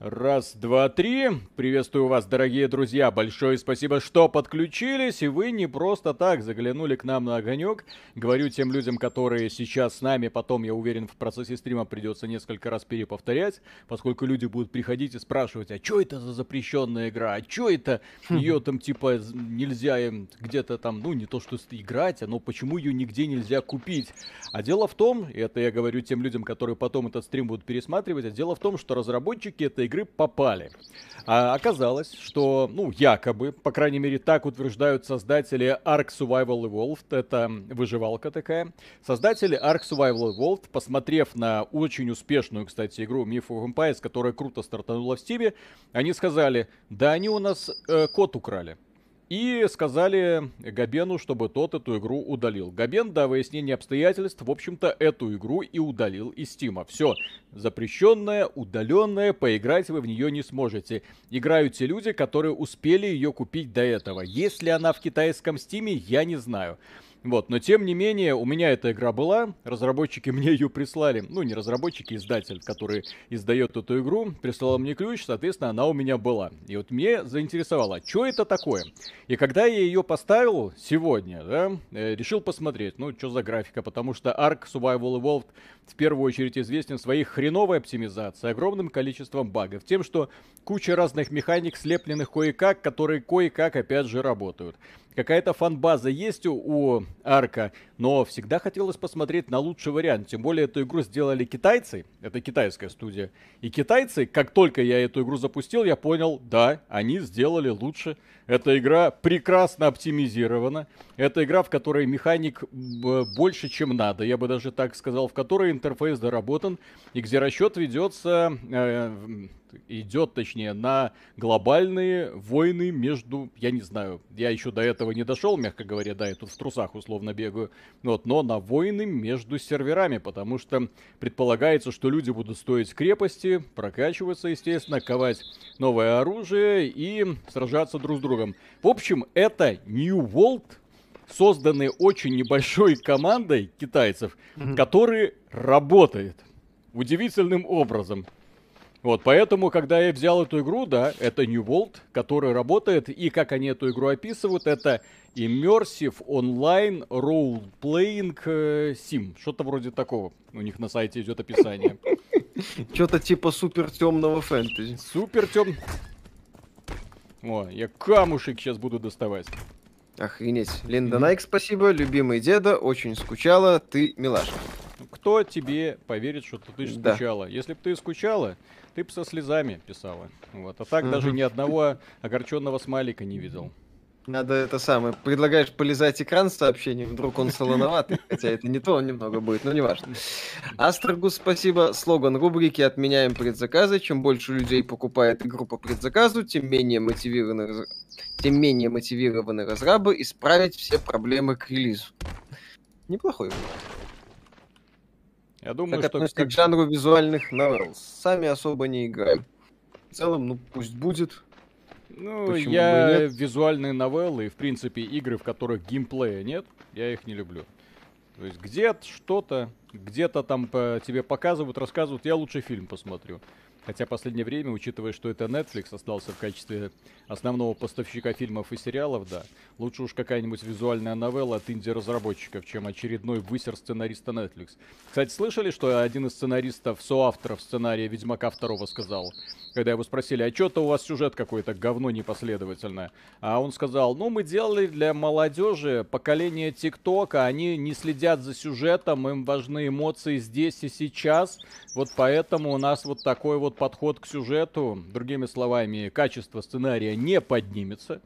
Раз, два, три. Приветствую вас, дорогие друзья. Большое спасибо, что подключились. И вы не просто так заглянули к нам на огонек. Говорю тем людям, которые сейчас с нами, потом, я уверен, в процессе стрима придется несколько раз переповторять, поскольку люди будут приходить и спрашивать, а что это за запрещенная игра? А что это? Ее там типа нельзя где-то там, ну не то что играть, а но почему ее нигде нельзя купить? А дело в том, и это я говорю тем людям, которые потом этот стрим будут пересматривать, а дело в том, что разработчики этой игры попали. А оказалось, что, ну, якобы, по крайней мере, так утверждают создатели Ark Survival Evolved, это выживалка такая. Создатели Ark Survival Evolved, посмотрев на очень успешную, кстати, игру Myth of Empires, которая круто стартанула в Стиве, они сказали, да они у нас э, код украли. И сказали Габену, чтобы тот эту игру удалил. Габен, до выяснения обстоятельств, в общем-то, эту игру и удалил из Стима. Все, запрещенная, удаленная, поиграть вы в нее не сможете. Играют те люди, которые успели ее купить до этого. Есть ли она в китайском Стиме, я не знаю. Вот, но тем не менее, у меня эта игра была, разработчики мне ее прислали, ну, не разработчики, издатель, который издает эту игру, прислал мне ключ, соответственно, она у меня была. И вот мне заинтересовало, что это такое? И когда я ее поставил сегодня, да, э, решил посмотреть, ну, что за графика, потому что Ark Survival Evolved в первую очередь известен своей хреновой оптимизацией, огромным количеством багов, тем, что куча разных механик, слепленных кое-как, которые кое-как опять же работают какая-то фан-база есть у, Арка, но всегда хотелось посмотреть на лучший вариант. Тем более эту игру сделали китайцы, это китайская студия. И китайцы, как только я эту игру запустил, я понял, да, они сделали лучше. Эта игра прекрасно оптимизирована. Это игра, в которой механик больше, чем надо. Я бы даже так сказал, в которой интерфейс доработан и где расчет ведется э, идет, точнее, на глобальные войны между, я не знаю, я еще до этого не дошел, мягко говоря, да, я тут в трусах условно бегаю, вот, но на войны между серверами, потому что предполагается, что люди будут стоить крепости, прокачиваться, естественно, ковать новое оружие и сражаться друг с другом. В общем, это New World, созданный очень небольшой командой китайцев, mm-hmm. который работает удивительным образом. Вот, поэтому, когда я взял эту игру, да, это New World, который работает, и как они эту игру описывают, это Immersive Online Role Playing э, Sim. Что-то вроде такого. У них на сайте идет описание. Что-то типа супер темного фэнтези. Супер тем. О, я камушек сейчас буду доставать. Охренеть. Линда Найк, спасибо. Любимый деда, очень скучала. Ты милашка. Кто тебе поверит, что ты скучала? Да. Если бы ты скучала, ты бы со слезами писала. Вот. А так угу. даже ни одного огорченного смайлика не видел. Надо это самое. Предлагаешь полезать экран с сообщением, вдруг он солоноватый, хотя это не то, он немного будет, но не важно. Астрогус, спасибо. Слоган рубрики «Отменяем предзаказы». Чем больше людей покупает игру по предзаказу, тем менее мотивированы, тем менее мотивированы разрабы исправить все проблемы к релизу. Неплохой вариант. Я думаю, как что... Как... к жанру визуальных новелл. Сами особо не играем. В целом, ну, пусть будет. Ну, Почему я визуальные новеллы и, в принципе, игры, в которых геймплея нет, я их не люблю. То есть где-то что-то, где-то там по тебе показывают, рассказывают, я лучше фильм посмотрю. Хотя последнее время, учитывая, что это Netflix остался в качестве основного поставщика фильмов и сериалов, да, лучше уж какая-нибудь визуальная новелла от инди-разработчиков, чем очередной высер сценариста Netflix. Кстати, слышали, что один из сценаристов, соавторов сценария Ведьмака второго сказал, когда его спросили, а что-то у вас сюжет какой-то говно непоследовательное. А он сказал, ну мы делали для молодежи поколение ТикТока, они не следят за сюжетом, им важны эмоции здесь и сейчас, вот поэтому у нас вот такой вот подход к сюжету, другими словами, качество сценария не поднимется.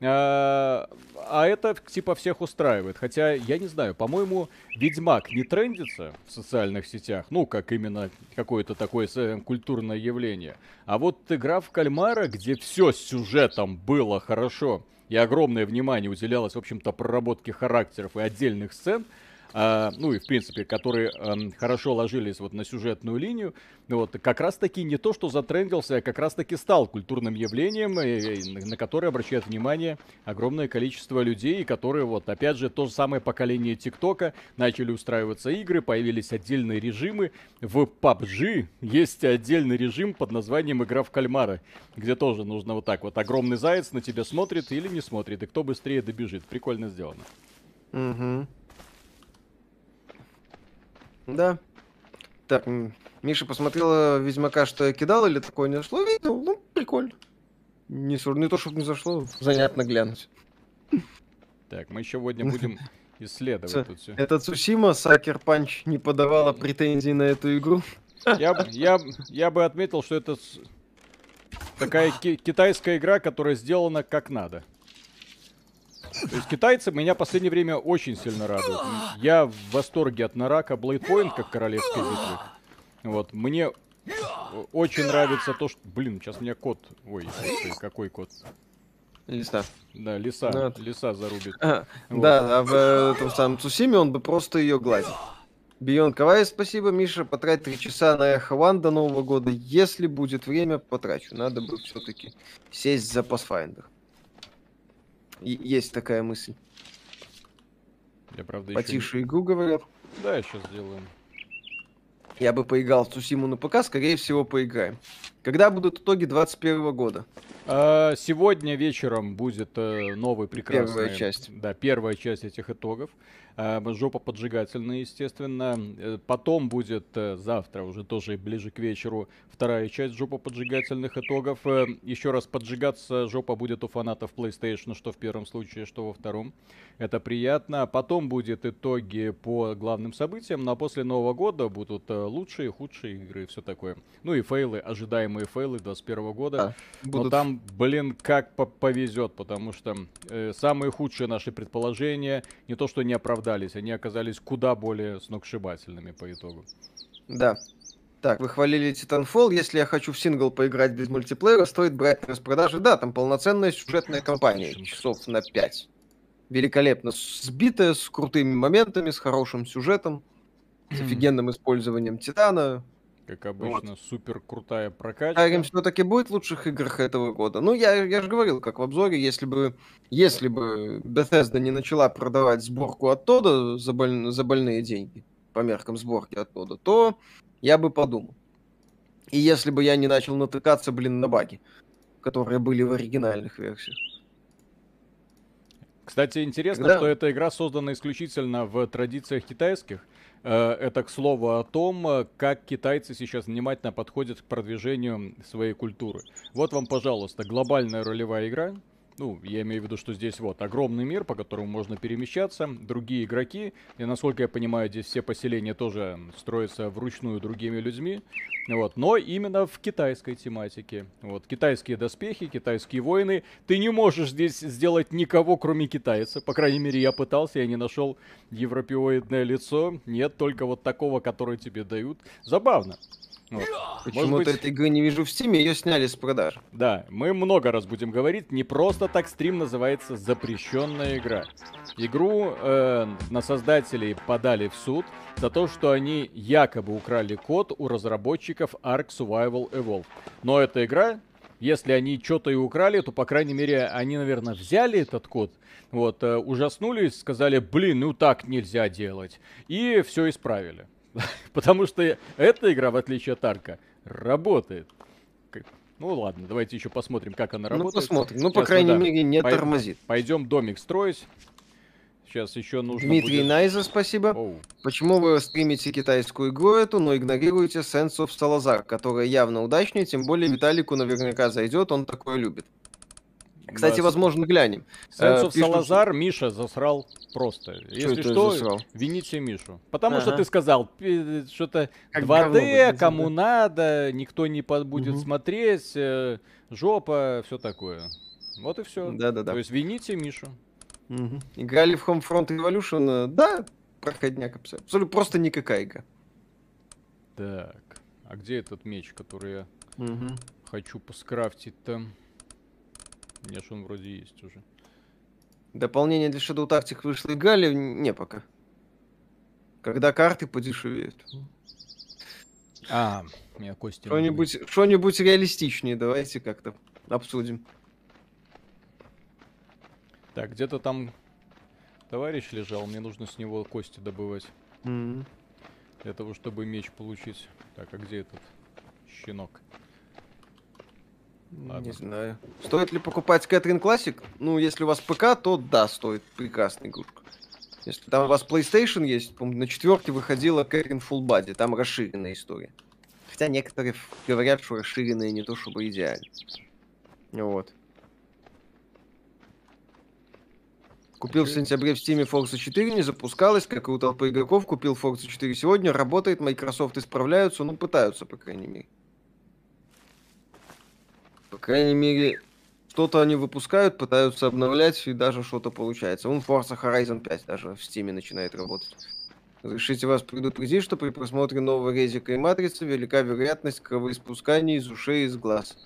А, а это типа всех устраивает. Хотя, я не знаю, по-моему, Ведьмак не трендится в социальных сетях. Ну, как именно какое-то такое культурное явление. А вот игра в кальмара, где все с сюжетом было хорошо, и огромное внимание уделялось, в общем-то, проработке характеров и отдельных сцен, а, ну и в принципе, которые а, хорошо ложились вот на сюжетную линию, вот, как раз таки не то, что затрендился, а как раз таки стал культурным явлением, и, на который обращает внимание огромное количество людей, которые вот, опять же, то же самое поколение ТикТока, начали устраиваться игры, появились отдельные режимы. В PUBG есть отдельный режим под названием «Игра в кальмара», где тоже нужно вот так вот, огромный заяц на тебя смотрит или не смотрит, и кто быстрее добежит. Прикольно сделано. Угу. Да. Так, Миша посмотрела Ведьмака, что я кидал, или такое не зашло? Видел, ну, прикольно. Не, не то, чтобы не зашло, занятно глянуть. Так, мы еще сегодня будем исследовать Ц- тут все. Это Цусима, Сакер Панч не подавала претензий на эту игру. Я, я, я бы отметил, что это такая ки- китайская игра, которая сделана как надо. То есть китайцы меня в последнее время очень сильно радуют. Я в восторге от Нарака Blade Point как королевской битвы. Вот, мне очень нравится то, что... Блин, сейчас меня кот... Ой, какой кот? Лиса. Да, лиса. Ну, лиса зарубит. А, вот. Да, а в э, этом самом Цусиме он бы просто ее гладил. Бион Кавай, спасибо, Миша. Потрать три часа на Эхо One до Нового года. Если будет время, потрачу. Надо бы все-таки сесть за Pathfinder. Есть такая мысль. Я, правда, Потише еще... игру говорят. Да, я сейчас сделаю. Я бы поиграл в Цусиму на ПК, скорее всего, поиграем. Когда будут итоги 2021 года? А, сегодня вечером будет э, новый прекрасный... Первая часть. Да, первая часть этих итогов. А, жопа поджигательная, естественно. Э, потом будет э, завтра, уже тоже ближе к вечеру, вторая часть жопа поджигательных итогов. Еще раз поджигаться жопа будет у фанатов PlayStation, что в первом случае, что во втором. Это приятно. Потом будет итоги по главным событиям, но после Нового года будут лучшие, худшие игры и все такое. Ну и фейлы, ожидаемые фейлы 2021 года. А, будут... Но там блин, как повезет, потому что э, самые худшие наши предположения не то что не оправдались, они оказались куда более сногсшибательными по итогу. Да. Так, вы хвалили Titanfall. Если я хочу в сингл поиграть без мультиплеера, стоит брать на распродажи. Да, там полноценная сюжетная кампания, часов на 5. Великолепно сбитая, с крутыми моментами, с хорошим сюжетом, с офигенным использованием Титана. Как обычно, вот. супер крутая прокачка. Skyrim все-таки будет в лучших играх этого года. Ну, я, я же говорил, как в обзоре, если бы, если бы Bethesda не начала продавать сборку оттуда за, боль, за больные деньги, по меркам сборки оттуда, то я бы подумал. И если бы я не начал натыкаться, блин, на баги, которые были в оригинальных версиях. Кстати, интересно, Когда... что эта игра создана исключительно в традициях китайских. Э, это к слову о том, э, как китайцы сейчас внимательно подходят к продвижению своей культуры. Вот вам, пожалуйста, глобальная ролевая игра, ну, я имею в виду, что здесь вот огромный мир, по которому можно перемещаться, другие игроки, и насколько я понимаю, здесь все поселения тоже строятся вручную другими людьми, вот, но именно в китайской тематике. Вот, китайские доспехи, китайские воины, ты не можешь здесь сделать никого, кроме китайца, по крайней мере, я пытался, я не нашел европеоидное лицо, нет, только вот такого, который тебе дают. Забавно. Вот. Почему-то быть... этой игры не вижу в стиме, ее сняли с продаж. Да, мы много раз будем говорить, не просто так стрим называется «Запрещенная игра». Игру э, на создателей подали в суд за то, что они якобы украли код у разработчиков Ark Survival Evolved. Но эта игра, если они что-то и украли, то, по крайней мере, они, наверное, взяли этот код, вот, э, ужаснулись, сказали, блин, ну так нельзя делать, и все исправили. Потому что эта игра, в отличие от Арка, работает. Ну ладно, давайте еще посмотрим, как она ну, работает. Ну посмотрим. Ну, по крайней да, мере, не пой- тормозит. Пойдем домик строить. Сейчас еще нужно Дмитрий будет... Найза, спасибо. Оу. Почему вы стримите китайскую игру эту, но игнорируете Sense of Salazar, которая явно удачнее, тем более Виталику наверняка зайдет, он такое любит. Кстати, да. возможно, глянем. Сенсов э, Салазар Миша засрал просто. Что Если что, засрал? вините Мишу. Потому ага. что ты сказал, что-то 2D, кому надо, никто не будет угу. смотреть, э, жопа, все такое. Вот и все. Да-да-да. То есть вините Мишу. Угу. Играли в Homefront Evolution? Э, да, проходняк абсолютно. Просто никакая игра. Так, а где этот меч, который я угу. хочу поскрафтить-то? У меня он вроде есть уже. Дополнение для Shadow Tactics вышло и Гали? Не пока. Когда карты подешевеют. А, меня кости... Что-нибудь, что-нибудь реалистичнее давайте как-то обсудим. Так, где-то там товарищ лежал, мне нужно с него кости добывать. Mm-hmm. Для того, чтобы меч получить. Так, а где этот щенок? Ладно. Не знаю. Стоит ли покупать Кэтрин Classic? Ну, если у вас ПК, то да, стоит. Прекрасная игрушка. Если там у вас PlayStation есть, помню, на четверке выходила Кэтрин Full Body, там расширенная история. Хотя некоторые говорят, что расширенные не то чтобы идеально. Вот. Купил в сентябре в Steam Forza 4, не запускалась, как и у толпы игроков. Купил Forza 4 сегодня, работает, Microsoft исправляются, ну пытаются, по крайней мере. По крайней мере, что-то они выпускают, пытаются обновлять, и даже что-то получается. Вон Forza Horizon 5 даже в Steam начинает работать. Разрешите вас предупредить, что при просмотре нового резика и матрицы велика вероятность кровоиспускания из ушей и из глаз.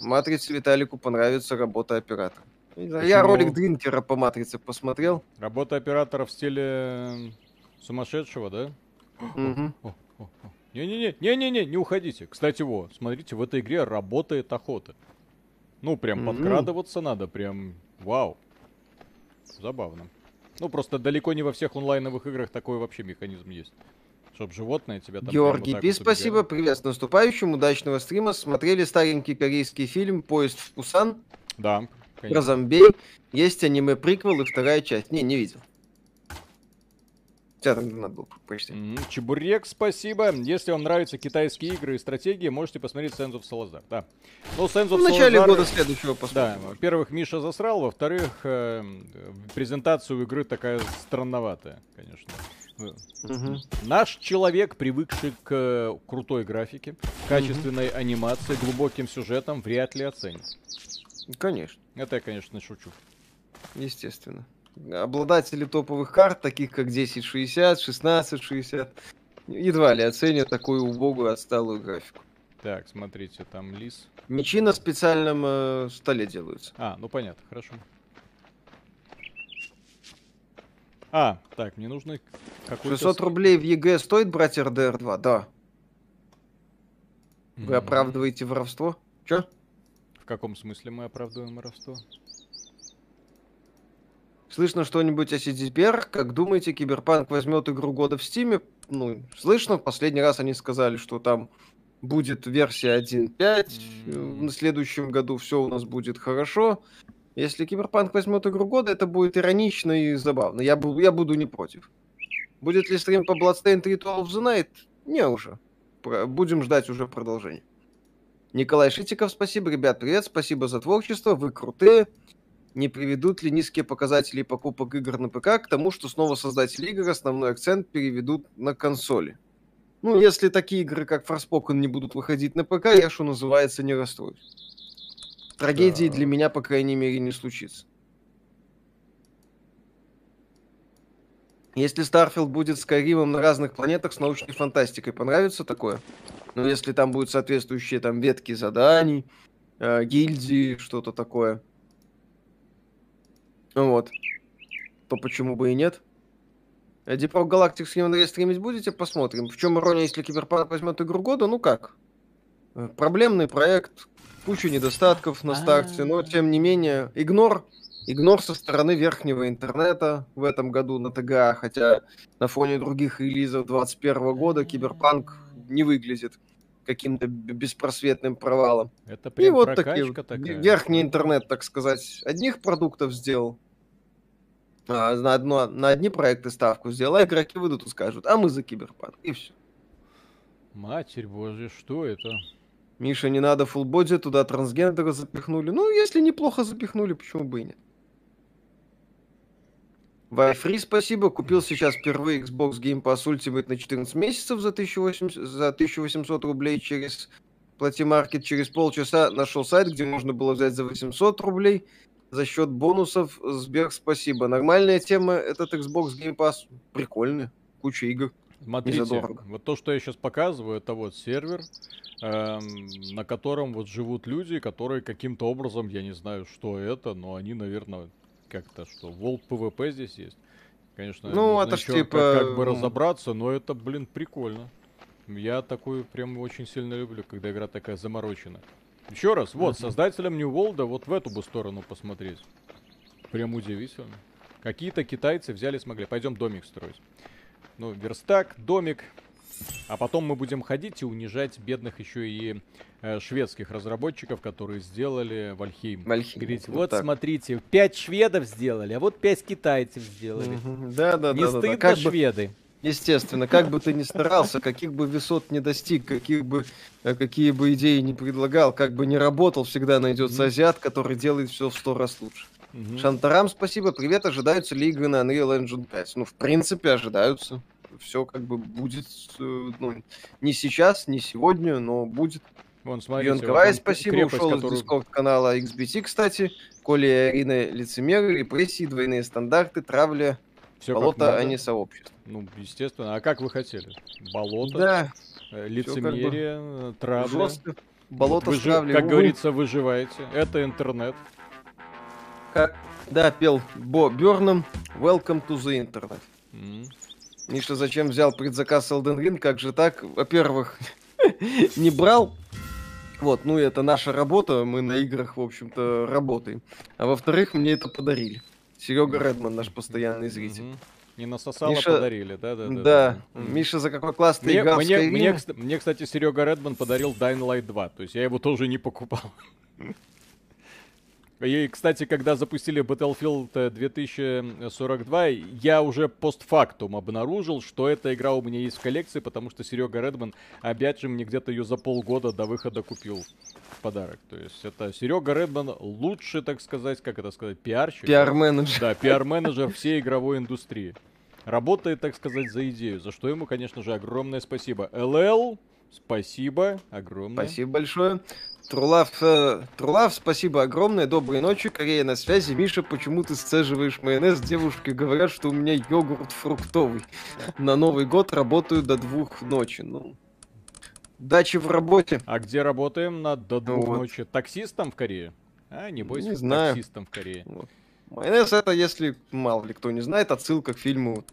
Матрице Виталику понравится работа оператора. Я ролик Дринкера по матрице посмотрел. Работа оператора в стиле сумасшедшего, да? Не-не-не, не-не-не, не уходите. Кстати, вот, смотрите, в этой игре работает охота. Ну, прям mm-hmm. подкрадываться надо, прям вау. Забавно. Ну, просто далеко не во всех онлайновых играх такой вообще механизм есть. Чтоб животное тебя там... Георгий Пи, вот спасибо, привет с наступающим, удачного стрима. Смотрели старенький корейский фильм «Поезд в Пусан»? Да, конечно. Про зомбей. Есть аниме-приквел и вторая часть. Не, не видел. Тебя там надо было почти. Mm-hmm. Чебурек, спасибо. Если вам нравятся китайские игры и стратегии, можете посмотреть Sands of Salazar. Да. Ну, Sands of В начале Salazar... года следующего посмотрим. Да, во-первых, Миша засрал, во-вторых, э, презентацию игры такая странноватая, конечно. Угу. Наш человек, привыкший к э, крутой графике, качественной угу. анимации, глубоким сюжетам, вряд ли оценит. Конечно. Это я, конечно, шучу. Естественно обладатели топовых карт, таких как 1060, 1660, едва ли оценят такую убогую отсталую графику. Так, смотрите, там лис. Мечи на специальном э, столе делаются. А, ну понятно, хорошо. А, так, мне нужно какой-то... 600 рублей в EGS стоит брать RDR 2? Да. Вы mm-hmm. оправдываете воровство? Чё? В каком смысле мы оправдываем воровство? Слышно что-нибудь о CDPR? Как думаете, Киберпанк возьмет игру года в Steam е? Ну, слышно. Последний раз они сказали, что там будет версия 1.5. Mm-hmm. На следующем году все у нас будет хорошо. Если Киберпанк возьмет игру года, это будет иронично и забавно. Я, бу- я буду не против. Будет ли стрим по Bloodstained Ritual of the Night? Не уже. Про- будем ждать уже продолжения. Николай Шитиков, спасибо. Ребят, привет. Спасибо за творчество. Вы крутые не приведут ли низкие показатели покупок игр на ПК к тому, что снова создатели игр основной акцент переведут на консоли. Ну, если такие игры, как Forspoken, не будут выходить на ПК, я, что называется, не расстроюсь. Трагедии да. для меня, по крайней мере, не случится. Если Starfield будет с Каримом на разных планетах с научной фантастикой, понравится такое? Ну, если там будут соответствующие там ветки заданий, э, гильдии, что-то такое. Ну вот. То почему бы и нет? Deep Rock Galactic с ним стримить будете? Посмотрим. В чем ирония, если Киберпанк возьмет игру года? Ну как? Э, проблемный проект, куча недостатков на старте, но тем не менее, игнор, игнор со стороны верхнего интернета в этом году на ТГА, хотя на фоне других релизов 2021 года Киберпанк не выглядит каким-то беспросветным провалом. Это прям И вот такие, такая. верхний интернет, так сказать, одних продуктов сделал, а, на, одно, на одни проекты ставку сделал, а игроки выйдут и скажут, а мы за киберпанк, и все. Матерь божья, что это? Миша, не надо фулбоди, туда трансгендера запихнули. Ну, если неплохо запихнули, почему бы и нет? Вайфри, спасибо. Купил сейчас впервые Xbox Game Pass Ultimate на 14 месяцев за 1800, за 1800 рублей через Платимаркет. Через полчаса нашел сайт, где можно было взять за 800 рублей за счет бонусов. Сбер, спасибо. Нормальная тема этот Xbox Game Pass. Прикольный. Куча игр. Смотрите, вот то, что я сейчас показываю, это вот сервер, эм, на котором вот живут люди, которые каким-то образом, я не знаю, что это, но они, наверное, как-то что, World PvP здесь есть. Конечно, Ну, это ж ещё типа, как, как бы разобраться, но это, блин, прикольно. Я такую прям очень сильно люблю, когда игра такая заморочена. Еще раз, вот, создателям New World вот в эту бы сторону посмотреть. Прям удивительно. Какие-то китайцы взяли, смогли. Пойдем домик строить. Ну, верстак, домик. А потом мы будем ходить и унижать бедных еще и э, шведских разработчиков, которые сделали Вальхейм. Вальхейм, Говорить, вот вот, так. смотрите, пять шведов сделали, а вот пять китайцев сделали. Мгм. Да, да, Не да, да, да. стыдно, бы, шведы? естественно, как бы ты ни старался, каких бы высот не достиг, каких бы, э, какие бы идеи не предлагал, как бы не работал, всегда найдется азиат, который делает все в сто раз лучше. Шантарам, спасибо. Привет, ожидаются ли игры на Unreal Engine 5? Ну, в принципе, ожидаются. Все как бы будет, э, ну, не сейчас, не сегодня, но будет. Вон, смотрите, Юнковай, он спасибо, крепость, ушел из которую- дискорд канала XBT, кстати. Коля и Арина лицемеры, репрессии, двойные стандарты, травля, как болото, а не сообщество. Ну, естественно. А как вы хотели? Болото, Да, э, как бы лицемерие, э, травля. жестко. Болото выжи- травлей. Как говорится, выживаете. Это интернет. как- Да, пел Бо Берном. Welcome to the Internet. М. Миша зачем взял предзаказ Elden Ring? Как же так? Во-первых, не брал. Вот, ну это наша работа, мы на играх, в общем-то, работаем. А во-вторых, мне это подарили. Серега Редман, наш постоянный зритель. Не насосало, Миша- подарили, да, да, да. Да. Миша за какой класс ты Мне, мне, мне, мне, кстати, Серега Редман подарил Dying Light 2, то есть я его тоже не покупал. И, кстати, когда запустили Battlefield э, 2042, я уже постфактум обнаружил, что эта игра у меня есть в коллекции, потому что Серега Редман опять же мне где-то ее за полгода до выхода купил в подарок. То есть это Серега Редман лучший, так сказать, как это сказать, пиарщик. Пиар-менеджер. Да, пиар-менеджер всей игровой индустрии. Работает, так сказать, за идею, за что ему, конечно же, огромное спасибо. ЛЛ, спасибо огромное. Спасибо большое. Трулав, э, Трулав, спасибо огромное. Доброй ночи. Корея на связи. Миша, почему ты сцеживаешь майонез? Девушки говорят, что у меня йогурт фруктовый. На Новый год работаю до двух ночи. Ну, дачи в работе. А где работаем на до двух Вот. ночи? Таксистом в Корее? А, не бойся, Не знаю. таксистом в Корее. Вот. Майонез это, если мало ли кто не знает, отсылка к фильму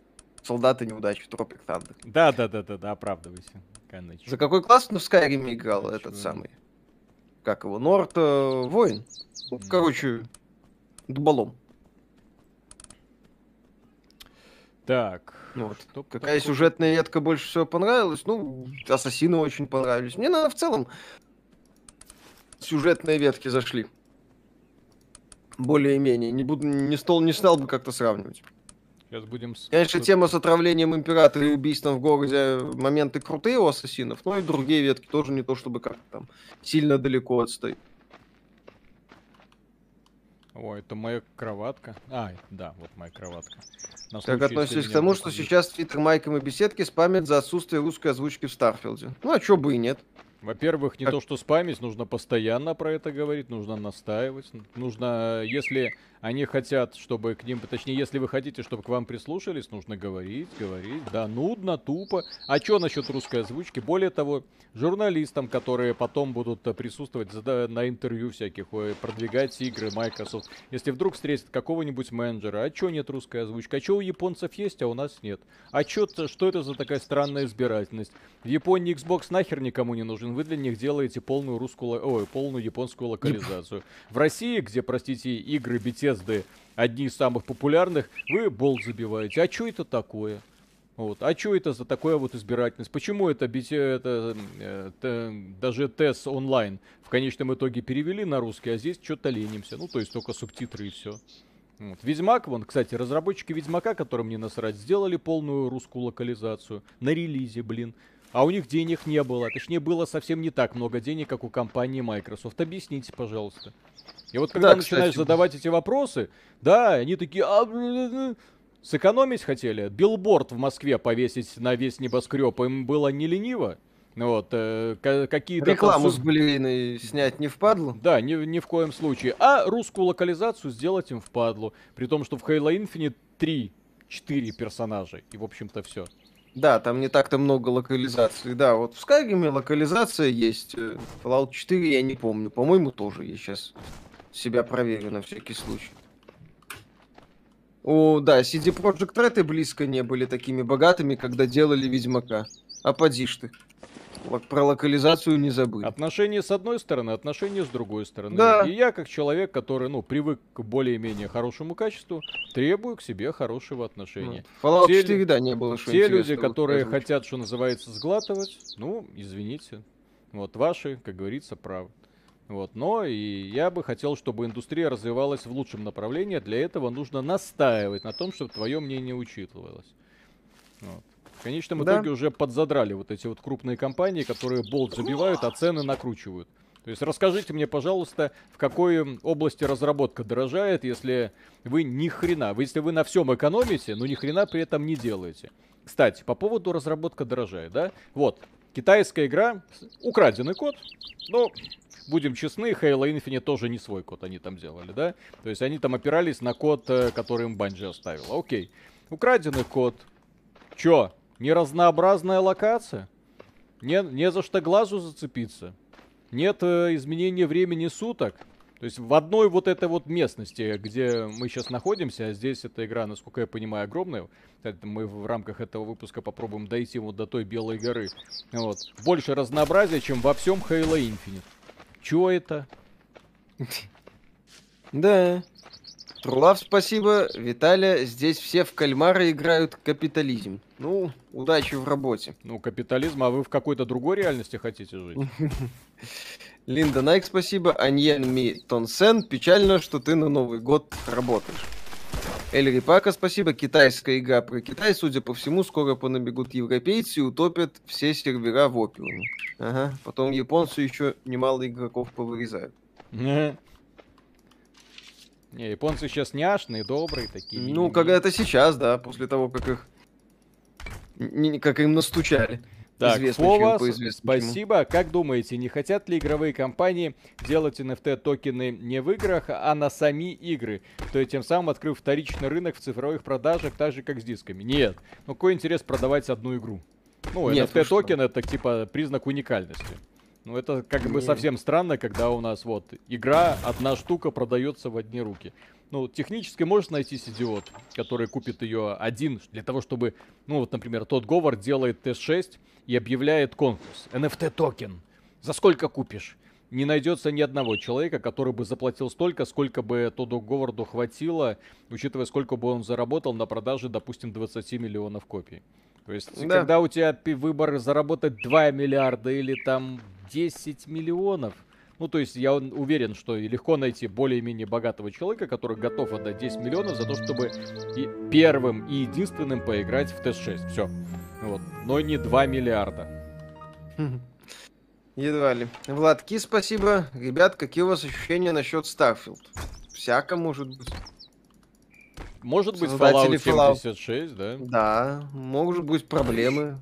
«Солдаты неудачи» Тропик Тандер. Да, да, да, да, да, оправдывайся. Конечно. За какой класс ну, в Skyrim играл Да, этот самый? Как его? Норт э, Воин. Ну, Мгм. короче, дуболом. Так. Вот. что Какая такое? сюжетная ветка больше всего понравилась? Ну, ассасины очень понравились. Мне, наверное, в целом сюжетные ветки зашли. Более-менее. Не, буду, не, стал, не стал бы как-то сравнивать. Сейчас будем... Конечно, тема с отравлением императора и убийством в городе моменты крутые у ассасинов, но и другие ветки тоже не то, чтобы как-то там сильно далеко отстоит. О, это моя кроватка. А, да, вот моя кроватка. На Как случай, относитесь к тому, что убьют. сейчас Твиттер, Майком и беседки спамят за отсутствие русской озвучки в Старфилде? Ну, а чё бы и нет. Во-первых, не Как- то что спамить, нужно постоянно про это говорить, нужно настаивать. Нужно, если они хотят, чтобы к ним, точнее, если вы хотите, чтобы к вам прислушались, нужно говорить, говорить. Да, нудно, тупо. А что насчет русской озвучки? Более того, журналистам, которые потом будут э, присутствовать на интервью всяких, продвигать игры Microsoft, если вдруг встретят какого-нибудь менеджера, а чё нет русской озвучки? А чё у японцев есть, а у нас нет? А т- что это за такая странная избирательность? В Японии Xbox нахер никому не нужен. Вы для них делаете полную русскую, ой, полную японскую локализацию. В России, где, простите, игры Bethesda одни из самых популярных, вы болт забиваете. А что это такое? Вот. А что это за такая вот избирательность? Почему это, это э, т- даже TES онлайн в конечном итоге перевели на русский, а здесь что-то ленимся. Ну, то есть только субтитры и все. Вот. Ведьмак, вон, кстати, разработчики Ведьмака, которым не насрать, сделали полную русскую локализацию на релизе, блин. А у них денег не было. Точнее, было совсем не так много денег, как у компании Microsoft. Объясните, пожалуйста. И вот когда Да, начинаешь кстати. задавать эти вопросы, да, они такие, а, сэкономить хотели, билборд в Москве повесить на весь небоскреб, им было не лениво. Вот, э, ка- какие-то... Рекламу с балериной снять не впадло? Да, ни, ни в коем случае. А русскую локализацию сделать им впадлу. При том, что в Halo Infinite 3-4 персонажа. И, в общем-то, все. Да, там не так-то много локализаций. Да, вот в Skyrim локализация есть. э, Fallout 4 я не помню. По-моему, тоже есть. Сейчас себя проверю на всякий случай. О, да, CD Projekt Red и близко не были такими богатыми, когда делали Ведьмака. А поди ж ты. Про локализацию не забыть. Отношения с одной стороны, отношения с другой стороны. Да. И я, как человек, который, ну, привык к более-менее хорошему качеству, требую к себе хорошего отношения. Ну, Fallout Те 4, да, не было Те люди, которые озвучки. хотят, что называется, сглатывать, ну, извините. Вот ваши, как говорится, правы. Вот, но и я бы хотел, чтобы индустрия развивалась в лучшем направлении. Для этого нужно настаивать на том, чтобы твое мнение учитывалось. Вот. В конечном Да. итоге уже подзадрали вот эти вот крупные компании, которые болт забивают, а цены накручивают. То есть расскажите мне, пожалуйста, в какой области разработка дорожает, если вы ни хрена, вы, если вы на всем экономите, но ни хрена при этом не делаете. Кстати, по поводу разработка дорожает, да? Вот, китайская игра, украденный код, но будем честны, Halo Infinite тоже не свой код они там делали, да? То есть они там опирались на код, э, который им Bungie оставил. Окей. Украденный код. Чё? Не разнообразная локация? Не, не за что глазу зацепиться? Нет э, изменения времени суток? То есть в одной вот этой вот местности, где мы сейчас находимся, а здесь эта игра, насколько я понимаю, огромная. Кстати, мы в рамках этого выпуска попробуем дойти вот до той белой горы. Вот. Больше разнообразия, чем во всем Halo Infinite. Чё это? Да. Трулав, спасибо. Виталия, здесь все в кальмара играют капитализм. Ну, удачи в работе. Ну, капитализм, а вы в какой-то другой реальности хотите жить? Линда Найк, спасибо. Аньен Ми Тонсен. Печально, что ты на Новый год работаешь. Эль Рипака, спасибо. Китайская игра про Китай. Судя по всему, скоро понабегут европейцы и утопят все сервера в опиуме. Ага. Потом японцы еще немало игроков повырезают. Не, японцы сейчас няшные, добрые такие. Ну, как это сейчас, да, после того, как их... Как им настучали. Так, чему. спасибо. Как думаете, не хотят ли игровые компании делать NFT токены не в играх, а на сами игры? То есть тем самым открыв вторичный рынок в цифровых продажах, так же как с дисками? Нет. Ну какой интерес продавать одну игру? Ну, Нет, вы NFT что? токен это типа признак уникальности. Ну это как бы совсем странно, когда у нас вот игра, одна штука продается в одни руки. Ну, технически может найтись идиот, который купит ее один для того, чтобы, ну вот, например, тот Говард делает тест-6 и объявляет конкурс. NFT токен. За сколько купишь? Не найдется ни одного человека, который бы заплатил столько, сколько бы Тоду Говарду хватило, учитывая, сколько бы он заработал на продаже, допустим, 20 миллионов копий. То есть, Да. когда у тебя выбор заработать 2 миллиарда или там 10 миллионов, ну, то есть я уверен, что легко найти более-менее богатого человека, который готов отдать 10 миллионов за то, чтобы и первым и единственным поиграть в Т6. Все. Вот. Но не 2 миллиарда. Едва ли. Владки, спасибо. Ребят, какие у вас ощущения насчет Starfield? Всяко может быть. Может быть, Fallout Fallout. 76, да? Да, может быть проблемы.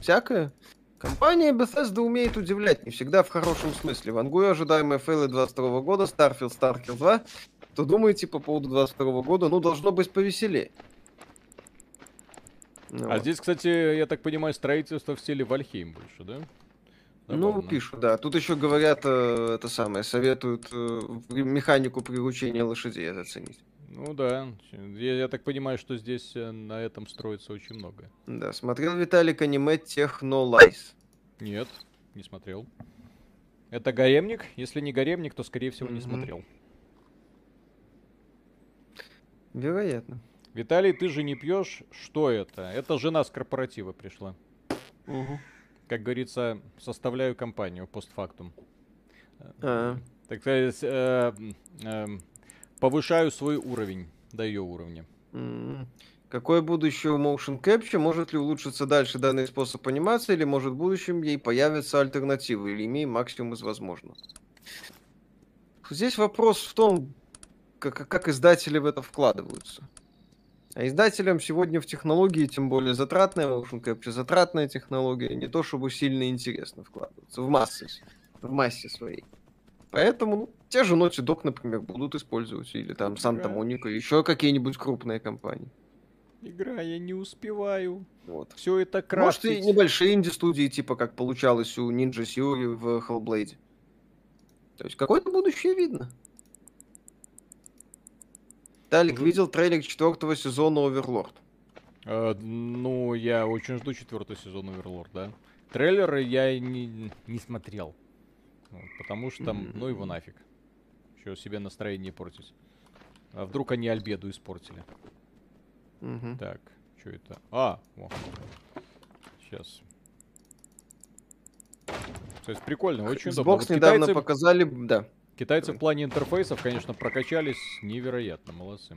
Всякое. Компания Bethesda умеет удивлять, не всегда в хорошем смысле. Вангую ожидаемые фейлы 22 года, Starfield, Starfield 2. Что думаете по поводу 22 года? Ну, должно быть повеселее. Ну, А вот. здесь, кстати, я так понимаю, строительство в стиле Valheim больше, да? Ну, Забавно. пишут, да. Тут еще говорят, э, это самое, советуют э, механику приручения лошадей заценить. Ну да. Я, я так понимаю, что здесь э, на этом строится очень много. Да, смотрел Виталик аниме Texhnolyze. Нет, не смотрел. Это гаремник? Если не гаремник, то, скорее всего, не смотрел. Вероятно. Виталий, ты же не пьешь? Что это? Это жена с корпоратива пришла. Как говорится, составляю компанию постфактум. А, Так сказать, э, эм, повышаю свой уровень до ее уровня. Какое будущее у Motion Capture? Может ли улучшиться дальше данный способ анимации, или может в будущем ей появятся альтернативы, или имеем максимум из возможного? Здесь вопрос в том, как, как издатели в это вкладываются. А издателям сегодня в технологии, тем более затратная Motion Capture, затратная технология, не то чтобы сильно интересно вкладываться в массы, в массе своей. Поэтому ну, те же Naughty Dog, например, будут использовать, или там Санта Моника, еще какие-нибудь крупные компании. Игра, я не успеваю. Вот. Все это Может, крафтить. и небольшие инди-студии, типа как получалось у Ninja Theory в Hellblade. То есть какое-то будущее видно. Талик видел трейлер четвертого сезона Оверлорд. Э, ну, я очень жду четвертый сезон Оверлорд, да. Трейлеры я не, не смотрел. Вот, потому что там, ну его нафиг. Еще себе настроение портить. А вдруг они Альбеду испортили? Так, что это? А, о. Сейчас. Кстати, прикольно, очень удобно. Xbox Вот недавно китайцы, показали, да. китайцы в плане интерфейсов, конечно, прокачались невероятно, молодцы.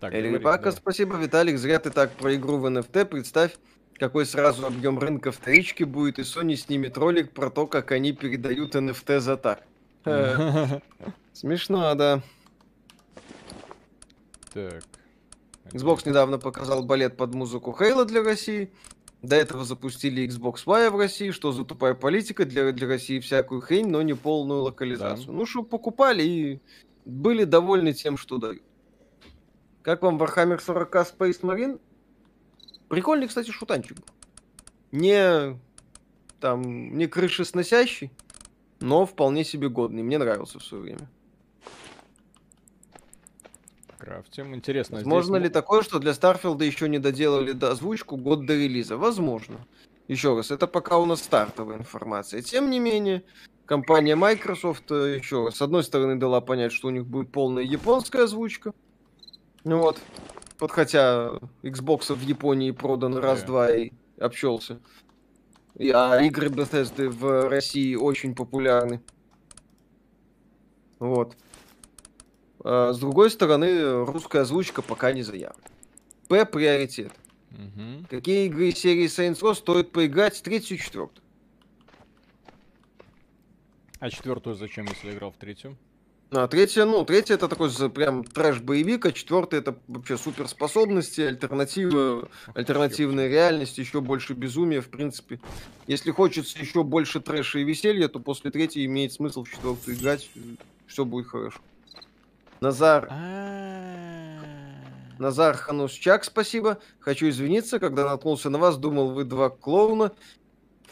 Так, Эльри говори, Бака, да. спасибо. Виталик, зря ты так про игру в NFT. Представь, какой сразу объем рынка вторички будет, и Sony снимет ролик про то, как они передают NFT за так. Э, Смешно, да. Так. Xbox недавно показал балет под музыку Хейла для России. До этого запустили Xbox Live в России. Что за тупая политика для, для России всякую хрень, но не полную локализацию. Ну, что покупали и были довольны тем, что дают. Как вам Warhammer 40 Space Marine? Прикольный, кстати, шутанчик. Не там, не крышесносящий, но вполне себе годный. Мне нравился в свое время. Крафтим. Интересно, Возможно здесь ли такое, что для Старфилда еще не доделали до озвучку год до релиза? Возможно. Еще раз, это пока у нас стартовая информация. Тем не менее, компания Microsoft, э, еще раз, с одной стороны дала понять, что у них будет полная японская озвучка. Ну вот. Вот хотя Xbox в Японии продан Да. раз-два и обчелся. И- А игры Bethesda в России очень популярны. Вот. А, С другой стороны, русская озвучка пока не заявлена. П приоритет. Мгм. Какие игры из серии Saints Row стоит поиграть? Третью и четвертую. А четвертую зачем, если играл в третью? А третья, ну, третья это такой прям трэш-боевик, а четвертая это вообще суперспособности, альтернатива, альтернативная реальность, еще больше безумия, в принципе. Если хочется еще больше трэша и веселья, то после третьей имеет смысл в четвертую играть, все будет хорошо. Назар, Назар Ханусчак, спасибо. Хочу извиниться, когда наткнулся на вас, думал, вы два клоуна,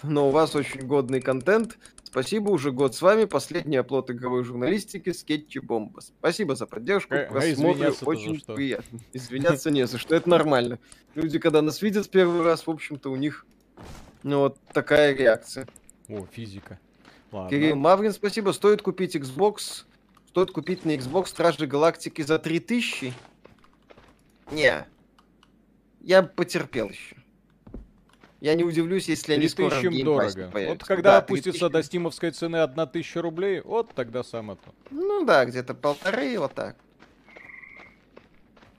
но у вас очень годный контент. Спасибо, уже год с вами. Последний оплот игровой журналистики Скетчи Бомба. Спасибо за поддержку. А- а Просмотры за очень приятно. Извиняться не за что, это нормально. Люди, когда нас видят первый раз, в общем-то, у них ну, вот такая реакция. О, физика. Ладно. Кирилл Маврин, спасибо. Стоит купить Xbox. Стоит купить на Xbox Стражи Галактики за 3000? Не. Я бы потерпел еще. Я не удивлюсь, если они скоро в 3000 Game Pass дорого. Вот когда Да, опустится 3000. до стимовской цены 1000 рублей, вот тогда сам это. Ну да, где-то полторы, вот так.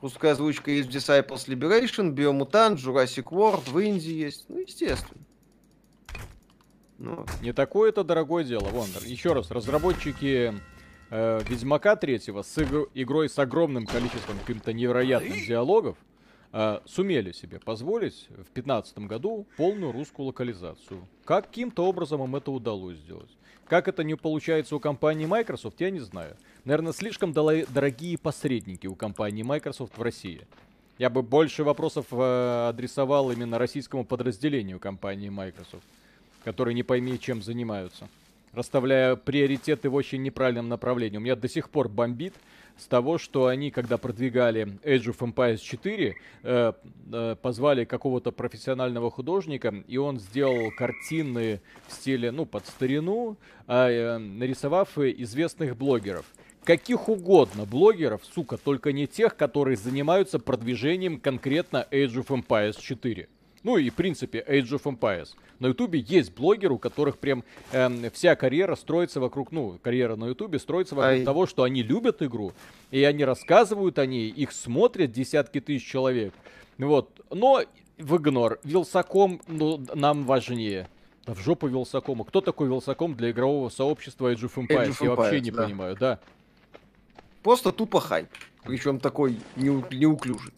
Русская озвучка есть в Disciples Liberation, Biomutant, Jurassic World, в Индии есть. Ну, естественно. Ну, Не такое это дорогое дело. Вон, еще раз, разработчики э, Ведьмака третьего с игр- игрой с огромным количеством каким-то невероятных диалогов э, сумели себе позволить в 2015 году полную русскую локализацию. Каким-то образом им это удалось сделать. Как это не получается у компании Microsoft, я не знаю. Наверное, слишком дорогие посредники у компании Microsoft в России. Я бы больше вопросов э, адресовал именно российскому подразделению компании Microsoft, которые не пойми чем занимаются, расставляя приоритеты в очень неправильном направлении. У меня до сих пор бомбит с того, что они, когда продвигали Age of Empires 4, э, э, позвали какого-то профессионального художника, и он сделал картины в стиле, ну, под старину, а, э, нарисовав известных блогеров. Каких угодно блогеров, сука, только не тех, которые занимаются продвижением конкретно Age of Empires 4. Ну и, в принципе, Age of Empires. На Ютубе есть блогеры, у которых прям эм, вся карьера строится вокруг, ну, карьера на Ютубе строится вокруг Ай. того, что они любят игру, и они рассказывают о ней, их смотрят десятки тысяч человек. Вот. Но в игнор. Вилсаком, ну, нам важнее. Да в жопу Вилсакому. Кто такой Вилсаком для игрового сообщества Age of Empires? Age of Я вообще Empires, не да. понимаю, да. просто тупо хайп. Причем такой неу- неуклюжий.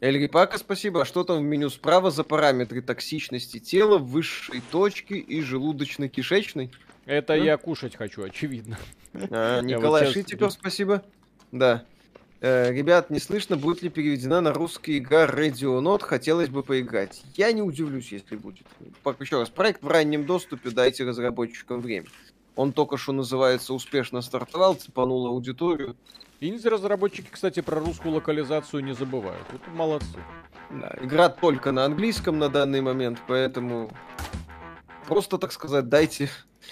Эльри Пака, спасибо. А что там в меню справа за параметры токсичности тела, высшей точки и желудочно-кишечной? Это Ну. я кушать хочу, очевидно. А, Николай вот Шитиков, спасибо. Да. Э, ребят, не слышно, будет ли переведена на русский игра Radio Note, хотелось бы поиграть. Я не удивлюсь, если будет. Еще раз, проект в раннем доступе, дайте разработчикам время. Он только что называется успешно стартовал, цепанул аудиторию. Инди-разработчики, кстати, про русскую локализацию не забывают. Вот молодцы. Да, игра только на английском на данный момент, поэтому просто, так сказать, дайте,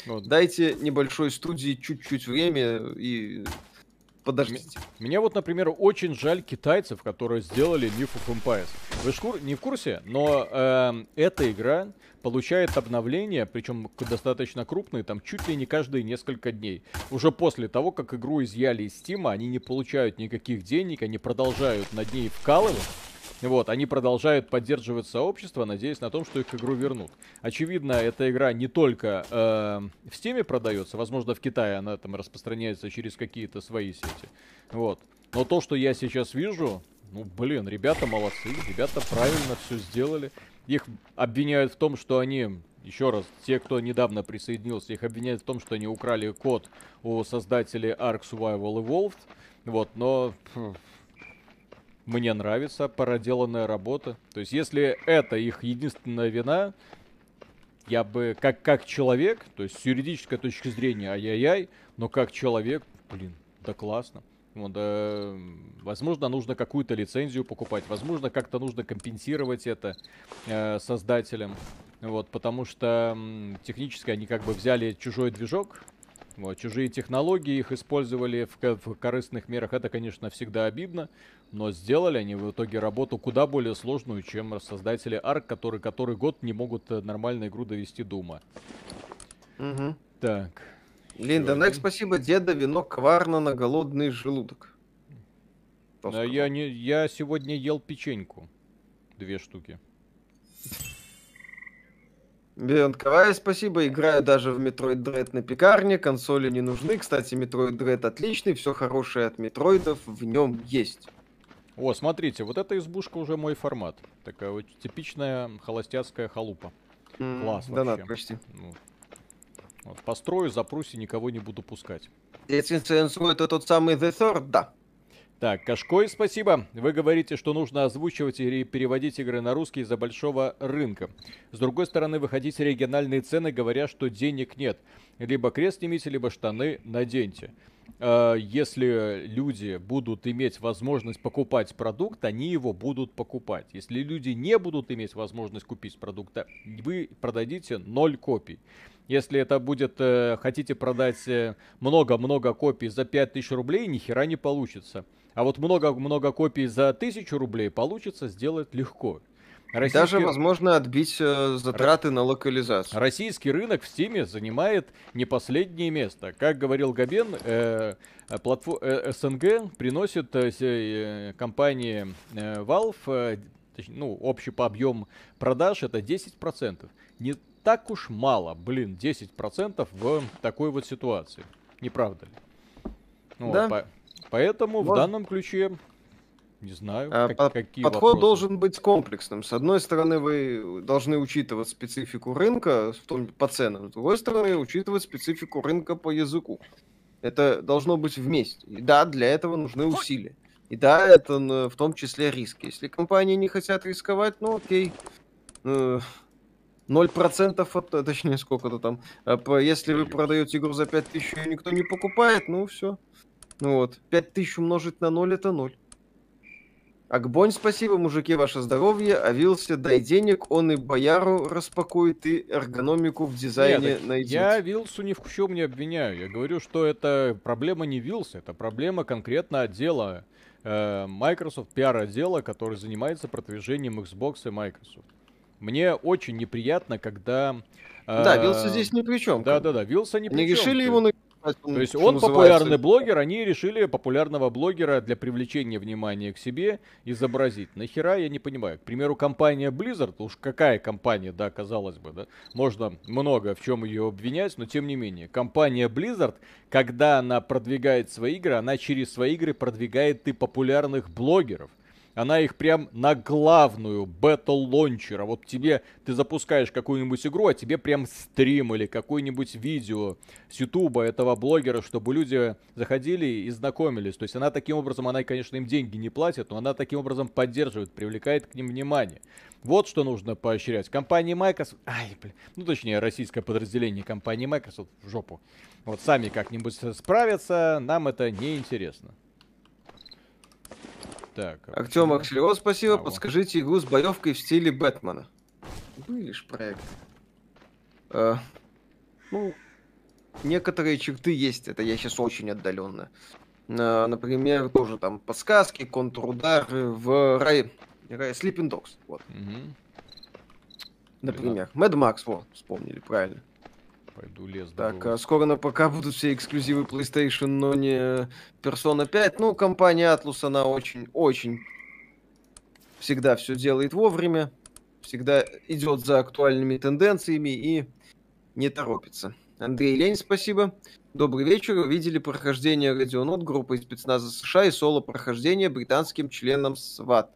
вот. дайте небольшой студии чуть-чуть время и подождите. Мне вот, например, очень жаль китайцев, которые сделали Myth of Empires. Вы ж не в курсе, но э, эта игра получает обновление, причем достаточно крупные, там чуть ли не каждые несколько дней. Уже после того, как игру изъяли из Стима, они не получают никаких денег, они продолжают над ней вкалывать. Вот, они продолжают поддерживать сообщество, надеясь на том, что их игру вернут. Очевидно, эта игра не только э, в Стиме продается, возможно, в Китае она там распространяется через какие-то свои сети. Вот. Но то, что я сейчас вижу, ну, блин, ребята молодцы, ребята правильно все сделали. Их обвиняют в том, что они, еще раз, те, кто недавно присоединился, их обвиняют в том, что они украли код у создателей Ark Survival Evolved. Вот, но мне нравится проделанная работа. То есть, если это их единственная вина, я бы, как, как человек, то есть с юридической точки зрения, ай-яй-яй, но как человек, блин, да классно. Вот, э, возможно, нужно какую-то лицензию покупать, возможно, как-то нужно компенсировать это э, создателям. Вот, потому что э, технически они как бы взяли чужой движок, вот, чужие технологии их использовали в, в корыстных мерах. Это, конечно, всегда обидно, но сделали они в итоге работу куда более сложную, чем создатели Арк, которые который год не могут э, нормально игру довести до ума. Угу. Так. Линда, Нек, спасибо, деда, вино коварно на голодный желудок. А я, не, я сегодня ел печеньку. Две штуки. Kawaii, спасибо. Играю даже в Metroid Dread на пекарне. Консоли не нужны. Кстати, Metroid Dread отличный. Все хорошее от метроидов в нем есть. О, смотрите, вот эта избушка уже мой формат. Такая вот типичная холостяцкая халупа. Mm, Класс да вообще. почти. Ну, вот, построю, запрусь и никого не буду пускать. Если это тот самый The Third, да. Так, Кашкой, спасибо. Вы говорите, что нужно озвучивать и переводить игры на русский из-за большого рынка. С другой стороны, выходите региональные цены, говоря, что денег нет. Либо крест снимите, либо штаны наденьте. А, если люди будут иметь возможность покупать продукт, они его будут покупать. Если люди не будут иметь возможность купить продукт, вы продадите 0 копий. Если это будет, э, хотите продать э, много-много копий за 5000 рублей, ни хера не получится. А вот много-много копий за 1000 рублей получится сделать легко. Российский... Даже возможно отбить э, затраты на локализацию. Российский рынок в Стиме занимает не последнее место. Как говорил Габен, э, платфо... э, СНГ приносит э, э, компании э, Valve, э, ну, общий по объем продаж это 10%. Не так уж мало, блин, 10% в такой вот ситуации. Не правда ли? Ну, да. по... Поэтому вот. в данном ключе не знаю, а, как, по- какие Подход вопросы. должен быть комплексным. С одной стороны, вы должны учитывать специфику рынка в том, по ценам, с другой стороны, учитывать специфику рынка по языку. Это должно быть вместе. И да, для этого нужны усилия. И да, это в том числе риски. Если компании не хотят рисковать, ну окей. 0% э, от, точнее, сколько-то там. А если вы продаете игру за 5000 и никто не покупает, ну все. Ну вот, 5000 умножить на 0 это 0. Акбонь, спасибо, мужики, ваше здоровье. Авился, дай денег, он и бояру распакует, и эргономику в дизайне Нет, найдет. Я Вилсу ни в чем не обвиняю. Я говорю, что это проблема не Вилса, это проблема конкретно отдела э, Microsoft, пиар-отдела, который занимается продвижением Xbox и Microsoft. Мне очень неприятно, когда... Э, да, Вилса здесь ни при чем. Да-да-да, Вилса ни при чем. Не решили его то есть он популярный блогер, они решили популярного блогера для привлечения внимания к себе изобразить. Нахера, я не понимаю. К примеру, компания Blizzard, уж какая компания, да, казалось бы, да, можно много в чем ее обвинять, но тем не менее. Компания Blizzard, когда она продвигает свои игры, она через свои игры продвигает и популярных блогеров. Она их прям на главную Battle Launcher. А вот тебе, ты запускаешь какую-нибудь игру, а тебе прям стрим или какое-нибудь видео с Ютуба этого блогера, чтобы люди заходили и знакомились. То есть она таким образом, она, конечно, им деньги не платит, но она таким образом поддерживает, привлекает к ним внимание. Вот что нужно поощрять. Компания Microsoft, ай, блин, ну точнее, российское подразделение компании Microsoft в жопу. Вот сами как-нибудь справятся, нам это не интересно. Так. Артем Акселева, спасибо. Ага. Подскажите игру с боевкой в стиле Бэтмена. Были ж проекты. А, ну, некоторые черты есть, это я сейчас очень отдаленно. А, например, тоже там подсказки, контрудары в Рай... Sleeping Dogs. Вот. Угу. Например. Mad Max, вот, вспомнили, правильно. Пойду лес Так, а скоро на ПК будут все эксклюзивы PlayStation, но не Persona 5. Ну, компания Atlus, она очень-очень всегда все делает вовремя, всегда идет за актуальными тенденциями и не торопится. Андрей Лень, спасибо. Добрый вечер. Видели прохождение Радионот группы спецназа США и соло прохождение британским членом СВАТ.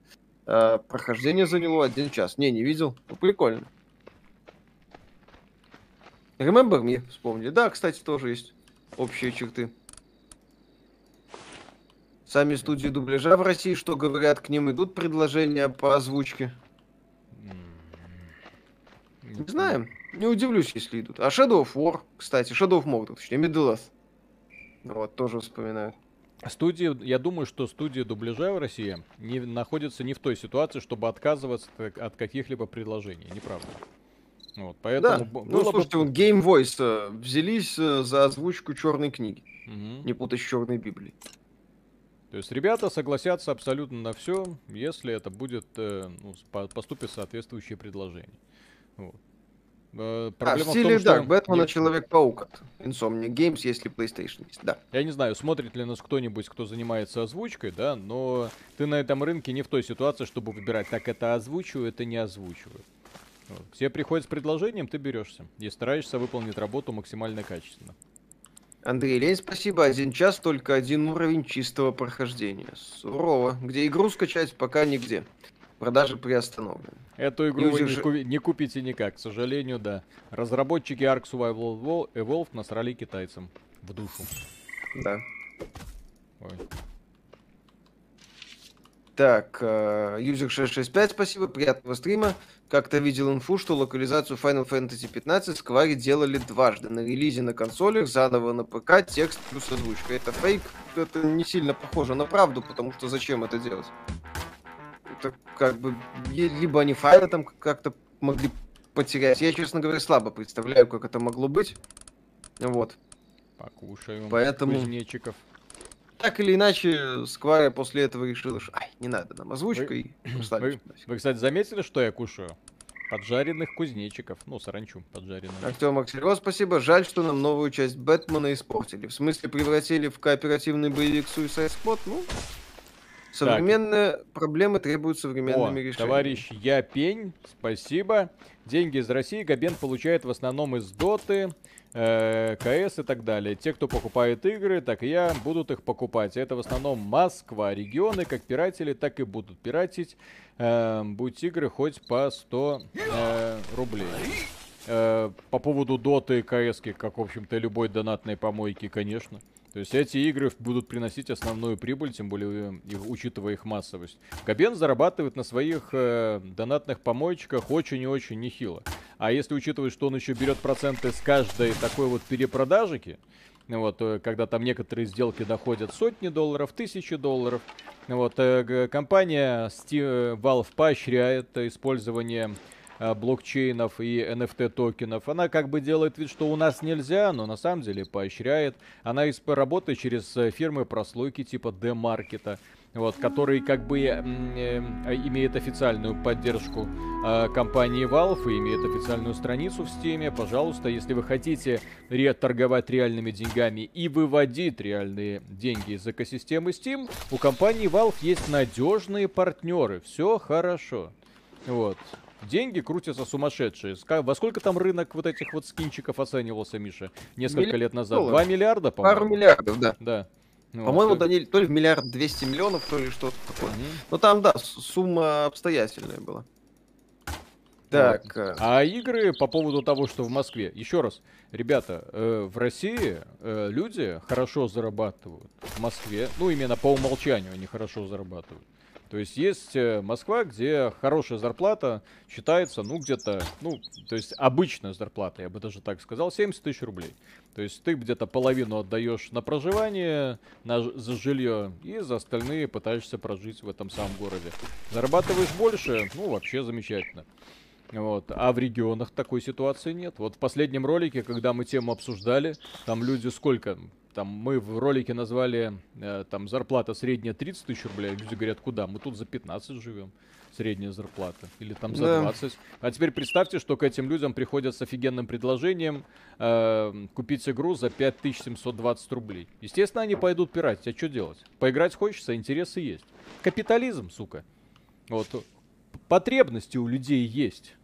Э, прохождение заняло один час. Не, не видел. Ну, прикольно. Remember Me, вспомнили. Да, кстати, тоже есть общие черты. Сами студии дубляжа в России, что говорят, к ним идут предложения по озвучке? Не знаем. Не удивлюсь, если идут. А Shadow of War, кстати, Shadow of Mordor, точнее, Middle Earth. Вот, тоже вспоминаю. Студии, я думаю, что студии дубляжа в России не находятся не в той ситуации, чтобы отказываться от каких-либо предложений. Неправда. Вот, поэтому да. Ну, слушайте, бы... вот Game Voice э, взялись э, за озвучку черной книги. Угу. Не путать с черной Библией. То есть ребята согласятся абсолютно на все, если это будет э, ну, поступит соответствующее предложение. Вот. Э, а, в стиле, том, да, что... Бэтмена Нет. Человек-паук. Insomnia Games, если PlayStation есть, да. Я не знаю, смотрит ли нас кто-нибудь, кто занимается озвучкой, да, но ты на этом рынке не в той ситуации, чтобы выбирать, так это озвучиваю, это не озвучиваю. Вот. К тебе приходит с предложением, ты берешься. И стараешься выполнить работу максимально качественно. Андрей Лень, спасибо. Один час, только один уровень чистого прохождения. Сурово. Где игру скачать, пока нигде. Продажи приостановлены. Эту игру вы не, же... не купите никак, к сожалению, да. Разработчики Ark Survival Evolved насрали китайцам в душу. Да. Ой. Так, User 665, спасибо, приятного стрима. Как-то видел инфу, что локализацию Final Fantasy 15 Square делали дважды. На релизе на консолях, заново на ПК, текст плюс озвучка. Это фейк, это не сильно похоже на правду, потому что зачем это делать? Это как бы, либо они файлы там как-то могли потерять. Я, честно говоря, слабо представляю, как это могло быть. Вот. Покушаем Поэтому... кузнечиков. Так или иначе, Сквайр после этого решил, что ай, не надо нам озвучка вы, и вы, вы, кстати, заметили, что я кушаю? Поджаренных кузнечиков. Ну, саранчу поджаренную. Артем Аксельрос, спасибо. Жаль, что нам новую часть Бэтмена испортили. В смысле, превратили в кооперативный боевик Suicide Squad? Ну, современные так. проблемы требуют современными О, решениями. товарищ Я Пень, спасибо. Деньги из России Габен получает в основном из Доты, э, КС и так далее. Те, кто покупает игры, так и я, будут их покупать. Это в основном Москва. Регионы, как пиратели, так и будут пиратить. Э, будь игры хоть по 100 э, рублей. Э, по поводу доты и КС, как, в общем-то, любой донатной помойки, конечно. То есть эти игры будут приносить основную прибыль, тем более их, учитывая их массовость. Габен зарабатывает на своих э, донатных помоечках очень и очень нехило. А если учитывать, что он еще берет проценты с каждой такой вот перепродажики, вот, э, когда там некоторые сделки доходят сотни долларов, тысячи долларов, вот, э, компания э, Valve поощряет использование Э, блокчейнов и NFT токенов. Она как бы делает вид, что у нас нельзя, но на самом деле поощряет. Она работает через э, фирмы прослойки типа D-маркета вот, который как бы э, э, имеет официальную поддержку э, компании Valve и имеет официальную страницу в Steam. Пожалуйста, если вы хотите ре торговать реальными деньгами и выводить реальные деньги из экосистемы Steam, у компании Valve есть надежные партнеры. Все хорошо. Вот. Деньги крутятся сумасшедшие. Во сколько там рынок вот этих вот скинчиков оценивался, Миша? Несколько Миллиард лет назад. Долларов. 2 миллиарда, по-моему? Пару миллиардов, да. Да. Ну, По-моему, вот, Даниль, то ли в миллиард двести миллионов, то ли что-то такое. Угу. Ну там, да, сумма обстоятельная была. Так. Вот. Э, а игры по поводу того, что в Москве. Еще раз, ребята, э, в России э, люди хорошо зарабатывают. В Москве, ну именно по умолчанию они хорошо зарабатывают. То есть есть э, Москва, где хорошая зарплата считается, ну, где-то, ну, то есть обычная зарплата, я бы даже так сказал, 70 тысяч рублей. То есть ты где-то половину отдаешь на проживание, на, за жилье, и за остальные пытаешься прожить в этом самом городе. Зарабатываешь больше, ну, вообще замечательно. Вот. А в регионах такой ситуации нет. Вот в последнем ролике, когда мы тему обсуждали, там люди сколько? Там мы в ролике назвали э, там зарплата средняя 30 тысяч рублей. Люди говорят, куда? Мы тут за 15 живем. Средняя зарплата. Или там за да. 20. А теперь представьте, что к этим людям приходят с офигенным предложением э, купить игру за 5720 рублей. Естественно, они пойдут пиратить. А что делать? Поиграть хочется, интересы есть. Капитализм, сука. Вот. Потребности у людей есть.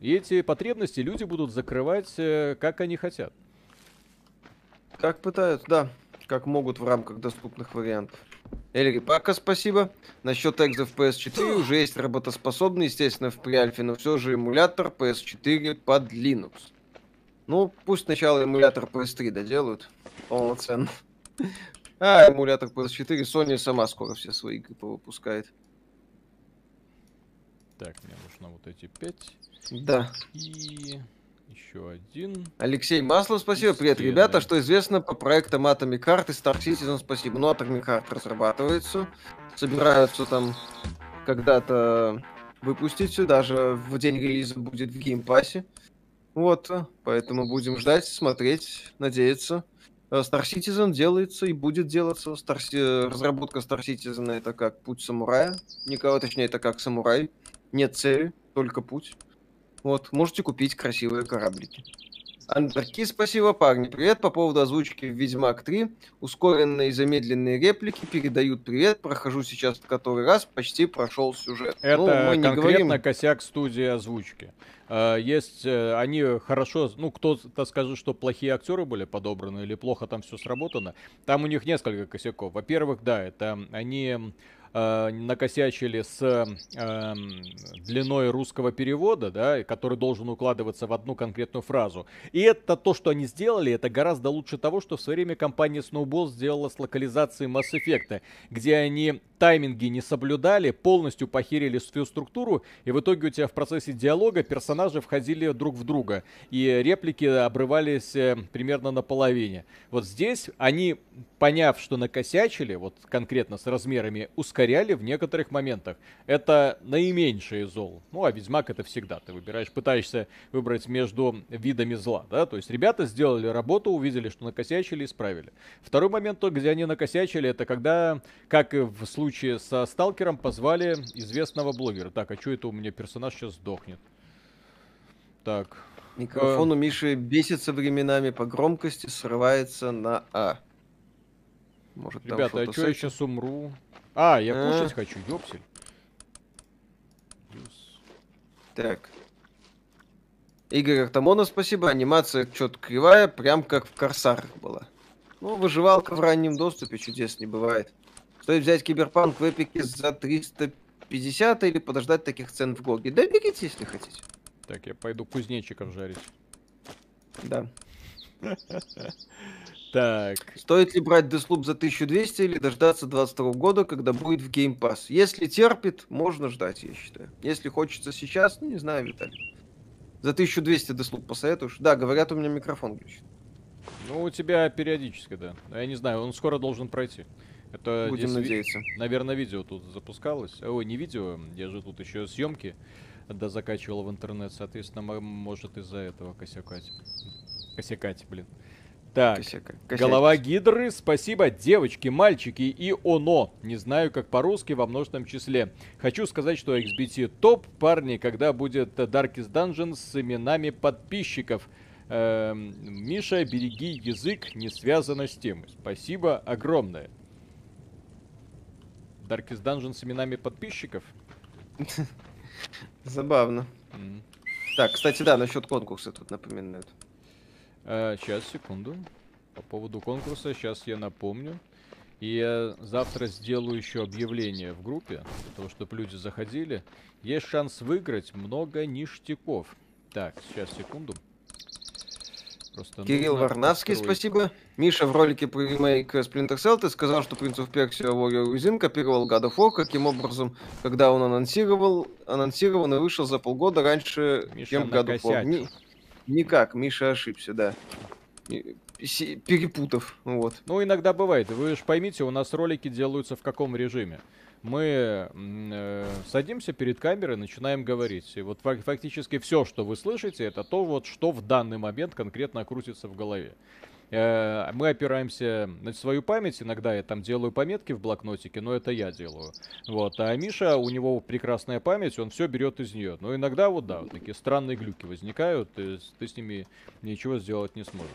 И эти потребности люди будут закрывать, э, как они хотят. Как пытаются, да. Как могут в рамках доступных вариантов. Эльри, пока спасибо. Насчет экзов PS4 уже есть работоспособный, естественно, в преальфе, но все же эмулятор PS4 под Linux. Ну, пусть сначала эмулятор PS3 доделают полноценно. А, эмулятор PS4 Sony сама скоро все свои игры выпускает. Так, мне нужно вот эти пять. Да. И еще один. Алексей Маслов, спасибо. Привет, ребята. Что известно по проектам Atomic Heart и Star Citizen, спасибо. Ну, Atomic Heart разрабатывается. Собираются там когда-то выпустить все, даже в день релиза будет в Game Pass е. Вот, поэтому будем ждать, смотреть, надеяться. Э, Star Citizen делается и будет делаться. Star... Разработка Star Citizen это как путь самурая. Никого, точнее, это как самурай. Нет цели, только путь. Вот, можете купить красивые кораблики. Андерки, спасибо, парни. Привет по поводу озвучки в Ведьмак 3. Ускоренные и замедленные реплики передают привет. Прохожу сейчас в который раз, почти прошел сюжет. Это ну, мы не конкретно говорим... косяк студии озвучки. А, есть, э, они хорошо, ну, кто-то скажет, что плохие актеры были подобраны или плохо там все сработано. Там у них несколько косяков. Во-первых, да, это они э, накосячили с э, длиной русского перевода, да, который должен укладываться в одну конкретную фразу. И это то, что они сделали, это гораздо лучше того, что в свое время компания Snowball сделала с локализацией Mass Effect, где они тайминги не соблюдали, полностью похерили всю структуру, и в итоге у тебя в процессе диалога персонажи входили друг в друга, и реплики обрывались э, примерно наполовине. Вот здесь они, поняв, что накосячили, вот конкретно с размерами, ускоряли в некоторых моментах. Это наименьшее зол. Ну, а Ведьмак это всегда. Ты выбираешь, пытаешься выбрать между видами зла, да? То есть ребята сделали работу, увидели, что накосячили, исправили. Второй момент, то, где они накосячили, это когда, как и в случае со Сталкером позвали известного блогера. Так, а что это у меня персонаж сейчас сдохнет? Так. Микрофон у Миши бесится временами по громкости, срывается на А. Может, Ребята, а что я сейчас умру? А, я а? кушать хочу, ёпсель. Так. Игорь Артамонов, спасибо. Анимация что-то кривая, прям как в Корсарах была. Ну, выживалка в раннем доступе чудес не бывает. Стоит взять Киберпанк в Epic е за 350 или подождать таких цен в GOG е? Да берите, если хотите. Так, я пойду кузнечиков жарить. Да. Так. Стоит ли брать Deathloop за 1200 или дождаться 22 года, когда будет в Game Pass? Если терпит, можно ждать, я считаю. Если хочется сейчас, ну не знаю, Виталий. За 1200 Deathloop посоветуешь? Да, говорят, у меня микрофон глючит. Ну, у тебя периодически, да. Я не знаю, он скоро должен пройти. Это Будем здесь, надеяться. Наверное, видео тут запускалось. Ой, не видео, я же тут еще съемки да закачивал в интернет, соответственно, может из-за этого косякать. Косякать, блин. Так, Косяка. голова гидры, спасибо, девочки, мальчики и оно. Не знаю, как по-русски во множественном числе. Хочу сказать, что XBT топ, парни, когда будет Darkest Dungeon с именами подписчиков. Эм, Миша, береги язык, не связано с тем. Спасибо огромное. Darkest Dungeon с именами подписчиков? Забавно. Mm. Так, кстати, да, насчет конкурса тут напоминают. А, сейчас, секунду. По поводу конкурса, сейчас я напомню. И я завтра сделаю еще объявление в группе, для того, чтобы люди заходили. Есть шанс выиграть много ништяков. Так, сейчас, секунду. Просто Кирилл Варнавский, построить. спасибо. Миша в ролике про ремейк Splinter Cell ты сказал, что Prince of Persia Warrior Within копировал God of War. Каким образом, когда он анонсировал, анонсирован и вышел за полгода раньше, Миша чем God of War? Ни, никак, Миша ошибся, да перепутав. Вот. Ну, иногда бывает. Вы же поймите, у нас ролики делаются в каком режиме? Мы э, садимся перед камерой, начинаем говорить. И вот фактически все, что вы слышите, это то, вот, что в данный момент конкретно крутится в голове. Э, мы опираемся на свою память, иногда я там делаю пометки в блокнотике, но это я делаю. Вот, а Миша, у него прекрасная память, он все берет из нее. Но иногда вот да, вот такие странные глюки возникают, ты, ты с ними ничего сделать не сможешь.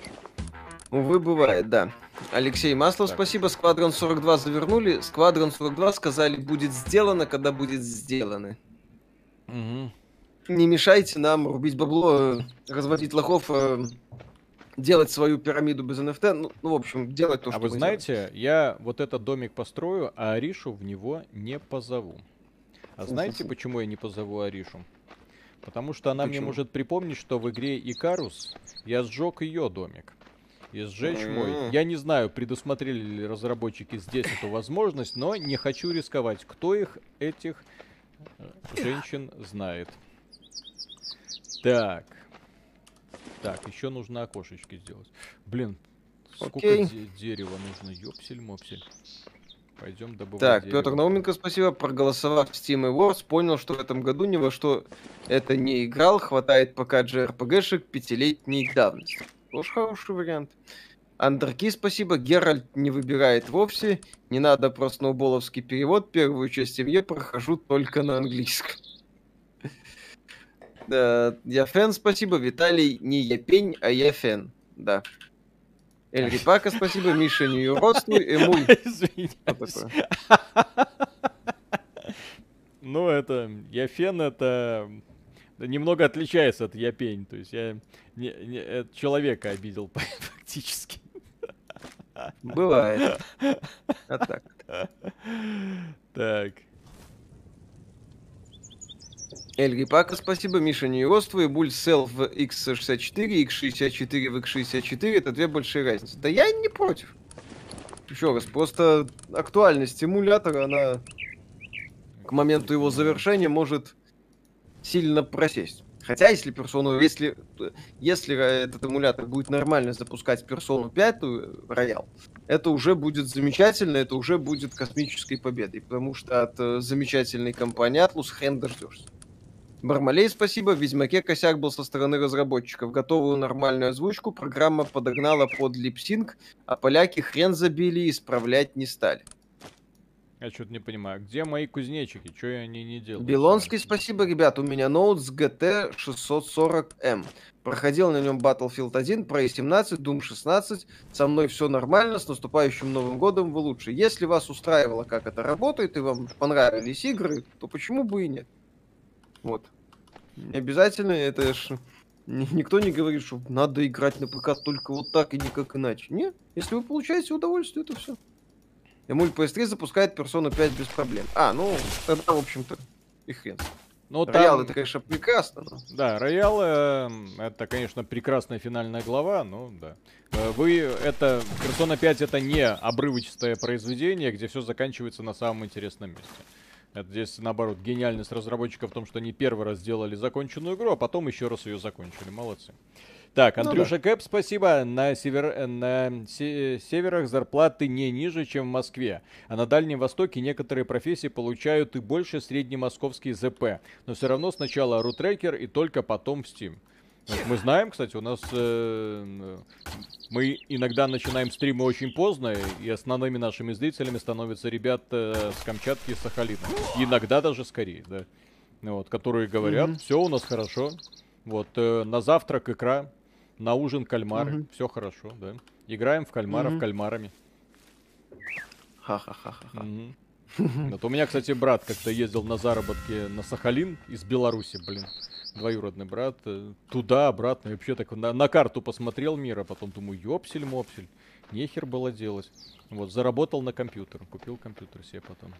Увы, бывает, да. Алексей Маслов, так. спасибо. Сквадрон 42 завернули. Сквадрон 42 сказали, будет сделано, когда будет сделано. Угу. Не мешайте нам рубить бабло, разводить лохов, э, делать свою пирамиду без NFT. Ну, ну в общем, делать то, а что А вы знаете, делаем. я вот этот домик построю, а Аришу в него не позову. А знаете, почему я не позову Аришу? Потому что она почему? мне может припомнить, что в игре Икарус я сжег ее домик и сжечь мой. Я не знаю, предусмотрели ли разработчики здесь эту возможность, но не хочу рисковать. Кто их, этих э, женщин, знает. Так. Так, еще нужно окошечки сделать. Блин, сколько де- дерева нужно, ёпсель-мопсель. Пойдем добывать Так, дерево. Петр Науменко, спасибо. Проголосовав в Steam Awards, понял, что в этом году ни во что это не играл. Хватает пока JRPG-шек пятилетней давности. Тоже хороший вариант. Андерки, спасибо. Геральт не выбирает вовсе. Не надо про сноуболовский перевод. Первую часть семьи прохожу только на английском. Да, я фен, спасибо. Виталий, не я пень, а я фен. Да. Эль Рипака, спасибо. Миша, не юродствуй. Эмуль. Ну, это... Я фен, это немного отличается от я пень. То есть я не, не, человека обидел фактически. Бывает. А так. Так. Эльги Пака, спасибо. Миша Нейроство и Буль Сел в X64, X64 в X64 это две большие разницы. Да я не против. Еще раз, просто актуальность эмулятора, она к моменту его завершения может сильно просесть. Хотя, если персону, если, если этот эмулятор будет нормально запускать персону 5 роял, это уже будет замечательно, это уже будет космической победой, потому что от э, замечательной компании Atlus хрен дождешься. Бармалей, спасибо. В Ведьмаке косяк был со стороны разработчиков. Готовую нормальную озвучку программа подогнала под липсинг, а поляки хрен забили и исправлять не стали. Я что-то не понимаю. Где мои кузнечики? Что они не делают? Белонский, спасибо, ребят. У меня ноут с GT 640M. Проходил на нем Battlefield 1, Prey 17, Doom 16. Со мной все нормально. С наступающим Новым годом вы лучше. Если вас устраивало, как это работает, и вам понравились игры, то почему бы и нет? Вот. Не обязательно, это ж... Никто не говорит, что надо играть на ПК только вот так и никак иначе. Нет, если вы получаете удовольствие, это все. Эмуль PS3 запускает персону 5 без проблем. А, ну, тогда, в общем-то, и хрен. Ну, Роял там... это, конечно, прекрасно. Но... Да, Роял э, это, конечно, прекрасная финальная глава, но да. Э, вы, это, Persona 5 это не обрывочное произведение, где все заканчивается на самом интересном месте. Это здесь, наоборот, гениальность разработчиков в том, что они первый раз сделали законченную игру, а потом еще раз ее закончили. Молодцы. Так, Андрюша ну, да. Кэп, спасибо. На, север, на се, северах зарплаты не ниже, чем в Москве. А на Дальнем Востоке некоторые профессии получают и больше среднемосковский ЗП. Но все равно сначала рутрекер и только потом в Steam. Мы знаем, кстати, у нас э, мы иногда начинаем стримы очень поздно, и основными нашими зрителями становятся ребята с Камчатки и Сахалина. Иногда даже скорее, да. Вот, которые говорят, mm-hmm. все у нас хорошо. Вот, э, на завтрак икра, на ужин кальмары. Все хорошо, да. Играем в кальмаров кальмарами. Ха-ха-ха-ха. Вот у меня, кстати, брат как-то ездил на заработки на Сахалин из Беларуси, блин. Двоюродный брат. Э, туда, обратно. И вообще так на, на карту посмотрел мира, потом думаю, ёпсель-мопсель. Нехер было делать. Вот, заработал на компьютер. Купил компьютер себе потом.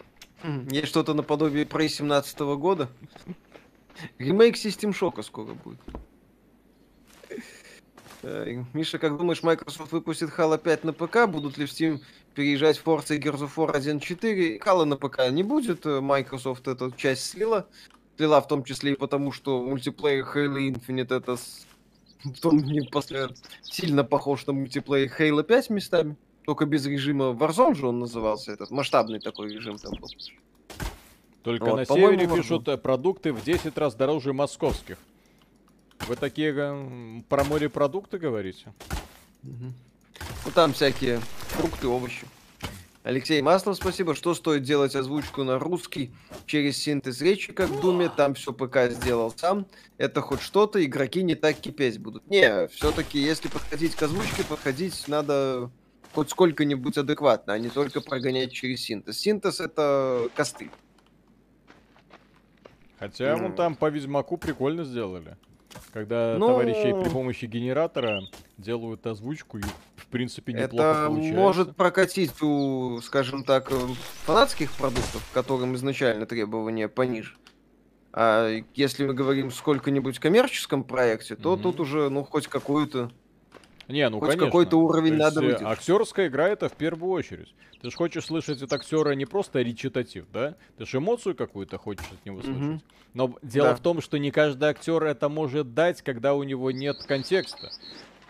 Есть что-то наподобие Prey 17 года? Ремейк System Shock скоро будет. Э, Миша, как думаешь, Microsoft выпустит Halo 5 на ПК? Будут ли в Steam переезжать Forza и Gears of War 1.4? Halo на ПК не будет. Э, Microsoft эту часть слила. Слила в том числе и потому, что мультиплеер Halo Infinite это в том не после сильно похож на мультиплеер Halo 5 местами. Только без режима Warzone же он назывался, этот масштабный такой режим там был. Только вот, на севере пишут э, продукты в 10 раз дороже московских. Вы такие э, про морепродукты говорите? Угу. Ну там всякие фрукты, овощи. Алексей Маслов, спасибо. Что стоит делать озвучку на русский через синтез речи, как в Думе? Там все ПК сделал сам. Это хоть что-то, игроки не так кипеть будут. Не, все-таки, если подходить к озвучке, подходить надо хоть сколько-нибудь адекватно, а не только прогонять через синтез. Синтез это косты. Хотя mm. вон там по Ведьмаку прикольно сделали. Когда Но... товарищи при помощи генератора делают озвучку и в принципе неплохо Это получается. может прокатить у, скажем так, фанатских продуктов, которым изначально требования пониже. А если мы говорим сколько-нибудь коммерческом проекте, то mm-hmm. тут уже, ну, хоть какую-то не, ну Хоть конечно. какой-то уровень То надо выйти. Актерская игра это в первую очередь. Ты же хочешь слышать от актера не просто речитатив, да? Ты же эмоцию какую-то хочешь от него слышать. Mm-hmm. Но дело да. в том, что не каждый актер это может дать, когда у него нет контекста.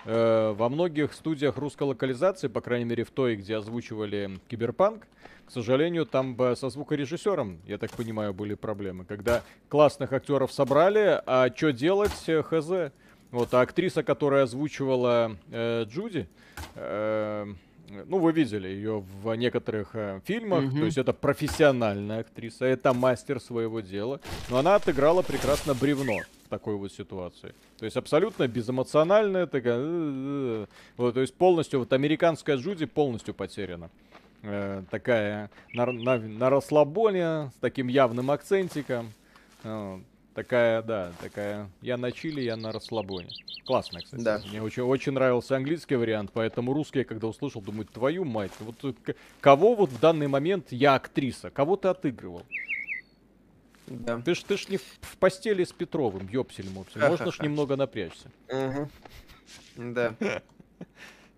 Э, во многих студиях русской локализации, по крайней мере в той, где озвучивали Киберпанк, к сожалению, там со звукорежиссером, я так понимаю, были проблемы. Когда классных актеров собрали, а что делать, э, хз. Вот, а актриса, которая озвучивала э, Джуди, э, ну, вы видели ее в некоторых э, фильмах, mm-hmm. то есть это профессиональная актриса, это мастер своего дела, но она отыграла прекрасно бревно в такой вот ситуации. То есть абсолютно безэмоциональная, такая, э, вот, то есть полностью, вот американская Джуди полностью потеряна. Э, такая на, на, на расслабоне, с таким явным акцентиком. Э, Такая, да, такая. Я на чили, я на расслабоне. Классно, кстати. Да. Мне очень, очень нравился английский вариант, поэтому русский, я когда услышал, думаю, твою мать, вот кого вот в данный момент я актриса, кого ты отыгрывал? Да. Ты ж, ты ж не в, в постели с Петровым, ёпсель мопсель. Можно ж немного напрячься. Угу. Да.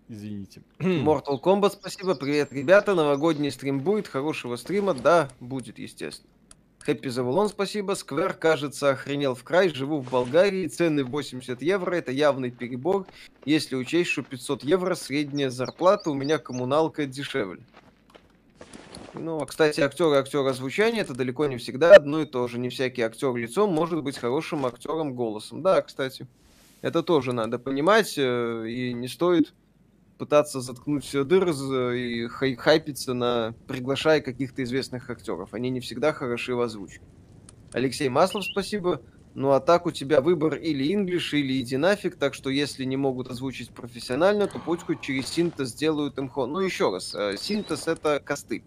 Извините. Mortal Kombat, спасибо. Привет, ребята. Новогодний стрим будет. Хорошего стрима. Да, будет, естественно. Хэппи Завулон, спасибо. Сквер, кажется, охренел в край. Живу в Болгарии. Цены 80 евро. Это явный перебор. Если учесть, что 500 евро средняя зарплата, у меня коммуналка дешевле. Ну, а, кстати, актер и актер озвучания это далеко не всегда одно и то же. Не всякий актер лицом может быть хорошим актером голосом. Да, кстати. Это тоже надо понимать, э, и не стоит пытаться заткнуть все дыры и хай хайпиться на приглашая каких-то известных актеров. Они не всегда хороши в озвучке. Алексей Маслов, спасибо. Ну а так у тебя выбор или English, или иди нафиг, так что если не могут озвучить профессионально, то пусть хоть через синтез сделают имхо. Ну еще раз, э, синтез это костыль.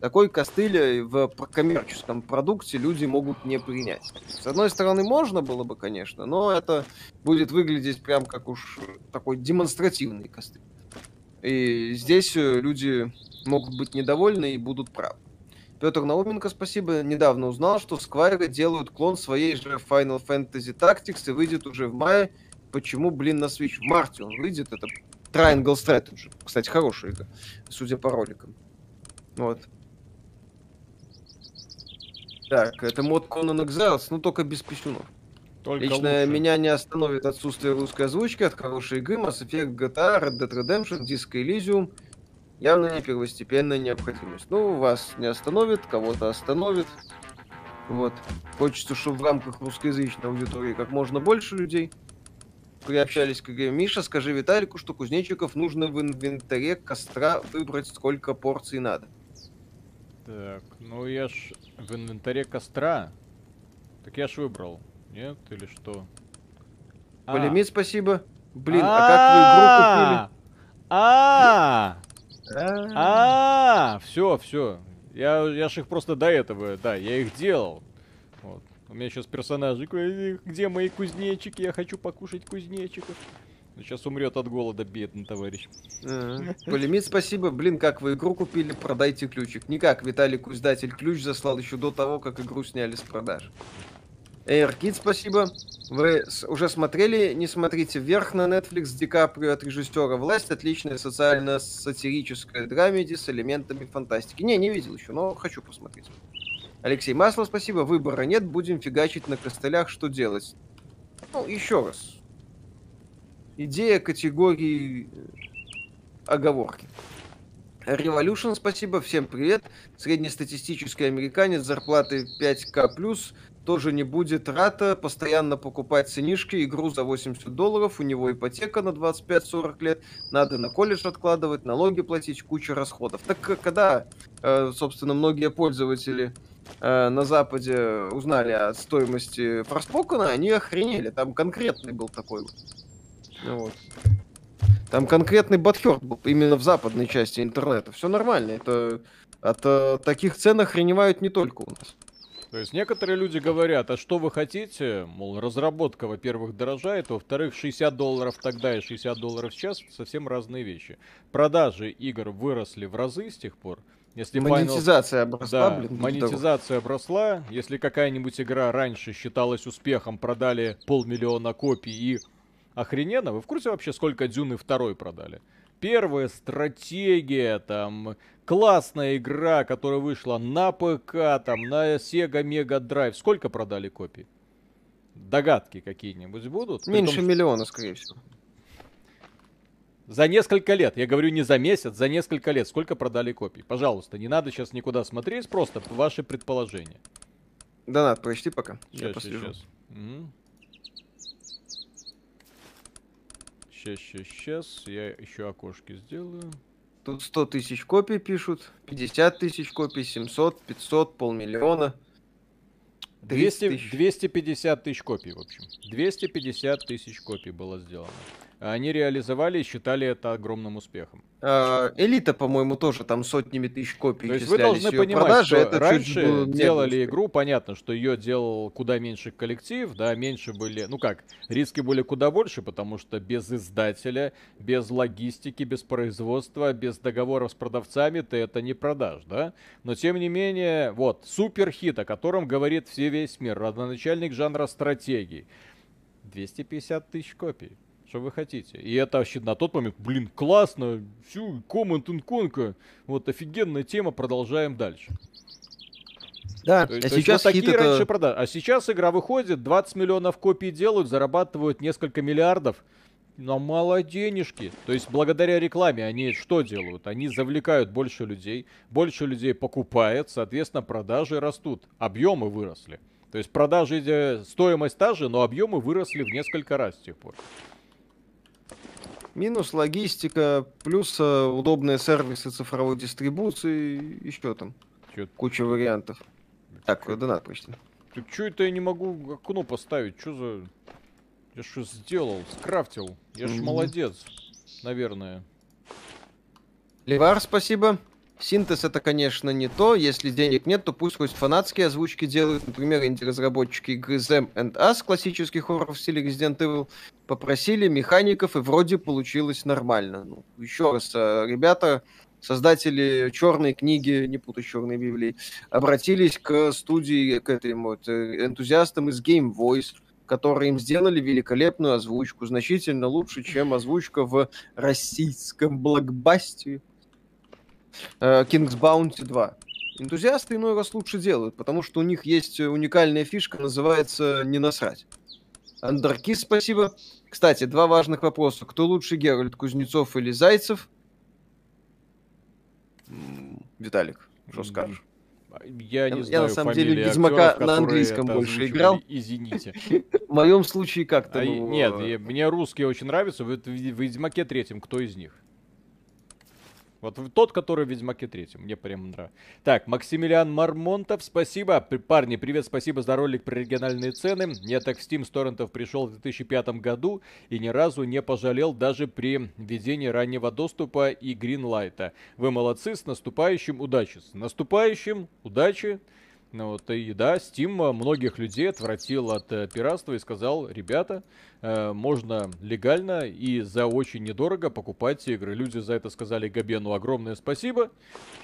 Такой костыль в коммерческом продукте люди могут не принять. С одной стороны, можно было бы, конечно, но это будет выглядеть прям как уж такой демонстративный костыль. И здесь э, люди могут быть недовольны и будут правы. Петр Науменко, спасибо. Недавно узнал, что Square делают клон своей же Final Fantasy Tactics и выйдет уже в мае. Почему, блин, на Switch? В марте он выйдет. Это Triangle Strategy. Кстати, хорошая игра, судя по роликам. Вот. Так, это мод Conan Exiles, но только без писюнов. Только Лично лучше. меня не остановит отсутствие русской озвучки от хорошей игры Mass Effect, GTA, Red Dead Redemption, Disco Elysium. Явно не первостепенная необходимость. Ну, вас не остановит, кого-то остановит. Вот. Хочется, чтобы в рамках русскоязычной аудитории как можно больше людей приобщались к игре. Миша, скажи Виталику, что кузнечиков нужно в инвентаре костра выбрать, сколько порций надо. Так, ну я ж в инвентаре костра. Так я ж выбрал. Нет или что? Полимит, а. спасибо. Блин, а как вы игру купили? А, а, все, все. Я, я ж их просто до этого, да, я их делал. Вот. У меня сейчас персонажи, где мои кузнечики, я хочу покушать кузнечиков. Сейчас умрет от голода, бедный товарищ. Полимит, спасибо. Блин, как вы игру купили, продайте ключик. Никак, Виталик, издатель, ключ заслал еще до того, как игру сняли с продаж. Эйркит, спасибо. Вы уже смотрели «Не смотрите вверх» на Netflix Ди Каприо от режиссера «Власть». Отличная социально-сатирическая драмеди с элементами фантастики. Не, не видел еще, но хочу посмотреть. Алексей Маслов, спасибо. Выбора нет, будем фигачить на костылях. Что делать? Ну, еще раз. Идея категории э, оговорки. Revolution, спасибо, всем привет. Среднестатистический американец, зарплаты 5к+, тоже не будет рата постоянно покупать ценишки, игру за 80 долларов, у него ипотека на 25-40 лет, надо на колледж откладывать, налоги платить, куча расходов. Так когда, э, собственно, многие пользователи э, на Западе узнали о стоимости Форспокона, они охренели. Там конкретный был такой вот. Там конкретный батхерт был именно в западной части интернета. Все нормально. Это от э, таких цен охреневают не только у нас. То есть некоторые люди говорят, а что вы хотите? Мол, разработка, во-первых, дорожает, во-вторых, 60 долларов тогда и 60 долларов сейчас совсем разные вещи. Продажи игр выросли в разы с тех пор. Если монетизация Final... обросла, да, блин, монетизация обросла. Если какая-нибудь игра раньше считалась успехом, продали полмиллиона копий и охрененно. Вы в курсе вообще, сколько Дюны второй продали? Первая стратегия, там, классная игра, которая вышла на ПК, там, на Sega Mega Drive. Сколько продали копий? Догадки какие-нибудь будут? Меньше том, миллиона, скорее всего. За несколько лет, я говорю не за месяц, за несколько лет, сколько продали копий? Пожалуйста, не надо сейчас никуда смотреть, просто ваши предположения. Донат, прочти пока. Сейчас, я сейчас. сейчас. Сейчас, сейчас, сейчас, я еще окошки сделаю. Тут 100 тысяч копий пишут, 50 тысяч копий, 700, 500, полмиллиона. 200, тысяч. 250 тысяч копий, в общем. 250 тысяч копий было сделано. Они реализовали и считали это огромным успехом. А, Элита, по-моему, тоже там сотнями тысяч копий То есть вы должны понимать, продажи, что это раньше делали игру, понятно, что ее делал куда меньше коллектив, да, меньше были, ну как, риски были куда больше, потому что без издателя, без логистики, без производства, без договоров с продавцами ты это не продашь, да. Но тем не менее, вот, супер хит, о котором говорит все весь мир, родоначальник жанра стратегий. 250 тысяч копий. Что вы хотите? И это вообще на тот момент, блин, классно, всю коммент инконка, вот офигенная тема, продолжаем дальше. Да, то, а то сейчас вот такие это... раньше продаж. А сейчас игра выходит, 20 миллионов копий делают, зарабатывают несколько миллиардов. Но мало денежки. То есть благодаря рекламе они что делают? Они завлекают больше людей, больше людей покупает, соответственно продажи растут, объемы выросли. То есть продажи, э, стоимость та же, но объемы выросли в несколько раз с тех пор. Минус логистика, плюс э, удобные сервисы цифровой дистрибуции, еще там Чё? куча вариантов. Так, донат почти. Так что это я не могу окно поставить? Что за... Я что сделал? Скрафтил. Я ж mm-hmm. молодец, наверное. Левар, спасибо. Синтез это, конечно, не то. Если денег нет, то пусть хоть фанатские озвучки делают. Например, инди-разработчики игры Them and Us, классических хорроров в стиле Resident Evil, попросили механиков, и вроде получилось нормально. Ну, еще раз, э, ребята, создатели черной книги, не путаю черной Библии, обратились к студии, к этим вот э, энтузиастам из Game Voice, которые им сделали великолепную озвучку, значительно лучше, чем озвучка в российском блокбасте King's Bounty 2. Энтузиасты иной раз лучше делают, потому что у них есть уникальная фишка, называется «не насрать». Андеркис, спасибо. Кстати, два важных вопроса. Кто лучше, Геральт Кузнецов или Зайцев? Виталик, что скажешь? Я не я, знаю Я на самом деле Ведьмака актеров, на английском больше играл. Извините. В моем случае как-то. А, ну, нет, э, мне русские очень нравятся. В Ведьмаке третьем кто из них? Вот тот, который в Ведьмаке третьем. Мне прям нравится. Так, Максимилиан Мармонтов, спасибо. Парни, привет, спасибо за ролик про региональные цены. Я так в Steam с торрентов пришел в 2005 году и ни разу не пожалел даже при введении раннего доступа и гринлайта. Вы молодцы, с наступающим удачи. С наступающим удачи. Ну вот и да, Steam многих людей отвратил от э, пиратства и сказал, ребята, э, можно легально и за очень недорого покупать игры. Люди за это сказали Габену огромное спасибо.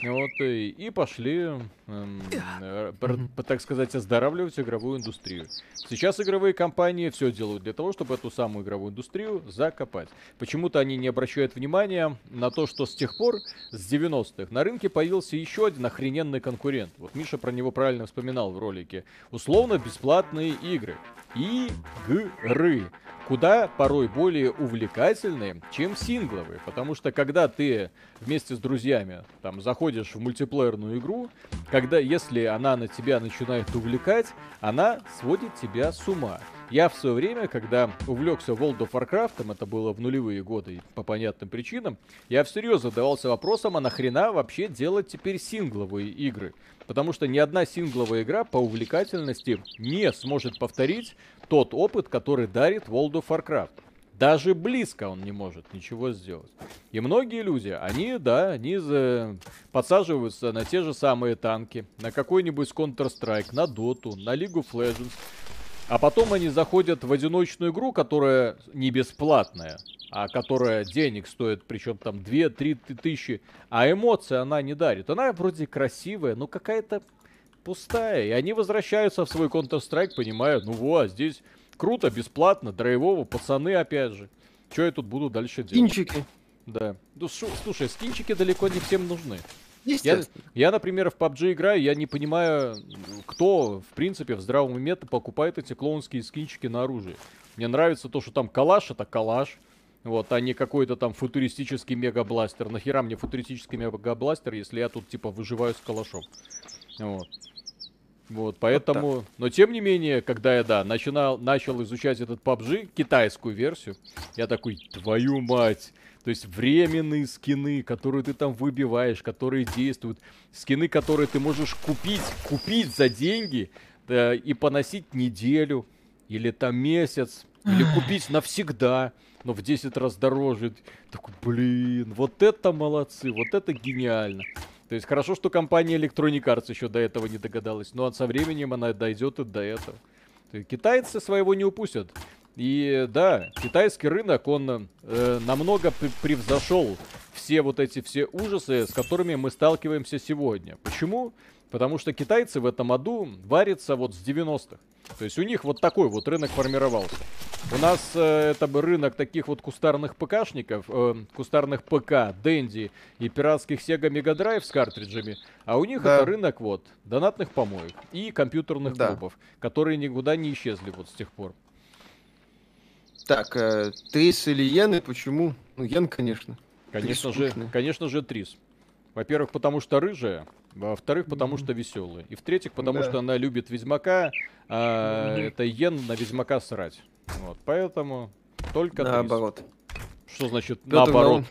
Вот, и, и пошли, эм, э, э, так сказать, оздоравливать игровую индустрию. Сейчас игровые компании все делают для того, чтобы эту самую игровую индустрию закопать. Почему-то они не обращают внимания на то, что с тех пор, с 90-х, на рынке появился еще один охрененный конкурент. Вот Миша про него правильно вспоминал в ролике. Условно бесплатные игры. Игры куда порой более увлекательные, чем сингловые. Потому что когда ты вместе с друзьями там заходишь в мультиплеерную игру, когда если она на тебя начинает увлекать, она сводит тебя с ума. Я в свое время, когда увлекся World of Warcraft, это было в нулевые годы по понятным причинам, я всерьез задавался вопросом, а нахрена вообще делать теперь сингловые игры? Потому что ни одна сингловая игра по увлекательности не сможет повторить тот опыт, который дарит World of Warcraft. Даже близко он не может ничего сделать. И многие люди, они, да, они за... подсаживаются на те же самые танки, на какой-нибудь Counter-Strike, на Dota, на League of Legends. А потом они заходят в одиночную игру, которая не бесплатная, а которая денег стоит, причем там 2-3 тысячи, а эмоции она не дарит. Она вроде красивая, но какая-то пустая. И они возвращаются в свой Counter-Strike, понимая, ну вот, здесь круто, бесплатно, драйвово, пацаны опять же. Что я тут буду дальше делать? Скинчики. Да. Ну, слушай, скинчики далеко не всем нужны. Я, я, например, в PUBG играю, я не понимаю, кто, в принципе, в здравом уме покупает эти клоунские скинчики на оружие. Мне нравится то, что там калаш это калаш, вот, а не какой-то там футуристический мегабластер. Нахера мне футуристический мегабластер, если я тут, типа, выживаю с калашом. Вот. Вот, поэтому... Вот но тем не менее, когда я, да, начинал, начал изучать этот PUBG, китайскую версию, я такой, твою мать! То есть временные скины, которые ты там выбиваешь, которые действуют. Скины, которые ты можешь купить, купить за деньги да, и поносить неделю или там месяц. Или купить навсегда, но в 10 раз дороже. Такой, блин, вот это молодцы, вот это гениально. То есть хорошо, что компания Electronic Arts еще до этого не догадалась, но со временем она дойдет и до этого. Китайцы своего не упустят. И да, китайский рынок, он э, намного превзошел все вот эти все ужасы, с которыми мы сталкиваемся сегодня. Почему? Потому что китайцы в этом аду варятся вот с 90-х. То есть у них вот такой вот рынок формировался. У нас э, это рынок таких вот кустарных ПКшников, э, кустарных ПК, Дэнди и пиратских Sega Mega Drive с картриджами. А у них да. это рынок вот донатных помоек и компьютерных да. клубов, которые никуда не исчезли вот с тех пор. Так, э, Трис или Йены, почему? Ну, Йен, конечно. Конечно же, конечно же, Трис. Во-первых, потому что рыжая, во-вторых, потому что веселая. И в-третьих, потому да. что она любит Ведьмака, а это Йен на Ведьмака срать. Вот, поэтому только Наоборот. Трис. Что значит Петр наоборот?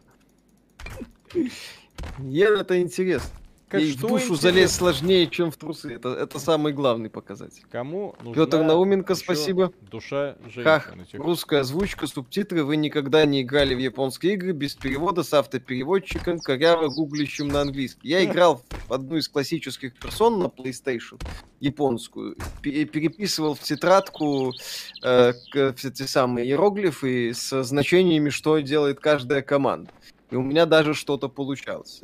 Йен это интересно. Как Ей что в душу залезть сложнее, чем в трусы. Это, это самый главный показатель. Кому нужна Петр Науменко, спасибо. Душа женщины. Хах, русская озвучка, субтитры. Вы никогда не играли в японские игры без перевода с автопереводчиком, коряво гуглищем на английский. Я играл в одну из классических персон на PlayStation, японскую, переписывал в тетрадку э, все те самые иероглифы с значениями, что делает каждая команда. И у меня даже что-то получалось.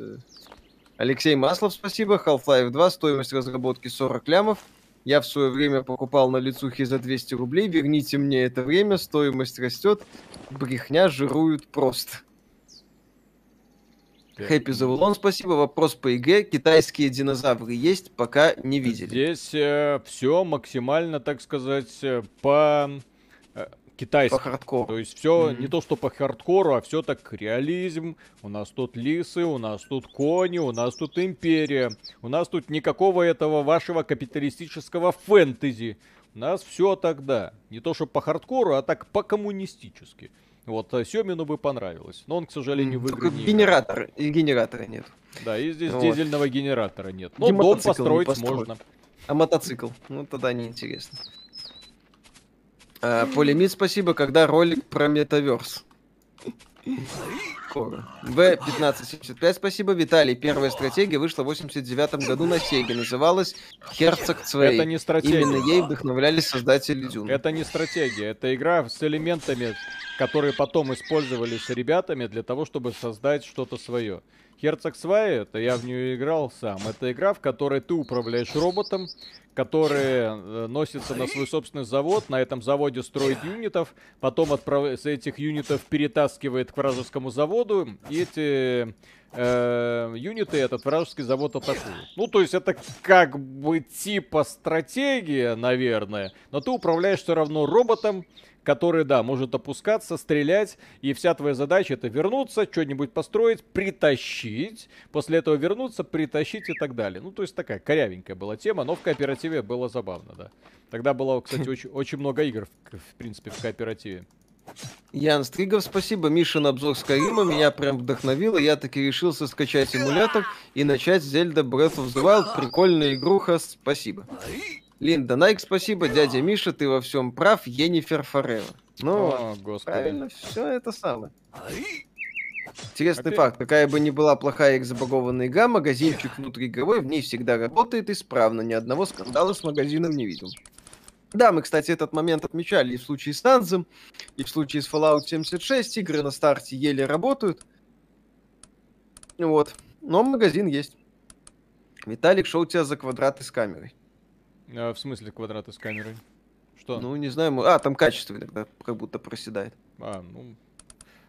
Алексей Маслов, спасибо. Half-Life 2, стоимость разработки 40 лямов. Я в свое время покупал на лицухе за 200 рублей. Верните мне это время, стоимость растет. Брехня жируют просто. Happy Завулон, спасибо. Вопрос по игре. Китайские динозавры есть, пока не видели. Здесь э, все максимально, так сказать, э, по китайский. По хардкору. То есть все mm-hmm. не то, что по хардкору, а все так реализм. У нас тут лисы, у нас тут кони, у нас тут империя. У нас тут никакого этого вашего капиталистического фэнтези. У нас все тогда. Не то, что по хардкору, а так по-коммунистически. Вот, а Семину бы понравилось. Но он, к сожалению, mm, в игры не генератор, и генератора нет. Да, и здесь вот. дизельного генератора нет. Но дом построить можно. А мотоцикл? Ну, тогда неинтересно. А, Полимит, спасибо, когда ролик про метаверс. скоро. В1575, спасибо. Виталий, первая стратегия вышла в 89 году на Сеге. Называлась Херцог Цвей. Это не стратегия. Именно ей вдохновлялись создатели Дюна. Это не стратегия, это игра с элементами, которые потом использовались ребятами для того, чтобы создать что-то свое. Херцог Свай, это я в нее играл сам. Это игра, в которой ты управляешь роботом, который э, носится на свой собственный завод, на этом заводе строит юнитов, потом отправ... с этих юнитов перетаскивает к вражескому заводу, и эти э, юниты этот вражеский завод атакуют. Ну, то есть это как бы типа стратегия, наверное, но ты управляешь все равно роботом, который, да, может опускаться, стрелять, и вся твоя задача это вернуться, что-нибудь построить, притащить, после этого вернуться, притащить и так далее. Ну, то есть такая корявенькая была тема, но в кооперативе было забавно, да. Тогда было, кстати, очень, очень много игр, в, в принципе, в кооперативе. Ян Стригов, спасибо. Миша на обзор Скайрима меня прям вдохновило. Я таки решился скачать эмулятор и начать Zelda Breath of the Wild. Прикольная игруха, спасибо. Линда Найк, спасибо. Дядя Миша, ты во всем прав. Енифер Форева. Ну, О, господи. правильно, все это самое. Интересный Опять? факт. Какая бы ни была плохая их забагованная игра, магазинчик внутриигровой в ней всегда работает исправно. Ни одного скандала с магазином не видел. Да, мы, кстати, этот момент отмечали и в случае с Танзом, и в случае с Fallout 76. Игры на старте еле работают. Вот. Но магазин есть. Виталик, что у тебя за квадраты с камерой? А, в смысле квадраты с камерой? Что? Ну, не знаю. А, там качество иногда как будто проседает. А, ну...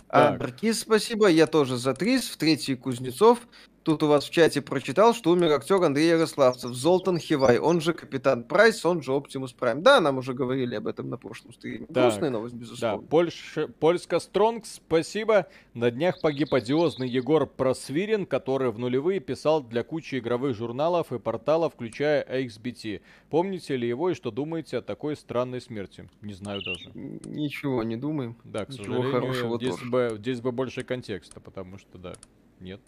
А, Баркис, спасибо. Я тоже за Трис. В третий Кузнецов. Тут у вас в чате прочитал, что умер актер Андрей Ярославцев, Золтан Хивай, он же Капитан Прайс, он же Оптимус Прайм. Да, нам уже говорили об этом на прошлом стриме. Так, Грустная новость, безусловно. Да, Польш... Польска Стронг, спасибо. На днях погиб одиозный Егор Просвирин, который в нулевые писал для кучи игровых журналов и порталов, включая XBT. Помните ли его и что думаете о такой странной смерти? Не знаю даже. Ничего не думаем. Да, к Ничего сожалению, здесь бы, здесь бы больше контекста, потому что, да, нет.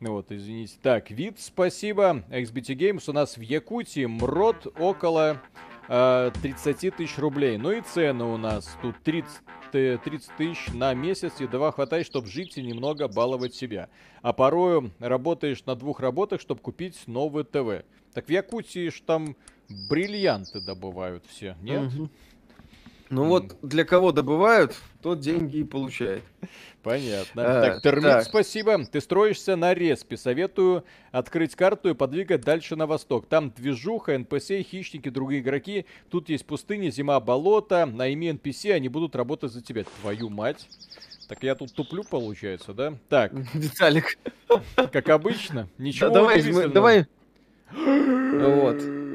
Ну вот, извините. Так, вид, спасибо. XBT Games у нас в Якутии МРОД около э, 30 тысяч рублей. Ну и цены у нас тут 30, 30 тысяч на месяц. Едва хватает, чтобы жить и немного баловать себя. А порою работаешь на двух работах, чтобы купить новый ТВ. Так в Якутии ж там бриллианты добывают все, нет? Угу. Ну вот для кого добывают, тот деньги и получает. Понятно. А, так, Термит, так. спасибо. Ты строишься на респе. Советую открыть карту и подвигать дальше на восток. Там движуха, NPC, хищники, другие игроки. Тут есть пустыня, зима, болото. Найми NPC, они будут работать за тебя. Твою мать. Так я тут туплю, получается, да? Так. Виталик. Как обычно. Ничего да, давай, мы, давай. Вот.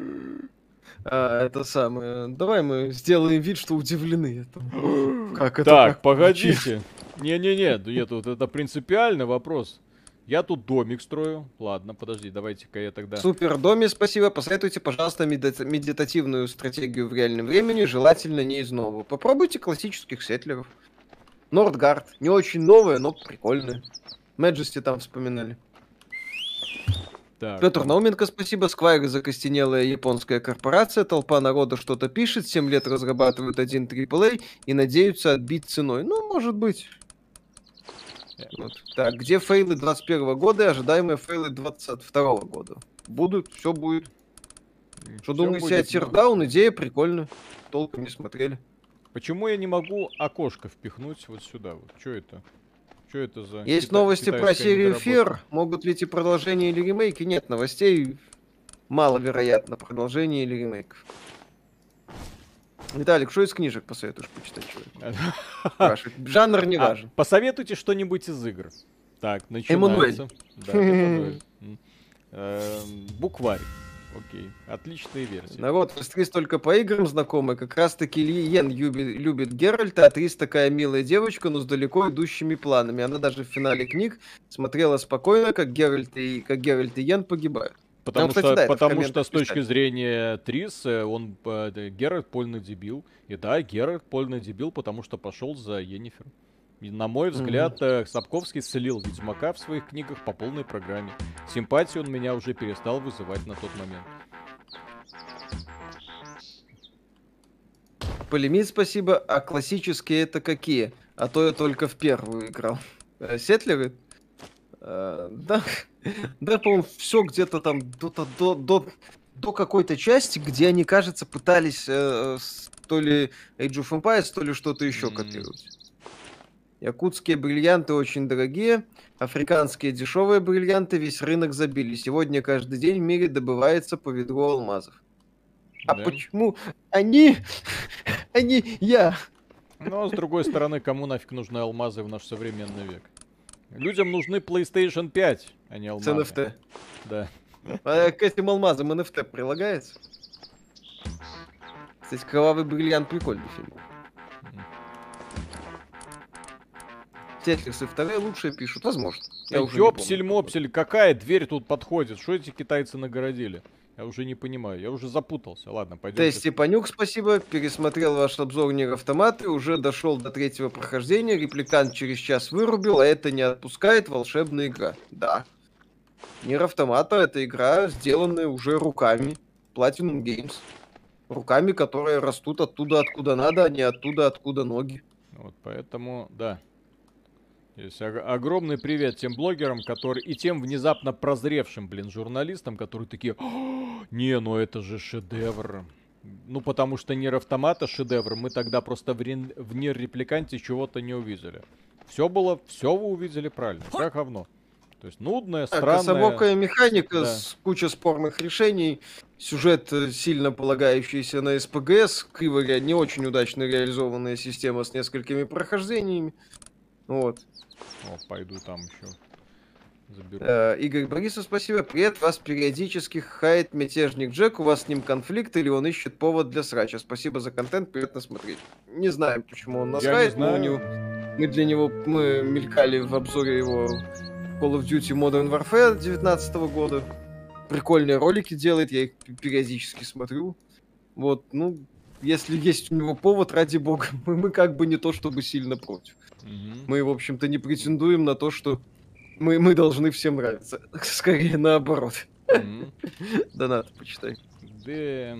А, это самое. Давай мы сделаем вид, что удивлены. Как это? Так, как погодите. Не-не-не, нет, вот это принципиальный вопрос. Я тут домик строю. Ладно, подожди, давайте-ка я тогда... Супер, доме, спасибо. Посоветуйте, пожалуйста, меди- медитативную стратегию в реальном времени, желательно не из нового. Попробуйте классических сетлеров. Нордгард. Не очень новое, но прикольное. Мэджести там вспоминали. Так. Петр Науменко, спасибо. Сквайр закостенелая японская корпорация. Толпа народа что-то пишет. 7 лет разрабатывают один AAA и надеются отбить ценой. Ну, может быть. Вот. Так, где фейлы 21 года и ожидаемые фейлы 22 года? Будут, все будет. Что все думаете о Тирдаун? Идея прикольная. Толком не смотрели. Почему я не могу окошко впихнуть вот сюда? Вот что это? Что это за... Есть кита- новости про серию Фер. Могут ли эти продолжения или ремейки? Нет новостей. Маловероятно продолжение или ремейк. Виталик, что из книжек посоветуешь почитать человек? Жанр не а, важен. Посоветуйте что-нибудь из игр. Так, начинается. Эммануэль. Эм, букварь. Окей, отличные версии. Народ, Трис только по играм знакомы. Как раз таки Йен любит, любит Геральта, а Трис такая милая девочка, но с далеко идущими планами. Она даже в финале книг смотрела спокойно, как Геральт и, как Геральт и Йен погибают. Потому, кстати, что, да, потому что с точки зрения Трис, э, он э, Геральт полный дебил. И да, Геральт полный дебил, потому что пошел за Енифер. И, на мой взгляд, mm-hmm. Сапковский слил Ведьмака в своих книгах по полной программе. Симпатию он меня уже перестал вызывать на тот момент. Полемит, спасибо. А классические это какие? А то я только в первую играл. Э, Сетлеры? Э, да, да, по-моему, все где-то там до, до, до, до какой-то части, где они, кажется, пытались э, то ли Age of Empires, то ли что-то еще mm. копировать. Якутские бриллианты очень дорогие, африканские дешевые бриллианты весь рынок забили. Сегодня каждый день в мире добывается по ведру алмазов. А да. почему они, они я? Но, с другой стороны, кому нафиг нужны алмазы в наш современный век? Людям нужны PlayStation 5, а не алмазы. С NFT. Да. А к этим алмазам NFT прилагается? Кстати, «Кровавый бриллиант» прикольный фильм. Тетлисы вторые лучшие пишут, возможно. Ёпсель-мопсель, какая дверь тут подходит? Что эти китайцы нагородили? Я уже не понимаю, я уже запутался. Ладно, пойдем. Тест Степанюк, спасибо. Пересмотрел ваш обзор Нир Автоматы, уже дошел до третьего прохождения. Репликант через час вырубил, а это не отпускает волшебная игра. Да. Нир Автомата это игра, сделанная уже руками. Platinum Games. Руками, которые растут оттуда, откуда надо, а не оттуда, откуда ноги. Вот поэтому, да, есть огромный привет тем блогерам, которые и тем внезапно прозревшим, блин, журналистам, которые такие, не, ну это же шедевр. Ну, потому что Нир Автомата шедевр, мы тогда просто в, рен... в Репликанте чего-то не увидели. Все было, все вы увидели правильно, как говно. То есть нудная, странная... Кособокая механика да. с кучей спорных решений, сюжет, э, сильно полагающийся на СПГС, криво не очень удачно реализованная система с несколькими прохождениями. Вот. О, пойду там еще заберу. Э, Игорь Борисов, спасибо. Привет, вас периодически хает мятежник Джек. У вас с ним конфликт или он ищет повод для срача? Спасибо за контент, приятно смотреть. Не знаем, почему он нас Я хает, но у него... мы для него мы мелькали в обзоре его Call of Duty Modern Warfare 2019 года. Прикольные ролики делает, я их периодически смотрю. Вот, ну, если есть у него повод, ради бога, мы, мы как бы не то чтобы сильно против. Угу. Мы, в общем-то, не претендуем на то, что мы, мы должны всем нравиться. Скорее наоборот. Угу. Донат, почитай. Да.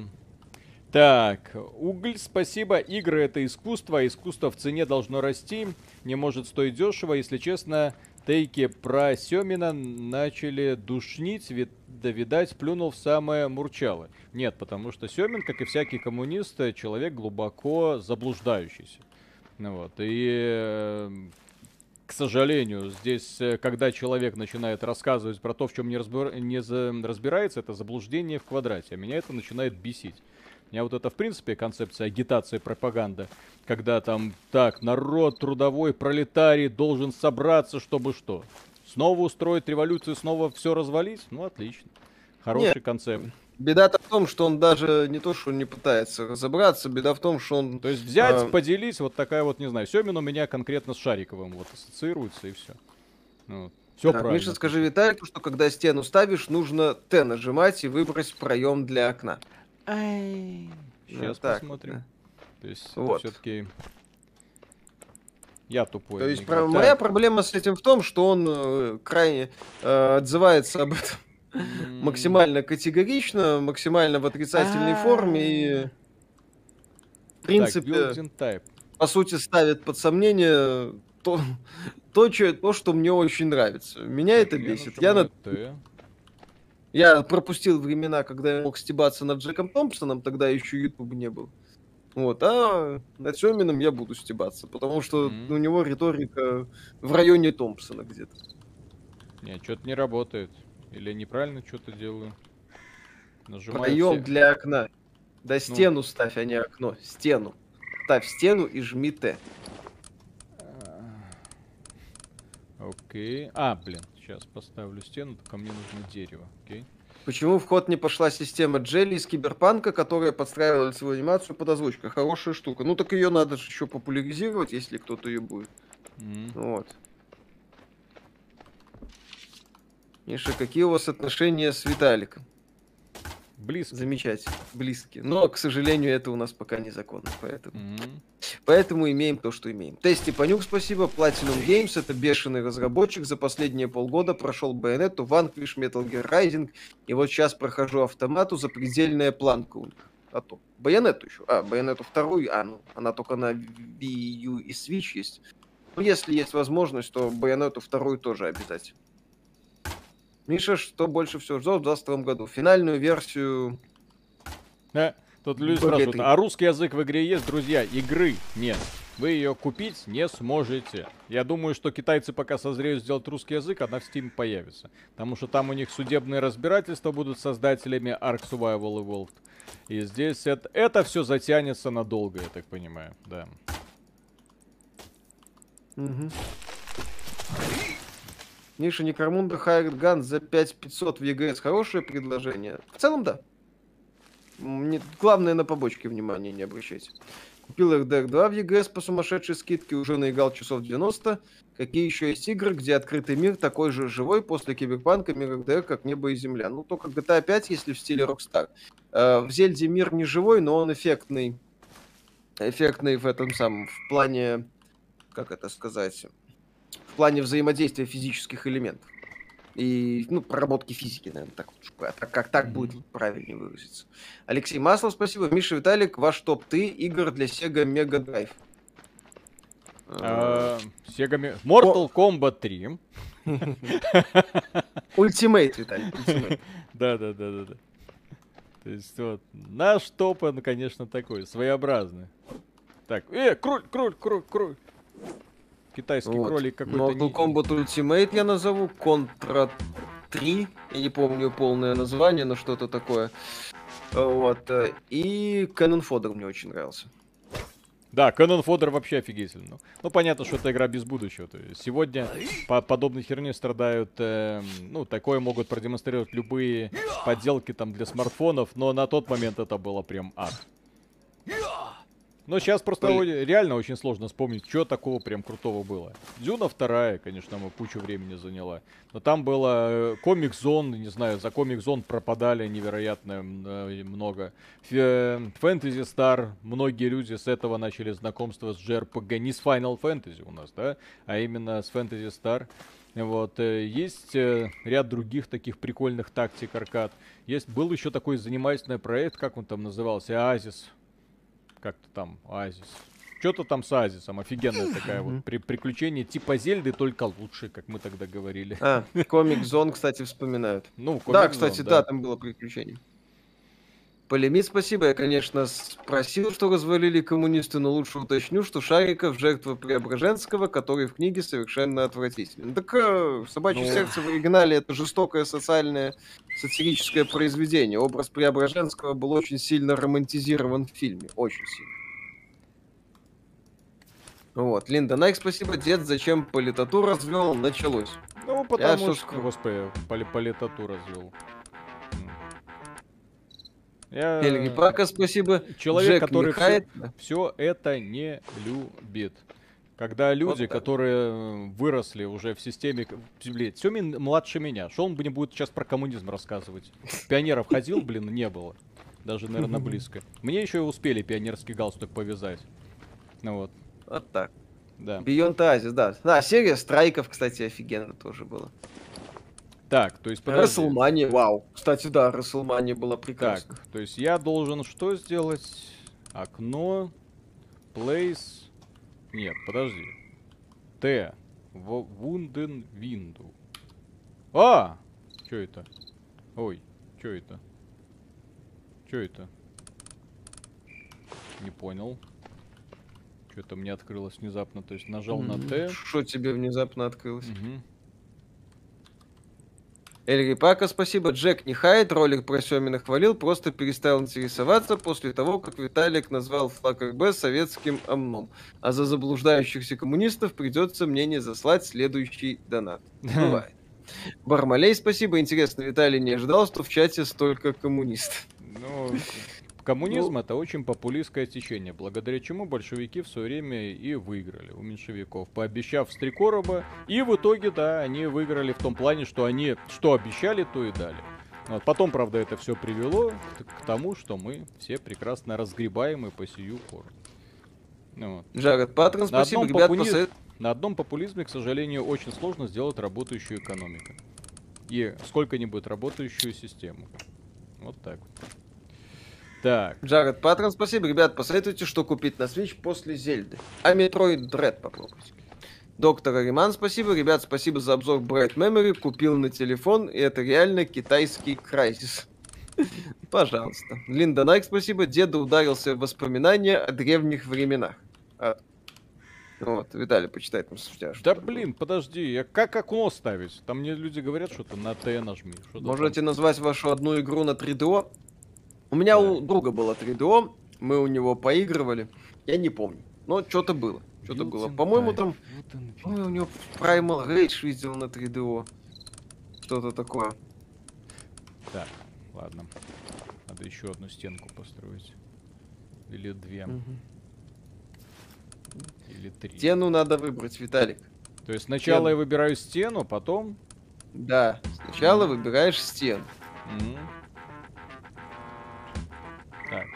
Так, уголь, спасибо. Игры это искусство, а искусство в цене должно расти. Не может стоить дешево. Если честно, тейки про Семина начали душнить, вид, да, видать, плюнул в самое мурчало. Нет, потому что Семин, как и всякий коммунист, человек глубоко заблуждающийся. Ну вот, и, э, к сожалению, здесь, э, когда человек начинает рассказывать про то, в чем не, разбир... не за... разбирается, это заблуждение в квадрате. А меня это начинает бесить. У меня вот это, в принципе, концепция агитации, пропаганда. Когда там, так, народ трудовой, пролетарий должен собраться, чтобы что? Снова устроить революцию, снова все развалить? Ну, отлично. Хороший Нет. концепт. Беда-то в том, что он даже не то, что он не пытается разобраться, беда в том, что он... То есть взять, э... поделить, вот такая вот, не знаю, Семин у меня конкретно с Шариковым вот ассоциируется и все. Ну, все так, правильно. Миша, скажи Виталику, что когда стену ставишь, нужно Т нажимать и выбрать проем для окна. Ай. Сейчас ну, посмотрим. Да. То есть вот. все-таки я тупой. То есть про... моя проблема с этим в том, что он э, крайне э, отзывается об этом максимально категорично, максимально в отрицательной а. форме и в принципе, по сути, ставит под сомнение то, то, что, то, что мне очень нравится. Меня это бесит. Я, на... я пропустил времена, когда я мог стебаться над Джеком Томпсоном, тогда еще YouTube не был. Вот, а над Семиным я буду стебаться, потому что mm-hmm. у него риторика в районе Томпсона где-то. Нет, что-то не работает. Или неправильно что-то делаю? Нажимаю Проем все. для окна. Да ну. стену ставь, а не окно. Стену. Ставь стену и жми Т. Окей. А, блин, сейчас поставлю стену, только мне нужно дерево. Окей. Почему в ход не пошла система Джелли из Киберпанка, которая подстраивала свою анимацию под озвучку? Хорошая штука. Ну так ее надо же еще популяризировать, если кто-то ее будет. Mm. Вот. Миша, какие у вас отношения с Виталиком? Близкие. Замечательно, близкие. Но, к сожалению, это у нас пока незаконно, поэтому... Mm-hmm. Поэтому имеем то, что имеем. Тести Панюк, спасибо. Platinum Games, это бешеный разработчик. За последние полгода прошел Bayonetta, Vanquish, Metal Gear Rising. И вот сейчас прохожу автомату за предельная планка у них. А то. Байонету еще. А, Байонету вторую. А, ну, она только на Wii U и Switch есть. Ну, если есть возможность, то Байонету вторую тоже обязательно. Миша, что больше всего ждал в 2022 году? Финальную версию... Да, тут люди спрашивают, а русский язык в игре есть? Друзья, игры нет. Вы ее купить не сможете. Я думаю, что китайцы пока созреют сделать русский язык, она в Steam появится. Потому что там у них судебные разбирательства будут создателями Ark Survival Evolved. И здесь это, это все затянется надолго, я так понимаю, да. Угу. Ниша Некромунда Хайред Ган за 5500 в ЕГС. Хорошее предложение. В целом, да. Мне, главное, на побочке внимания не обращайте. Купил RDR 2 в ЕГС по сумасшедшей скидке, уже наиграл часов 90. Какие еще есть игры, где открытый мир такой же живой после Киберпанка, мир RDR, как небо и земля? Ну, только GTA 5, если в стиле Rockstar. Э, в Зельде мир не живой, но он эффектный. Эффектный в этом самом, в плане, как это сказать, в плане взаимодействия физических элементов. И, ну, проработки физики, наверное, так, так как так будет правильнее выразиться. Алексей Маслов, спасибо. Миша Виталик, ваш топ-3 игр для Sega Mega Drive. А, Sega Mortal Kombat 3. Ultimate, Виталий. Да, да, да, да, да. То есть вот наш топ, он, конечно, такой своеобразный. Так, э, кроль, кроль, кроль, кроль. Китайский вот. кролик какой-то. Mortal. Kombat Ultimate я назову, Contra 3, я не помню полное название, но что-то такое. Вот. Э, и Cannon Fodder мне очень нравился. Да, Cannon Fodder вообще офигительно. Ну, ну, понятно, что это игра без будущего. То есть сегодня по подобной херне страдают, э, ну, такое могут продемонстрировать любые подделки там для смартфонов, но на тот момент это было прям ад. Но сейчас просто Ой. реально очень сложно вспомнить, что такого прям крутого было. Дюна вторая, конечно, мы кучу времени заняла. Но там было комик э, не знаю, за комик зон пропадали невероятно э, много. Фэнтези Стар, многие люди с этого начали знакомство с JRPG, не с Final Fantasy у нас, да, а именно с Fantasy Star. Вот, э, есть ряд других таких прикольных тактик аркад. Есть, был еще такой занимательный проект, как он там назывался, Оазис как-то там, Оазис. Что-то там с Оазисом, офигенная такая вот при приключение типа Зельды, только лучше, как мы тогда говорили. А, Комик Зон, кстати, вспоминают. Ну, Да, кстати, да, там было приключение. Полемит, спасибо. Я, конечно, спросил, что развалили коммунисты, но лучше уточню, что Шариков жертва Преображенского, который в книге совершенно отвратительный. Так э, «Собачье ну... сердце» в оригинале это жестокое социальное сатирическое произведение. Образ Преображенского был очень сильно романтизирован в фильме. Очень сильно. Вот, Линда Найк, спасибо. Дед, зачем политоту развел? Началось. Ну, потому Я, что, господи, политоту развел. Я... Эльги Пака, спасибо. Человек, Джек который все, все это не любит. Когда люди, вот которые выросли уже в системе... Блин, Семин младше меня. Что он мне будет сейчас про коммунизм рассказывать? Пионеров ходил, блин, не было. Даже, наверное, близко. Мне еще и успели пионерский галстук повязать. Ну вот. Вот так. Да. Beyond Oasis, да. Да, серия страйков, кстати, офигенно тоже было. Так, то есть подожди. Расселмания, вау. Кстати, да, Расселмания была прекрасна. Так, то есть я должен что сделать? Окно, place... Нет, подожди. Т. Вунден Винду. А! Что это? Ой, что это? Что это? Не понял. Что-то мне открылось внезапно. То есть нажал mm-hmm. на Т. Что тебе внезапно открылось? Угу. Эльри Пака, спасибо. Джек не хает, ролик про Семина хвалил, просто перестал интересоваться после того, как Виталик назвал флаг РБ советским омном. А за заблуждающихся коммунистов придется мне не заслать следующий донат. Бывает. Бармалей, спасибо. Интересно, Виталий не ожидал, что в чате столько коммунистов. Ну, Коммунизм ну, это очень популистское течение, благодаря чему большевики в свое время и выиграли у меньшевиков, пообещав стрекороба, и в итоге, да, они выиграли в том плане, что они что обещали, то и дали. Вот. Потом, правда, это все привело к тому, что мы все прекрасно разгребаемы по сию пору. Ну, вот. Жаред Патрон, спасибо, ребят, попули... посовет... На одном популизме, к сожалению, очень сложно сделать работающую экономику. И сколько-нибудь работающую систему. Вот так вот. Так. Джаред Патрон, спасибо. Ребят, посоветуйте, что купить на Switch после Зельды. А Metroid Dread попробуйте. Доктор Ариман, спасибо. Ребят, спасибо за обзор Bright Memory. Купил на телефон, и это реально китайский крайсис. Пожалуйста. Линда Найк, спасибо. Деда ударился в воспоминания о древних временах. А, вот, Виталий, почитай там спустя. Да блин, подожди, я как окно ставить? Там мне люди говорят, что то на Т нажми. Можете там... назвать вашу одну игру на 3DO? У меня да. у друга было 3DO, мы у него поигрывали. Я не помню, но что-то было. Что-то было. По-моему, там... Ой, у него Primal Rage видел на 3DO. Что-то такое. Так, ладно. Надо еще одну стенку построить. Или две. Угу. Или три. Стену надо выбрать, Виталик. То есть сначала стену. я выбираю стену, потом... Да, сначала выбираешь стену. Yeah.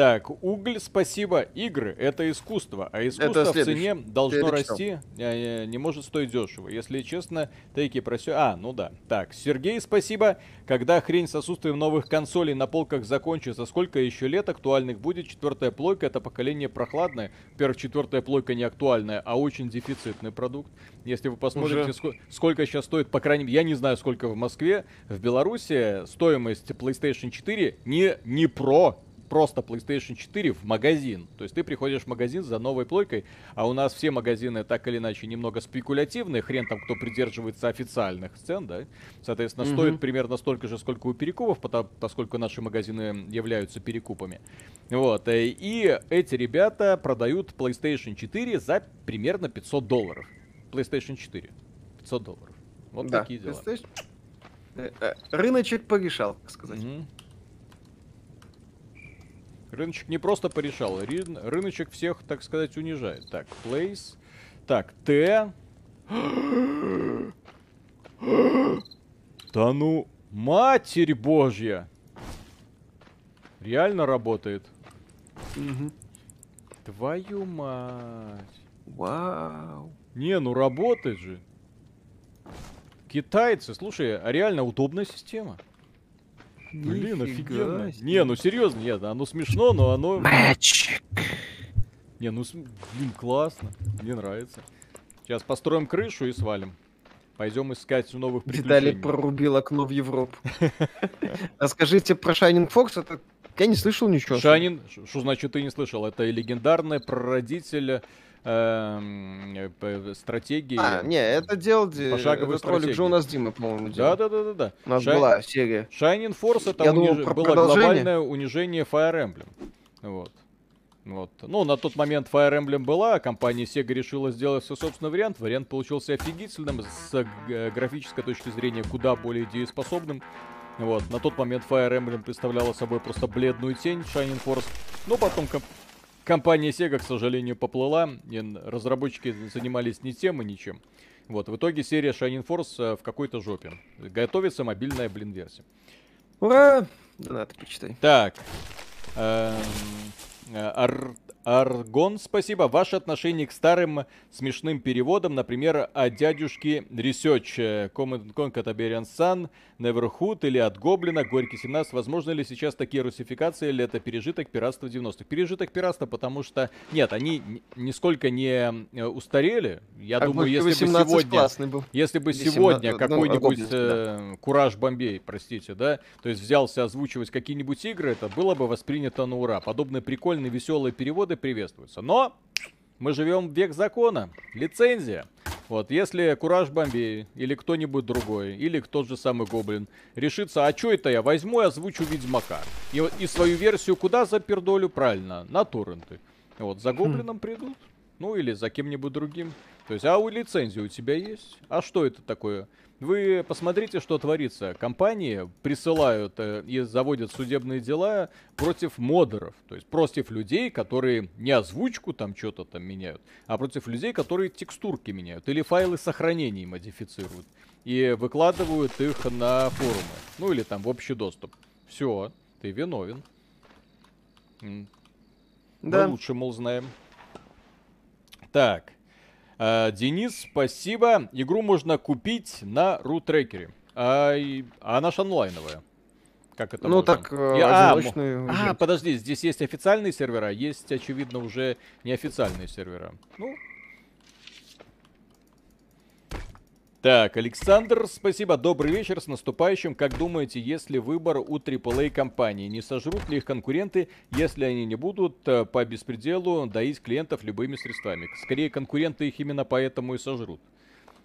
Так, уголь, спасибо. Игры — это искусство, а искусство это в цене должно расти, не, не может стоить дешево. Если честно, тейки просё... А, ну да. Так, Сергей, спасибо. Когда хрень с отсутствием новых консолей на полках закончится, сколько еще лет актуальных будет? Четвертая плойка — это поколение прохладное. Во-первых, четвертая плойка не актуальная, а очень дефицитный продукт. Если вы посмотрите, Уже... сколько сейчас стоит, по крайней мере, я не знаю, сколько в Москве, в Беларуси стоимость PlayStation 4 не, не про просто PlayStation 4 в магазин. То есть ты приходишь в магазин за новой плойкой, а у нас все магазины так или иначе немного спекулятивные, хрен там кто придерживается официальных цен, да. Соответственно, mm-hmm. стоит примерно столько же, сколько у перекупов, потому, поскольку наши магазины являются перекупами. Вот. Э, и эти ребята продают PlayStation 4 за примерно 500 долларов. PlayStation 4. 500 долларов. Вот да. такие дела. PlayStation... Э, э, рыночек порешал, так сказать. Mm-hmm. Рыночек не просто порешал, рыночек всех, так сказать, унижает. Так, place. Так, Т. Да ну, матерь божья. Реально работает. Угу. Твою мать. Вау. Не, ну работает же. Китайцы, слушай, а реально удобная система. Блин, офигенно. Не, ну серьезно, нет, оно смешно, но оно... Magic. Не, ну, блин, классно. Мне нравится. Сейчас построим крышу и свалим. Пойдем искать новых приключений. Виталий прорубил окно в Европу. Расскажите про Shining Fox, это я не слышал ничего. Шанин, что значит ты не слышал? Это легендарный прародитель э, стратегии. А, не, это делал пошаговый этот ролик же у нас Дима, по-моему, делал. Да, да, да, да, да. У нас Шай... была серия. Shining Force это униж... думал, было глобальное унижение Fire Emblem. Вот. Вот. Ну, на тот момент Fire Emblem была, компания Sega решила сделать свой собственный вариант. Вариант получился офигительным, с графической точки зрения куда более дееспособным. Вот. На тот момент Fire Emblem представляла собой просто бледную тень Shining Force. Но потом компания Sega, к сожалению, поплыла, и разработчики занимались не тем и ничем. Вот, в итоге серия Shining Force э, в какой-то жопе. Готовится мобильная, блин, версия. Ура! Донаты почитай. Так. Эм, э, Ар Аргон, спасибо. Ваше отношение к старым смешным переводам, например, о дядюшке Research, Конкатабериан Сан, Neverhood или от Гоблина, Горький 17. Возможно ли сейчас такие русификации, или это пережиток пиратства 90-х? Пережиток пиратства, потому что, нет, они нисколько не э, устарели. Я а думаю, если бы сегодня, был. если бы сегодня 17, какой-нибудь ну, э, Кураж Бомбей, простите, да, то есть взялся озвучивать какие-нибудь игры, это было бы воспринято на ура. Подобные прикольные, веселые переводы приветствуются. Но мы живем в век закона. Лицензия. Вот, если Кураж Бомбей или кто-нибудь другой, или тот же самый Гоблин решится, а что это я возьму и озвучу Ведьмака. И, и свою версию куда запердолю? Правильно, на торренты. Вот, за Гоблином хм. придут. Ну, или за кем-нибудь другим. То есть, а у лицензии у тебя есть? А что это такое? Вы посмотрите, что творится. Компании присылают э, и заводят судебные дела против модеров. То есть против людей, которые не озвучку там что-то там меняют, а против людей, которые текстурки меняют или файлы сохранений модифицируют. И выкладывают их на форумы. Ну или там в общий доступ. Все, ты виновен. Да. Мы лучше, мол, знаем. Так. А, Денис, спасибо. Игру можно купить на рутрекере. А, и, а она же онлайновая. Как это ну можно? так, э, а, а, подожди, здесь есть официальные сервера, есть, очевидно, уже неофициальные сервера. Ну, Так, Александр, спасибо, добрый вечер, с наступающим. Как думаете, если выбор у AAA компании, не сожрут ли их конкуренты, если они не будут э, по беспределу доить клиентов любыми средствами? Скорее, конкуренты их именно поэтому и сожрут.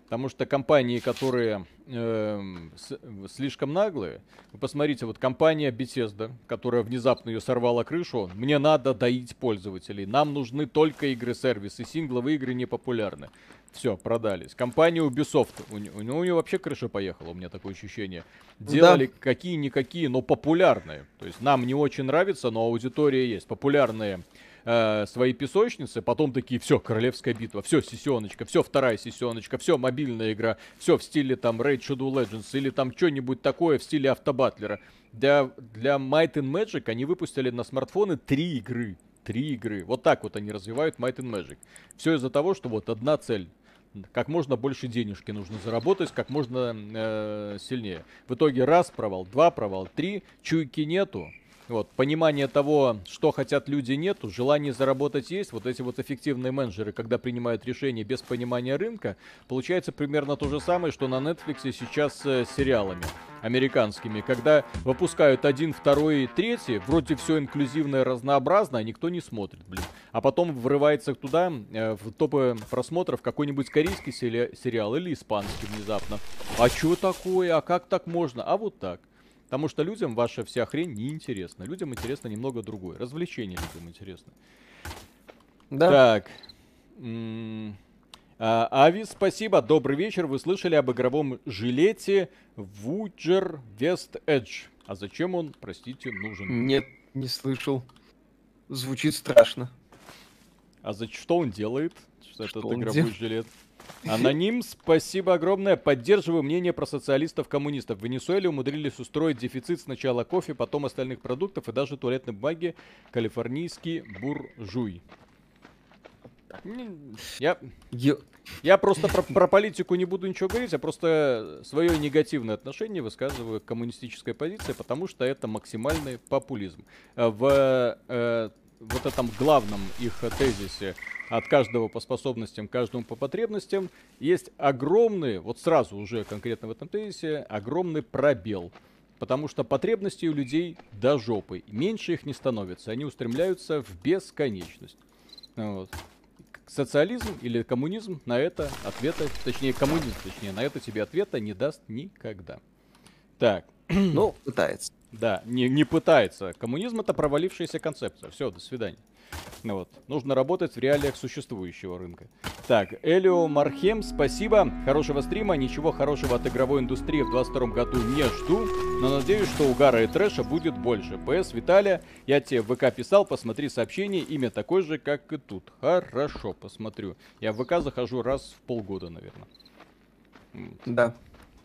Потому что компании, которые э, с, слишком наглые, вы посмотрите, вот компания Bethesda, которая внезапно ее сорвала крышу, мне надо доить пользователей, нам нужны только игры-сервисы, сингловые игры не популярны. Все, продались. Компания Ubisoft, у, у, у нее вообще крыша поехала, у меня такое ощущение. Делали да. какие-никакие, но популярные. То есть нам не очень нравится, но аудитория есть. Популярные э, свои песочницы, потом такие, все, королевская битва, все, сессионочка, все, вторая сессионочка, все, мобильная игра, все в стиле там Raid Shadow Legends или там что-нибудь такое в стиле автобатлера. Для, для Might and Magic они выпустили на смартфоны три игры. Три игры. Вот так вот они развивают Might and Magic. Все из-за того, что вот одна цель как можно больше денежки нужно заработать, как можно э, сильнее. В итоге раз провал, два провал, три, чуйки нету, вот, понимания того, что хотят люди, нету, желание заработать есть. Вот эти вот эффективные менеджеры, когда принимают решения без понимания рынка, получается примерно то же самое, что на Netflix сейчас с сериалами американскими. Когда выпускают один, второй, третий, вроде все инклюзивное, разнообразно, а никто не смотрит, блин. А потом врывается туда, э, в топы просмотров, какой-нибудь корейский сериал или испанский внезапно. А что такое? А как так можно? А вот так. Потому что людям ваша вся хрень не интересна. Людям интересно немного другое. Развлечение людям интересно. Да. Так. А, Ави, спасибо, добрый вечер. Вы слышали об игровом жилете Вуджер Вест Эдж. А зачем он, простите, нужен? Нет, не слышал. Звучит страшно. А за что он делает? Что, что этот игровой дел... жилет? Аноним, спасибо огромное. Поддерживаю мнение про социалистов-коммунистов. В Венесуэле умудрились устроить дефицит сначала кофе, потом остальных продуктов и даже туалетной бумаги. Калифорнийский буржуй. Я, я просто про, про политику не буду ничего говорить, я просто свое негативное отношение высказываю к коммунистической позиции, потому что это максимальный популизм. В э, вот этом главном их тезисе от каждого по способностям, каждому по потребностям, есть огромный, вот сразу уже конкретно в этом тезисе, огромный пробел. Потому что потребности у людей до жопы. Меньше их не становится. Они устремляются в бесконечность. Вот. Социализм или коммунизм на это ответа, точнее коммунизм, точнее, на это тебе ответа не даст никогда. Так. Ну, пытается. Да, не, не пытается. Коммунизм это провалившаяся концепция. Все, до свидания. Ну вот. Нужно работать в реалиях существующего рынка. Так, Элио Мархем, спасибо. Хорошего стрима. Ничего хорошего от игровой индустрии в 22 году не жду. Но надеюсь, что угара и трэша будет больше. ПС, Виталия, я тебе в ВК писал, посмотри сообщение. Имя такое же, как и тут. Хорошо, посмотрю. Я в ВК захожу раз в полгода, наверное. Да.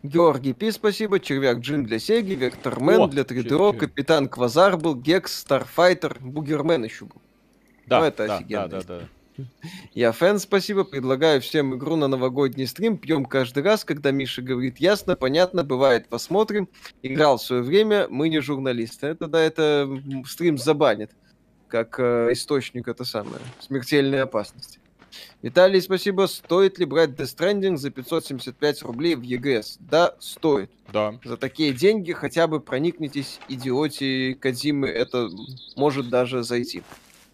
Георгий Пи, спасибо. Червяк Джин для Сеги, Вектормен для 3DO, Капитан Квазар был, Гекс, Старфайтер, Бугермен еще был. Да, ну, это да, офигенно. Да, да, да. Я фэн, спасибо. Предлагаю всем игру на новогодний стрим. Пьем каждый раз, когда Миша говорит ясно, понятно, бывает, посмотрим. Играл в свое время, мы не журналисты. Это да, это стрим забанит. Как э, источник это самое. Смертельной опасности. Виталий, спасибо. Стоит ли брать Death Stranding за 575 рублей в ЕГС? Да, стоит. Да. За такие деньги хотя бы проникнитесь идиоте Кадзимы. Это может даже зайти.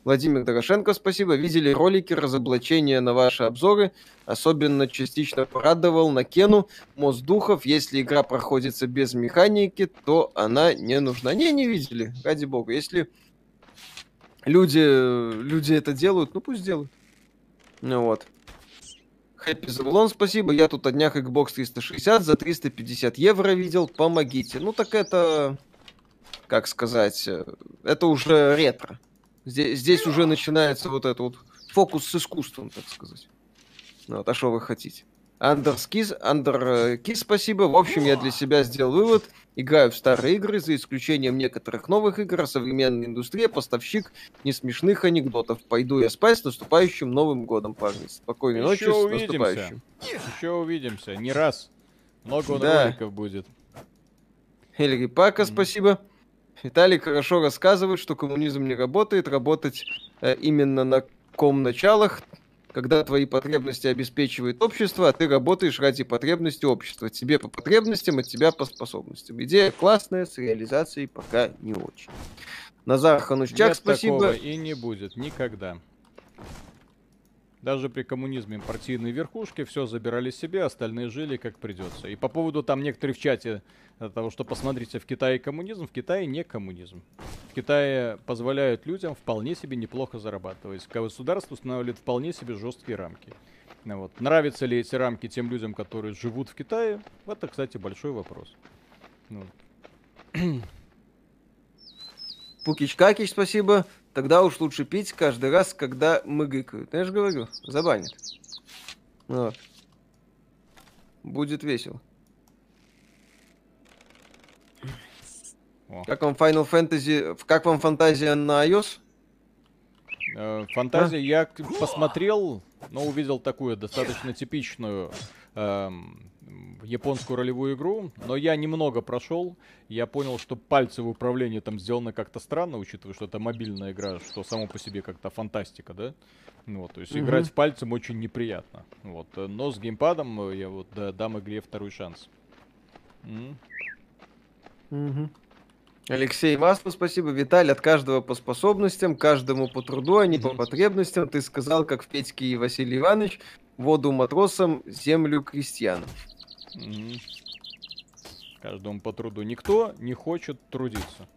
Владимир Дорошенко, спасибо. Видели ролики разоблачения на ваши обзоры. Особенно частично порадовал на Кену. Мост духов. Если игра проходится без механики, то она не нужна. Не, не видели, ради бога. Если люди, люди это делают, ну пусть делают. Ну вот. Хэппи Завулон, спасибо. Я тут о днях Xbox 360 за 350 евро видел. Помогите. Ну так это, как сказать, э, это уже ретро. Здесь, здесь уже начинается вот этот вот фокус с искусством, так сказать. Вот, а что вы хотите? Андерскиз, Андеркиз, спасибо. В общем, я для себя сделал вывод. Играю в старые игры, за исключением некоторых новых игр. А современная индустрия, поставщик несмешных анекдотов. Пойду я спать с наступающим Новым годом, парни. Спокойной Еще ночи, увидимся. с наступающим. Еще увидимся, не раз. Много да. роликов будет. Эльри Пака, спасибо. Виталик хорошо рассказывает, что коммунизм не работает. Работать э, именно на ком началах когда твои потребности обеспечивает общество, а ты работаешь ради потребности общества. Тебе по потребностям, от тебя по способностям. Идея классная, с реализацией пока не очень. Назар Ханущак, Нет спасибо. такого и не будет никогда. Даже при коммунизме партийные верхушки все забирали себе, остальные жили как придется. И по поводу там некоторых в чате того, что посмотрите, в Китае коммунизм, в Китае не коммунизм. В Китае позволяют людям вполне себе неплохо зарабатывать. Государство устанавливает вполне себе жесткие рамки. Ну вот. Нравятся ли эти рамки тем людям, которые живут в Китае? Это, кстати, большой вопрос. Ну вот. Пукич Какич, спасибо. Тогда уж лучше пить каждый раз, когда мыгыкают. Я же говорю, забанят. Вот. Будет весело. О. Как вам Final Fantasy... Как вам фантазия на iOS? Э, Фантазия я к- посмотрел, но увидел такую достаточно типичную эм, японскую ролевую игру, но я немного прошел, я понял, что пальцы в управлении там сделаны как-то странно, учитывая, что это мобильная игра, что само по себе как-то фантастика, да? Ну Вот, то есть Мгм. играть в пальцем очень неприятно. Вот, э, но с геймпадом э, я вот да, дам игре второй шанс. М. Мгм. Алексей Маслов, спасибо. Виталий, от каждого по способностям, каждому по труду, а не по потребностям. Ты сказал, как в Петьке и Василий Иванович, воду матросам, землю крестьянам. Мгм. Каждому по труду. Никто не хочет трудиться.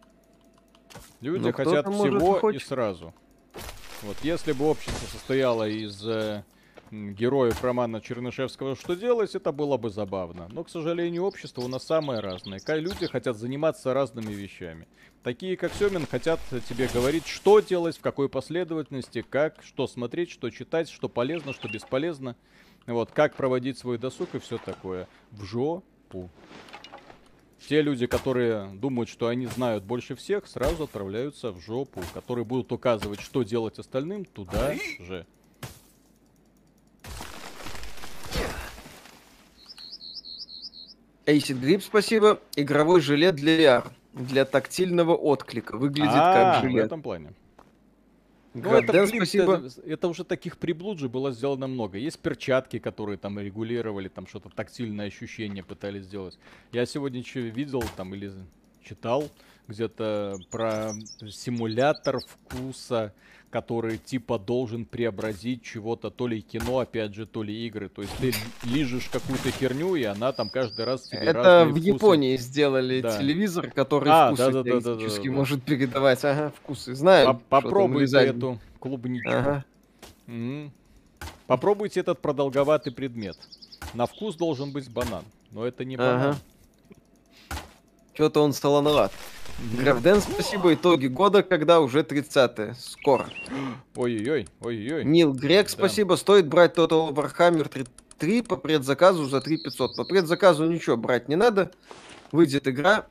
Люди Ну, кто-то, хотят всего и сразу. Вот если бы общество состояло из э, героев романа Чернышевского «Что делать?», это было бы забавно. Но, к сожалению, общество у нас самое разное. Люди хотят заниматься разными вещами. Такие, как Семин, хотят тебе говорить, что делать, в какой последовательности, как, что смотреть, что читать, что полезно, что бесполезно. Вот, как проводить свой досуг и все такое. В жопу. Те люди, которые думают, что они знают больше всех, сразу отправляются в жопу. Которые будут указывать, что делать остальным, туда же. Acid Grip, спасибо. Игровой жилет для VR. Для тактильного отклика. Выглядит А, как в жилет. этом плане. Ну, Граден, это, спасибо. это, это уже таких приблуд же было сделано много. Есть перчатки, которые там регулировали, там что-то тактильное ощущение пытались сделать. Я сегодня что видел там или читал где-то про симулятор вкуса, который типа должен преобразить чего-то, то ли кино, опять же, то ли игры. То есть ты лижешь какую-то херню, и она там каждый раз тебе Это в вкусы. Японии сделали Да. телевизор, который А, вкусы да-да-да-да-да-да. теоретически может передавать. Ага, вкусы. Знаю. По- вырезали. эту клубничку. Ага. М. Попробуйте этот продолговатый предмет. На вкус должен быть банан, но это не банан. Ага. Что-то он солоноват. Гравден, спасибо. Итоги года, когда уже 30 Скоро. Ой-ой-ой, ой-ой. Нил Грек, Да. спасибо. Стоит брать Total Warhammer 3, 3 по предзаказу за 3500. По предзаказу ничего брать не надо. Выйдет игра.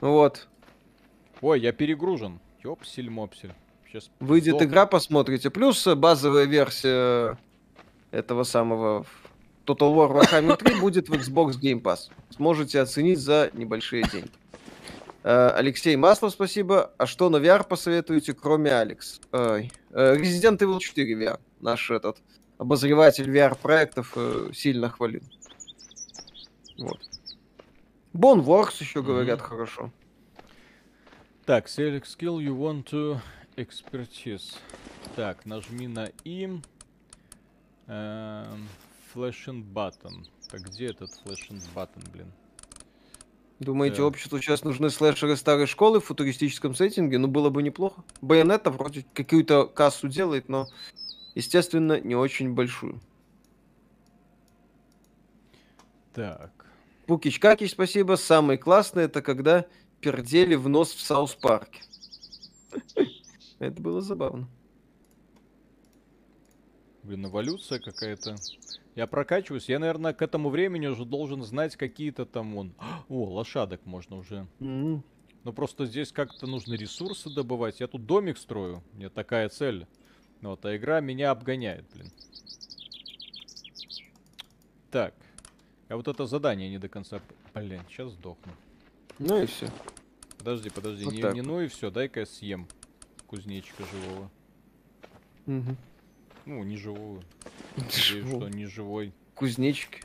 Вот. Ой, я перегружен. Ёпсель-мопсель. Сейчас Выйдет игра, посмотрите. Плюс базовая версия этого самого Total War Warhammer 3 будет в Xbox Game Pass. Сможете оценить за небольшие деньги. Э, Алексей Маслов, спасибо. А что на VR посоветуете, кроме Алекс? Ой. Э, Resident Evil 4 VR. Наш этот обозреватель VR-проектов э, сильно хвалил. Вот. Boneworks еще говорят Мгм. хорошо. Так, select skill you want to expertise. Так, нажми на E. Эм, Flash and button. Так, где этот flash and button, блин? Думаете, Да. обществу сейчас нужны слэшеры старой школы в футуристическом сеттинге? Ну, было бы неплохо. Байонета вроде какую-то кассу делает, но, естественно, не очень большую. Так. Пукич Какич, спасибо. Самый классный это когда пердели в нос в South Park е. Это было забавно. Блин, эволюция какая-то. Я прокачиваюсь. Я, наверное, к этому времени уже должен знать какие-то там вон. О, лошадок можно уже. М. Но просто здесь как-то нужно ресурсы добывать. Я тут домик строю. У меня такая цель. Вот, а игра меня обгоняет, блин. Так. А вот это задание не до конца... Блин, сейчас сдохну. Ну и все. Подожди, подожди. Вот не, не ну и все. Дай-ка я съем кузнечика живого. Ну, не живую. Надеюсь, что не живой. Кузнечики.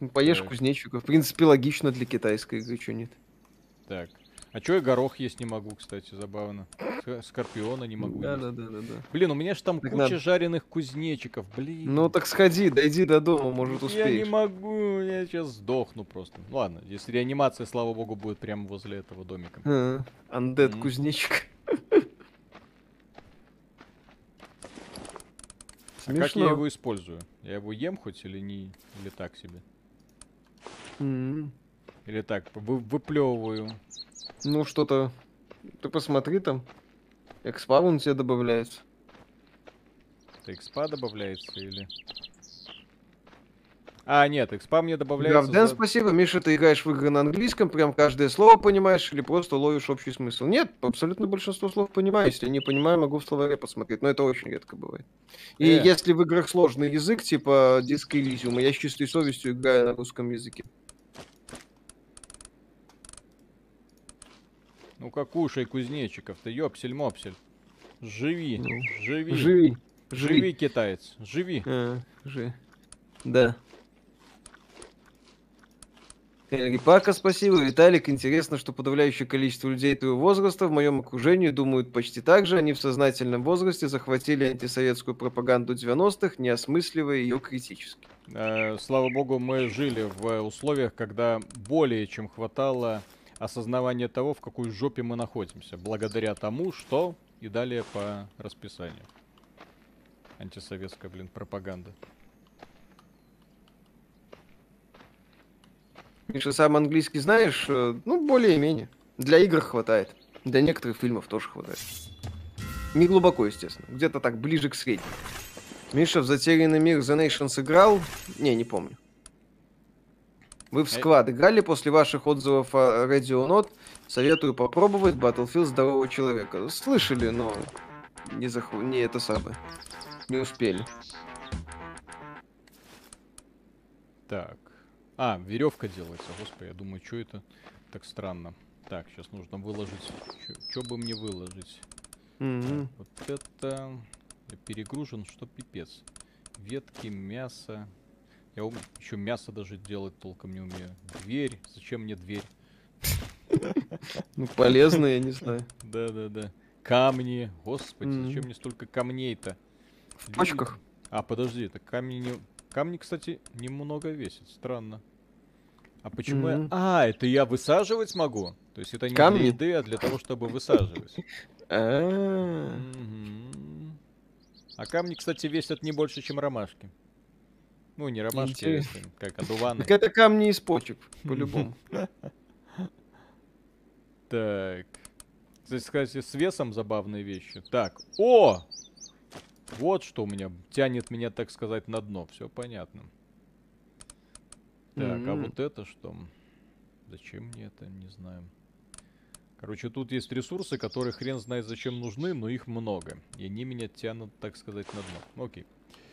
Ну, Поешь Так. кузнечиков. В принципе, логично для китайской игры, что нет. Так. А чё я горох есть не могу, кстати, забавно. Скорпиона не могу Да, есть. да, да, да, да. Блин, у меня же там Так куча надо. жареных кузнечиков, блин. Ну так сходи, дойди до дома, может Я не могу, я сейчас сдохну просто. Ну Ладно, если реанимация, слава богу, будет прямо возле этого домика. А, Андед Мгм. кузнечик. А как я Смешно. его использую? Я его ем хоть или не, или так себе? М. Или так, вы, выплевываю. Ну что-то... Ты посмотри там. Экспаун тебе добавляется. Это экспа добавляется или... А, нет, экспа мне добавляется... Гавден, за- спасибо. Миша, ты играешь в игры на английском, прям каждое слово понимаешь или просто ловишь общий смысл? Нет, абсолютно большинство слов понимаю. Если не понимаю, могу в словаре посмотреть, но это очень редко бывает. И Э. если в играх сложный язык, типа Disco Elysium, я с чистой совестью играю на русском языке. Ну-ка, кушай кузнечиков-то, ёпсель-мопсель. Живи, Ну, живи, Живи. живи, китаец, живи. А, жи. Да. Эльри Пака, спасибо. Виталик, интересно, что подавляющее количество людей твоего возраста в моем окружении думают почти так же. Они в сознательном возрасте захватили антисоветскую пропаганду 90-х, не осмысливая ее критически. Э, Слава богу, мы жили в условиях, когда более чем хватало осознавания того, в какой жопе мы находимся, благодаря тому, что и далее по расписанию. Антисоветская, блин, пропаганда. Миша, сам английский знаешь? Э, Ну, более-менее. Для игр хватает. Для некоторых фильмов тоже хватает. Не глубоко, естественно. Где-то так, ближе к среднему. Миша в «Затерянный мир The Nations» играл? Не, не помню. Вы в Э. склад играли после ваших отзывов о Radio Not? Советую попробовать Battlefield Здорового Человека. Слышали, но не, захв... не это самое. Не успели. Так. А, веревка делается. Господи, я думаю, что это так странно. Так, сейчас нужно выложить. Что бы мне выложить? Мгм. Вот это... Я перегружен, что пипец. Ветки, мясо. Я еще мясо даже делать толком не умею. Дверь. Зачем мне дверь? Ну, полезно, я не знаю. Да-да-да. Камни. Господи, зачем мне столько камней-то? В почках. А, подожди, это камни не... Камни, кстати, немного весят. Странно. А почему я... Мгм. А, это я высаживать могу? То есть это не Камни? для еды, а для того, чтобы высаживать. А. А камни, кстати, весят не больше, чем ромашки. Ну, не ромашки, а эти, как одуваны. Так это камни из почек, по-любому. Так. Кстати, кстати, с весом забавные вещи. Так. О! Вот что у меня тянет меня, так сказать, на дно. Все понятно. Так, а М. вот это что? Зачем мне это? Не знаю. Короче, тут есть ресурсы, которые хрен знает зачем нужны, но их много. И они меня тянут, так сказать, на дно. Окей.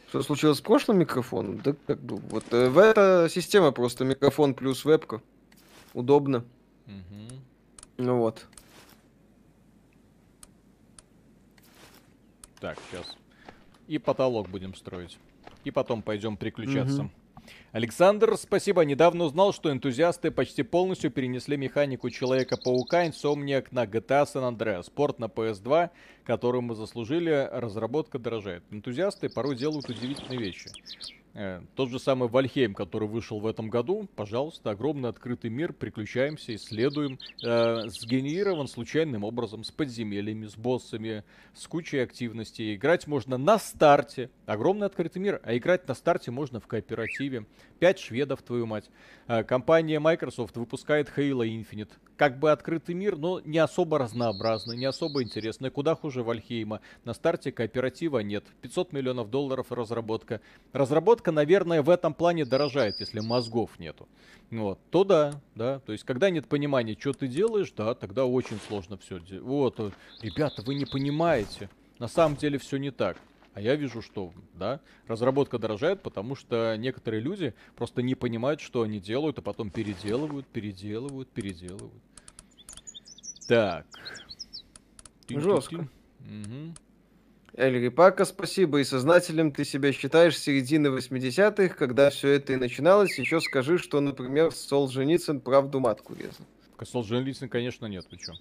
Что случилось с прошлым микрофоном? Да как бы, вот э, в эта система просто микрофон плюс вебка. Удобно. Мгм. Ну вот. Так, сейчас. И потолок будем строить. И потом пойдем приключаться. Александр, спасибо. Недавно узнал, что энтузиасты почти полностью перенесли механику Человека-паука Insomniac на GTA San Andreas. Спорт на PS2, которую мы заслужили, разработка дорожает. Энтузиасты порой делают удивительные вещи. Э, тот же самый Вальхейм, который вышел в этом году, пожалуйста, огромный открытый мир, приключаемся, исследуем, э, сгенерирован случайным образом, с подземельями, с боссами, с кучей активностей. Играть можно на старте, огромный открытый мир, а играть на старте можно в кооперативе. Пять шведов, твою мать. Э, компания Microsoft выпускает Halo Infinite. Как бы открытый мир, но не особо разнообразный, не особо интересный. Куда хуже Вальхейма. На старте кооператива нет. 500 миллионов долларов разработка. Разработка, наверное, в этом плане дорожает, если мозгов нету. Вот, то да, да. То есть, когда нет понимания, что ты делаешь, да, тогда очень сложно все. Вот, э, ребята, вы не понимаете. На самом деле все не так. А я вижу, что, да, разработка дорожает, потому что некоторые люди просто не понимают, что они делают, а потом переделывают, переделывают, переделывают. Так. Жестко. Мгм. Эльри Пака, спасибо. И сознателем ты себя считаешь середины 80-х, когда все это и начиналось. Еще скажи, что, например, Солженицын правду матку резал. Солженицын, конечно, нет, ты чё?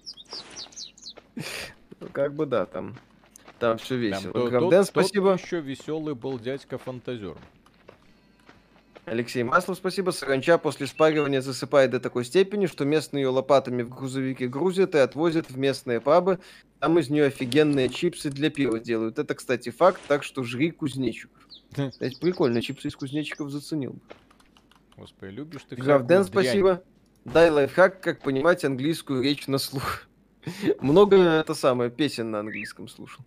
Ну, как бы да, там, там все весело. Тот, спасибо. еще веселый был дядька фантазер. Алексей Маслов, спасибо. Саранча после спаривания засыпает до такой степени, что местные ее лопатами в грузовике грузят и отвозят в местные пабы. Там из нее офигенные чипсы для пива делают. Это, кстати, факт, так что жри кузнечиков. Кстати, прикольно, чипсы из кузнечиков заценил. Господи, любишь ты Гравден, спасибо. Дай лайфхак, как понимать английскую речь на слух. Много это самое песен на английском слушал.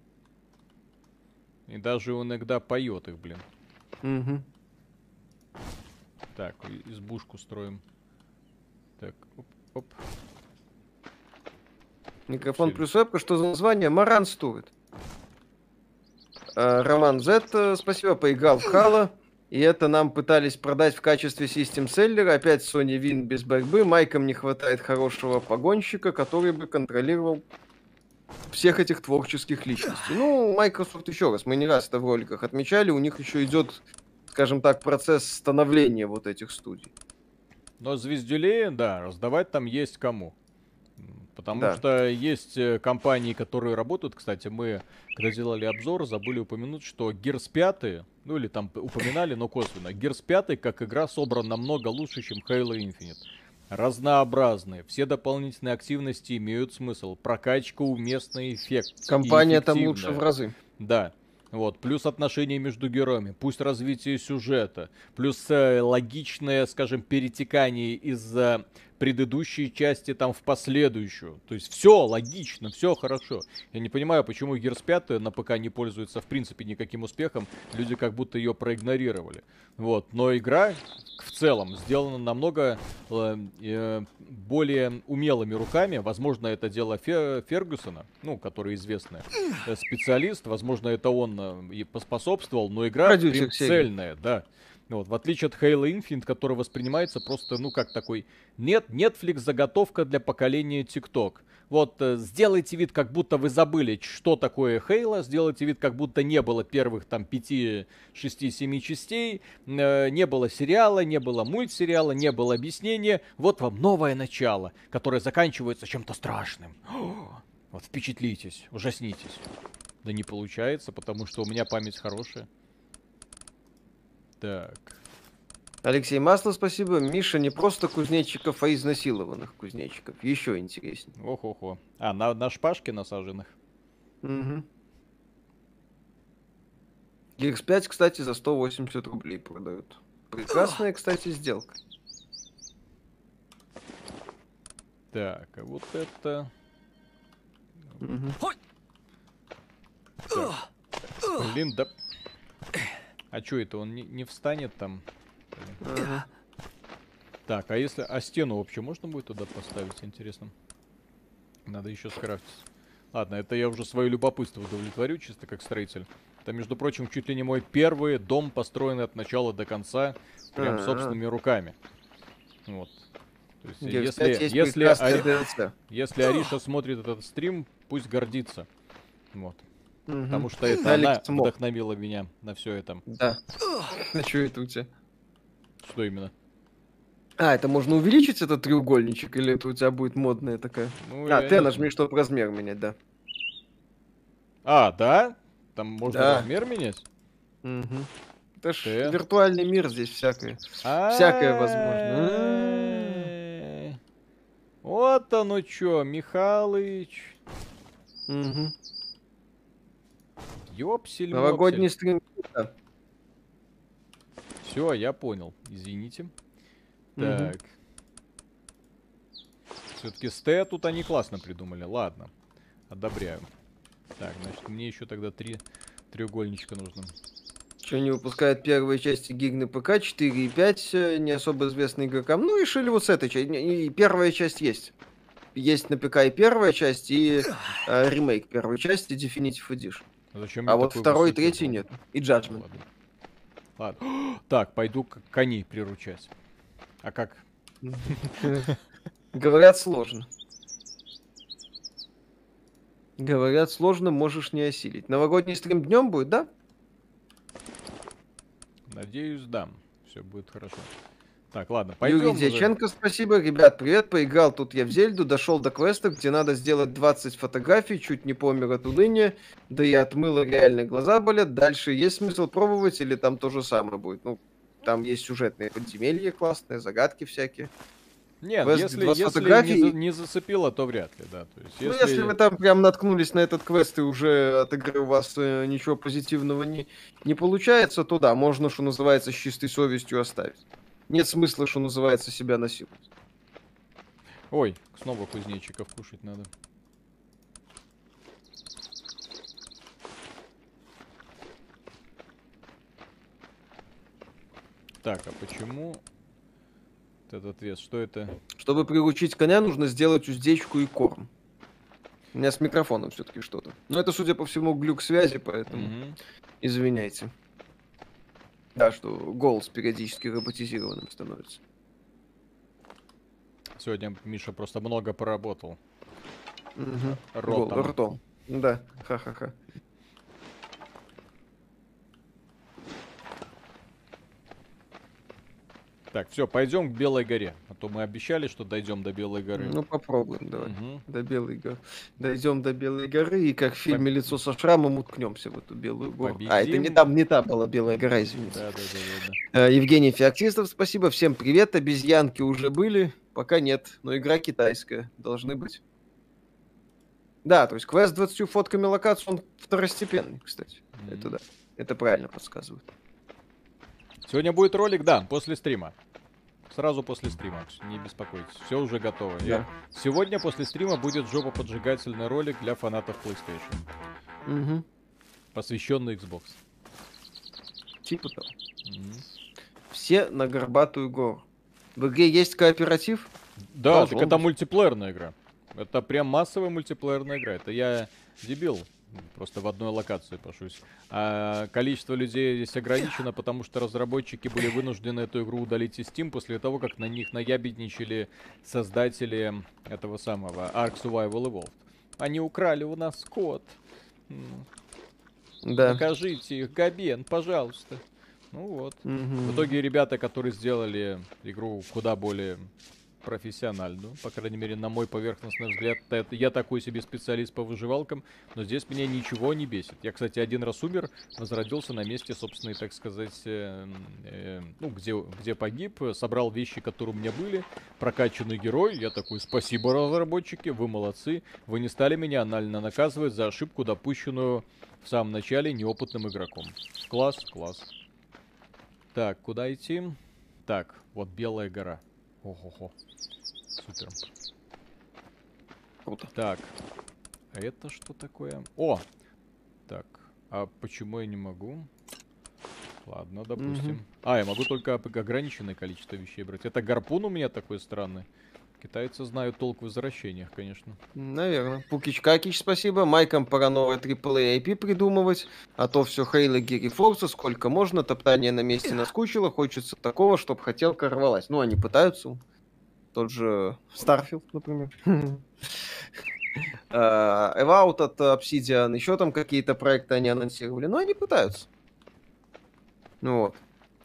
И даже иногда поет их, блин. Угу. Так, избушку строим. Так, оп, оп. Микрофон плюс вебка, что за название? Маран Стурит. А, Роман э, спасибо, поиграл в Хала. И это нам пытались продать в качестве систем-селлера. Опять Sony Win без борьбы. Майкам не хватает хорошего погонщика, который бы контролировал всех этих творческих личностей. Ну, Microsoft еще раз, мы не раз это в роликах отмечали, у них еще идет, скажем так, процесс становления вот этих студий. Но звездюлей, да, раздавать там есть кому. Потому да. что есть э, компании, которые работают. Кстати, мы, когда делали обзор, забыли упомянуть, что Gears 5, ну или там упоминали, но косвенно, Gears 5 как игра собран намного лучше, чем Halo Infinite. Разнообразные, все дополнительные активности имеют смысл. Прокачка уместный эффект. Компания там лучше в разы. Да. Вот, плюс отношения между героями, пусть развитие сюжета, плюс э, логичное, скажем, перетекание из э, предыдущей части там в последующую. То есть все логично, все хорошо. Я не понимаю, почему Gears 5 на ПК не пользуется в принципе никаким успехом. Люди как будто ее проигнорировали. Вот. Но игра в целом сделана намного э, э, более умелыми руками. Возможно, это дело Фе Фергюсона, ну, который известный э, специалист. Возможно, это он э, и поспособствовал. Но игра цельная, да. Вот, в отличие от Halo Infinite, который воспринимается просто, ну, как такой, нет, Netflix заготовка для поколения TikTok. Вот, э, сделайте вид, как будто вы забыли, что такое Halo, сделайте вид, как будто не было первых там 5, 6, 7 частей, э, не было сериала, не было мультсериала, не было объяснения. Вот вам новое начало, которое заканчивается чем-то страшным. Вот впечатлитесь, ужаснитесь. Да не получается, потому что у меня память хорошая. Так. Алексей Масло, спасибо. Миша не просто кузнечиков, а изнасилованных кузнечиков. Еще интереснее. Ох-охо. А, на, на шпажке насаженных? Угу. GX5, кстати, за 180 рублей продают. Прекрасная, кстати, сделка. Так, а вот это... Угу. Так. Блин, да... А что это, он не, не встанет там? Ага. Так, а если... А стену вообще можно будет туда поставить, интересно? Надо еще скрафтить. Ладно, это я уже свое любопытство удовлетворю, чисто как строитель. Это, между прочим, чуть ли не мой первый дом, построенный от начала до конца, прям собственными руками. Вот. То есть, если, если, Ари... если Ариша смотрит этот стрим, пусть гордится. Вот. Угу. Потому что это Алекс она вдохновила меня на все это. Да. На что это у тебя? Что именно? А, это можно увеличить этот треугольничек, или это у тебя будет модная такая? Ну, а, ты нажми, чтобы размер менять, да. А, да? Там можно да. размер менять? Угу. Это ж Т. виртуальный мир здесь всякое. Всякое возможно. Вот оно что, Михалыч. Угу. Ёпсель Новогодний стрим. Все, я понял. Извините. Так. Все-таки сте тут они классно придумали. Ладно. Одобряю. Так, значит, мне еще тогда три треугольничка нужно. Что не выпускает первые части гиг на ПК, 4 и 5, э, не особо известные игрокам. Ну, решили вот с этой части. Первая часть есть. Есть на ПК и первая часть, и э, ремейк первой части Definitive Edition. А зачем а вот второй и третий нет. И Judgment. Ладно. Ладно. Так, пойду к коней приручать. А как? Говорят, сложно. Говорят, сложно, можешь не осилить. Новогодний стрим днем будет, да? Надеюсь, да. Все будет хорошо. Так, ладно, пойдем. Юрий Дьяченко, спасибо. Ребят, привет. Поиграл тут я в Зельду, дошел до квеста, где надо сделать 20 фотографий, чуть не помер от уныния, да и отмыло реальные глаза болят. Дальше есть смысл пробовать или там то же самое будет? Ну, там есть сюжетные подземелья классные, загадки всякие. Нет, квест, если, если фотографий... не, не зацепило, то вряд ли, да. То есть, если... Ну, если вы там прям наткнулись на этот квест и уже от игры у вас э, ничего позитивного не, не получается, то да, можно, что называется, с чистой совестью оставить. Нет смысла, что называется, себя насиловать. Ой, снова кузнечиков кушать надо. Так, а почему этот вес? Что это? Чтобы приручить коня, нужно сделать уздечку и корм. У меня с микрофоном все-таки что-то. Но это, судя по всему, глюк связи, поэтому угу. извиняйте. Да, что голос периодически роботизированным становится. Сегодня Миша просто много поработал. Угу. Ротом. Гол, ртом. Да, ха-ха-ха. Так, все, пойдем к Белой горе. А то мы обещали, что дойдем до Белой горы. Ну, попробуем, давай. Угу. До Белой горы. Дойдем до Белой горы и как в фильме Лицо со шрамом уткнемся в эту Белую гору. Победим. А, это не там, не та была Белая гора, извините. Да, да, да, да, да. Евгений Феоктистов, спасибо. Всем привет. Обезьянки уже были. Пока нет. Но игра китайская. Должны быть. Да, то есть квест с 20 фотками локаций, он второстепенный, кстати. Mm-hmm. Это да. Это правильно подсказывают. Сегодня будет ролик, да, после стрима. Сразу после стрима, не беспокойтесь, все уже готово. Да. Я... Сегодня после стрима будет жопа поджигательный ролик для фанатов PlayStation. Угу. Посвященный Xbox. Типа того. Угу. Все на горбатую гору. В игре есть кооператив? Да, Должен так это мультиплеерная игра. Это прям массовая мультиплеерная игра. Это я дебил. Просто в одной локации пошусь. А количество людей здесь ограничено, потому что разработчики были вынуждены эту игру удалить из Steam после того, как на них наябедничали создатели этого самого Ark Survival Evolved. Они украли у нас код. Да. Покажите их, Габен, пожалуйста. Ну вот. Угу. В итоге ребята, которые сделали игру куда более профессиональную, по крайней мере, на мой поверхностный взгляд. Это, я такой себе специалист по выживалкам, но здесь меня ничего не бесит. Я, кстати, один раз умер, возродился на месте, собственно, так сказать, э, э, ну, где, где погиб, собрал вещи, которые у меня были, прокачанный герой. Я такой, спасибо, разработчики, вы молодцы. Вы не стали меня анально наказывать за ошибку, допущенную в самом начале неопытным игроком. Класс, класс. Так, куда идти? Так, вот Белая гора. Ого-го. Супер. Круто. Так. А это что такое? О! Так. А почему я не могу? Ладно, допустим. Угу. А, я могу только ограниченное количество вещей брать. Это гарпун у меня такой странный. Китайцы знают толк в возвращениях, конечно. Наверное. Пукич Какич, спасибо. Майкам пора новое AAA IP придумывать. А то все Хейла, Гири, Форса, сколько можно. Топтание на месте наскучило. Хочется такого, чтобы хотелка рвалась. Ну, они пытаются. Тот же Starfield, например. Эваут от Obsidian. Еще там какие-то проекты они анонсировали. Но они пытаются. Ну вот.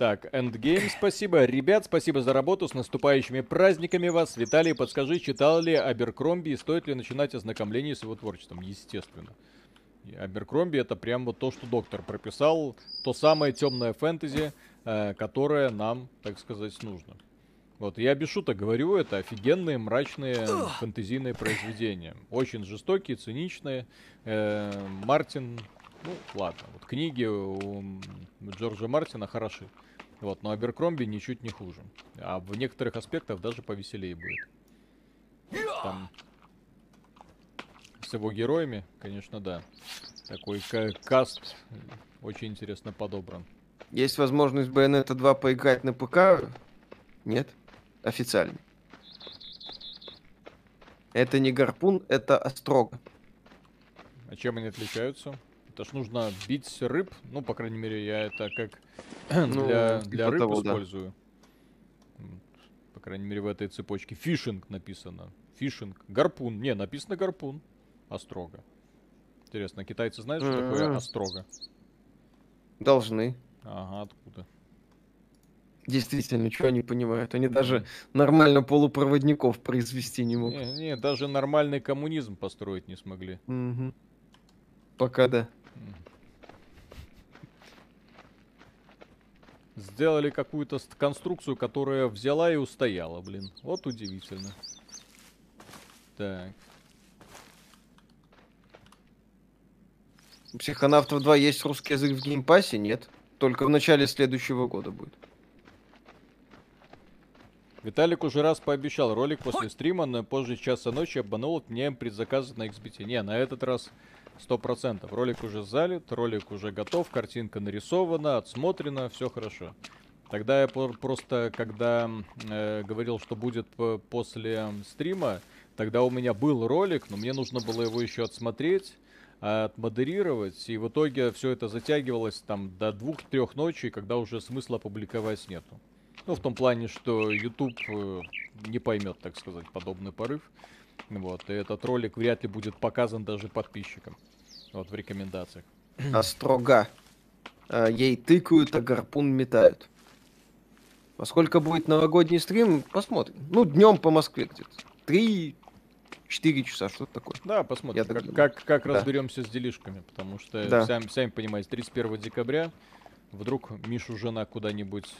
Так, Endgame, спасибо. Ребят, спасибо за работу. С наступающими праздниками вас. Виталий, подскажи, читал ли Аберкромби и стоит ли начинать ознакомление с его творчеством? Естественно. Аберкромби это прям вот то, что доктор прописал. То самое темное фэнтези, э, которое нам, так сказать, нужно. Вот, я без шуток говорю, это офигенные, мрачные фэнтезийные произведения. Очень жестокие, циничные. Э, Мартин, ну, ладно, вот книги у Джорджа Мартина хороши. Вот, но Аберкромби ничуть не хуже. А в некоторых аспектах даже повеселее будет. Там с его героями, конечно, да. Такой каст очень интересно подобран. Есть возможность Bayonetta 2 поиграть на ПК? Нет? Официально. Это не гарпун, это острога. А чем они отличаются? Это ж нужно бить рыб. Ну, по крайней мере, я это как ну, для, для рыб того, использую. Да. По крайней мере, в этой цепочке. Фишинг написано. Фишинг. Гарпун. Не, написано гарпун. А строго. Интересно, китайцы знают, что такое острога? Должны. Ага, откуда? Действительно, что они понимают? Они даже нормально полупроводников произвести не могут. Не, не, даже нормальный коммунизм построить не смогли. Мгм. Пока да. Сделали какую-то ст- конструкцию, которая взяла и устояла, блин. Вот удивительно. Так. Психонавтов 2 есть русский язык в Game Pass е? Нет. Только в начале следующего года будет. Виталик уже раз пообещал ролик после стрима, но позже часа ночи обманул, отменяем предзаказы на XBT. Не, на этот раз сто процентов. Ролик уже залит, ролик уже готов, картинка нарисована, отсмотрена, все хорошо. Тогда я просто, когда э, говорил, что будет после стрима, тогда у меня был ролик, но мне нужно было его еще отсмотреть, а, отмодерировать, и в итоге все это затягивалось там до двух-трех ночи, когда уже смысла публиковать нету. Ну, в том плане, что YouTube э, не поймет, так сказать, подобный порыв. Вот, и этот ролик вряд ли будет показан даже подписчикам. Вот, в рекомендациях. А строга. А, Ей тыкают, а гарпун метают. Во сколько будет новогодний стрим, посмотрим. Ну, днем по Москве где-то. Три-четыре часа, что-то такое. Да, посмотрим, Я как, как, как Да. разберемся с делишками, потому что, Да. сами, сами понимаете, 31 декабря вдруг Мишу жена куда-нибудь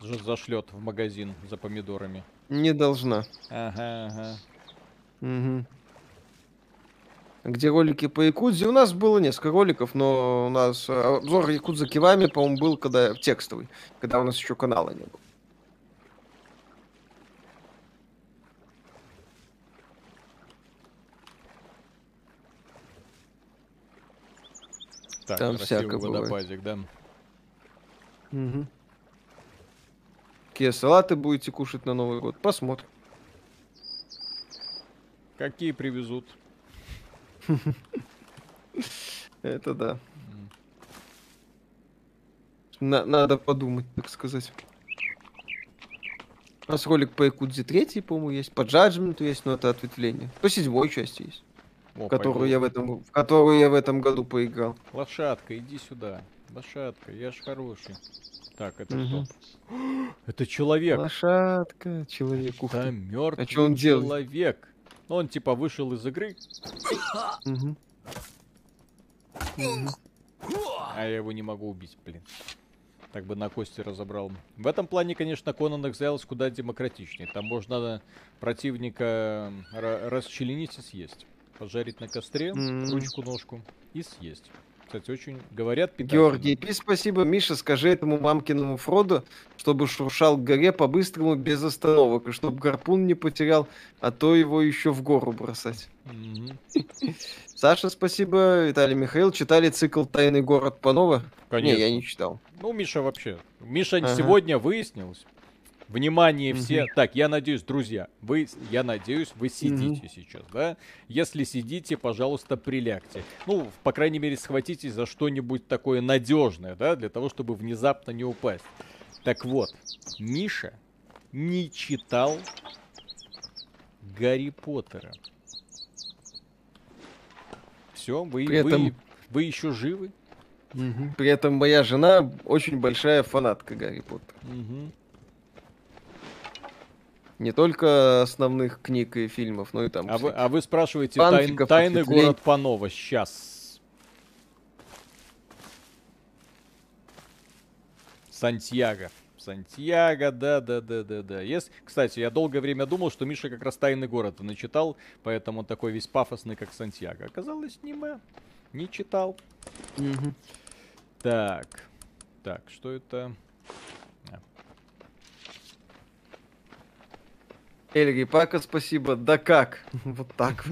зашлет в магазин за помидорами. Не должна. Ага, ага. Мгм. Где ролики по Якудзе? У нас было несколько роликов, но у нас э, обзор Якудза Кивами, по-моему, был когда текстовый, когда у нас еще канала не было. Так, Там красивый всяко бывает. водопадик, да. Угу. Какие салаты будете кушать на Новый год? Посмотрим. Какие привезут? Это да. На- надо подумать, так сказать. У нас ролик по Якудзе 3, по-моему, есть. По Джаджменту есть, но это ответвление. По седьмой части есть. О, которую пойду. я в этом, в которую я в этом году поиграл. Лошадка, иди сюда. Лошадка, я ж хороший. Так, это Мгм. кто? Это человек. Лошадка, человек, Это мертвый А чё он делает? Человек. Ну, Он типа вышел из игры, а я его не могу убить, блин. Так бы на кости разобрал. В этом плане, конечно, Conan Exiles куда демократичнее. Там можно противника ра- расчленить и съесть. Пожарить на костре, ручку-ножку и съесть. Кстати, очень, говорят, питательно. Георгий, пи спасибо. Миша, скажи этому мамкиному Фроду, чтобы шуршал к горе по-быстрому без остановок, и чтобы гарпун не потерял, а то его еще в гору бросать. Саша, спасибо. Виталий Михаил, читали цикл «Тайный город» Панова? Конечно. Не, я не читал. Ну, Миша вообще. Миша Ага. сегодня выяснилось. Внимание все. Так, я надеюсь, друзья, вы, я надеюсь, вы сидите сейчас, да? Если сидите, пожалуйста, прилягте. Ну, по крайней мере, схватитесь за что-нибудь такое надежное, да, для того, чтобы внезапно не упасть. Так вот, Миша не читал Гарри Поттера. Все, вы, При вы, этом- вы еще живы? При этом моя жена очень большая фанатка Гарри Поттера. Мгм. Не только основных книг и фильмов, но и там... А вы, а вы спрашиваете тайн- тайный город Панова. Сейчас. Сантьяго. Сантьяго, да, да, да, да, да. Yes. Кстати, я долгое время думал, что Миша как раз тайный город начитал, поэтому он такой весь пафосный, как Сантьяго. Оказалось, не мы. Не читал. Мгм. Так. Так, что это? Эльри Пака, спасибо. Да как? Вот так.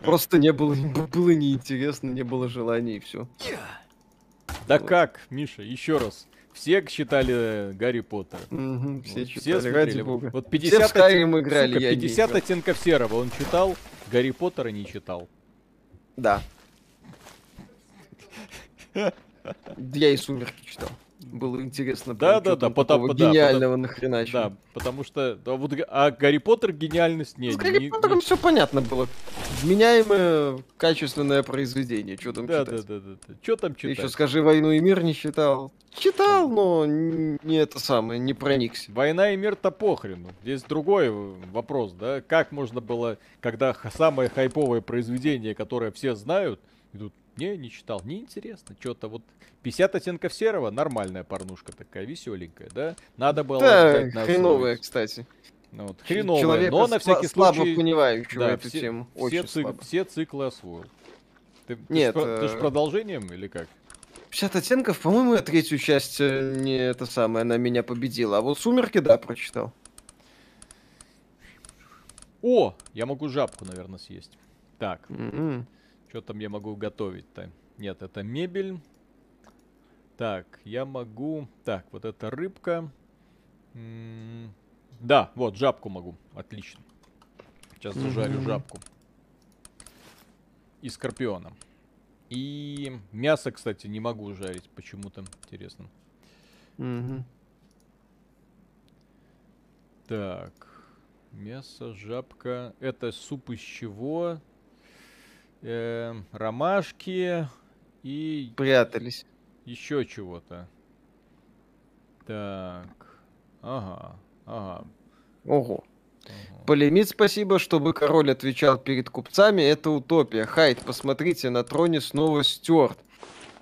Просто не было, было неинтересно, не было желания и все. Да Вот. как, Миша, еще раз. Все читали Гарри Поттера. Все Вот читали, смотрели. ради бога. Вот Все 50, в Skyrim играли, сука, я не 50 играл. оттенков серого он читал, Гарри Поттера не читал. Да. Я и Сумерки читал. Было интересно. Да, да, да, потому, да, гениального потому, нахрена Да, потому что да, вот, а Гарри Поттер гениальность нет. С Гарри не, Поттером не... все понятно было. Вменяемое, качественное произведение. Что там да, читать? Да, да, да, да. Что там читать? Еще скажи «Войну и мир» не читал. Читал, но не это самое, не проникся. «Война и мир»-то похрену. Здесь другой вопрос, да? Как можно было, когда самое хайповое произведение, которое все знают, идут не, не читал. Неинтересно. Что-то вот 50 оттенков серого, нормальная порнушка такая, веселенькая, да? Надо было да, хреновая, кстати. Ну, вот, хреновая, Человека но на всякий слабо случай... понимающего да, эту все, тему. Все, цик, все циклы освоил. Ты, Нет, ты, э... ты же продолжением или как? 50 оттенков, по-моему, я третью часть э, не это самое, она меня победила. А вот «Сумерки», да, прочитал. О, я могу жабку, наверное, съесть. Так. Mm-hmm. Что там я могу готовить-то? Нет, это мебель. Так, я могу... Так, вот это рыбка. Да, вот, жабку могу. Отлично. Сейчас зажарю жабку. И скорпиона. И мясо, кстати, не могу жарить почему-то. Интересно. Так. Мясо, жабка. Это суп из чего? Э, ромашки и... Прятались. Еще чего-то. Так. Ага. Ага. Ого. Ага. Полемит, спасибо, чтобы король отвечал перед купцами, это утопия. Хайт, посмотрите, на троне снова Стюарт,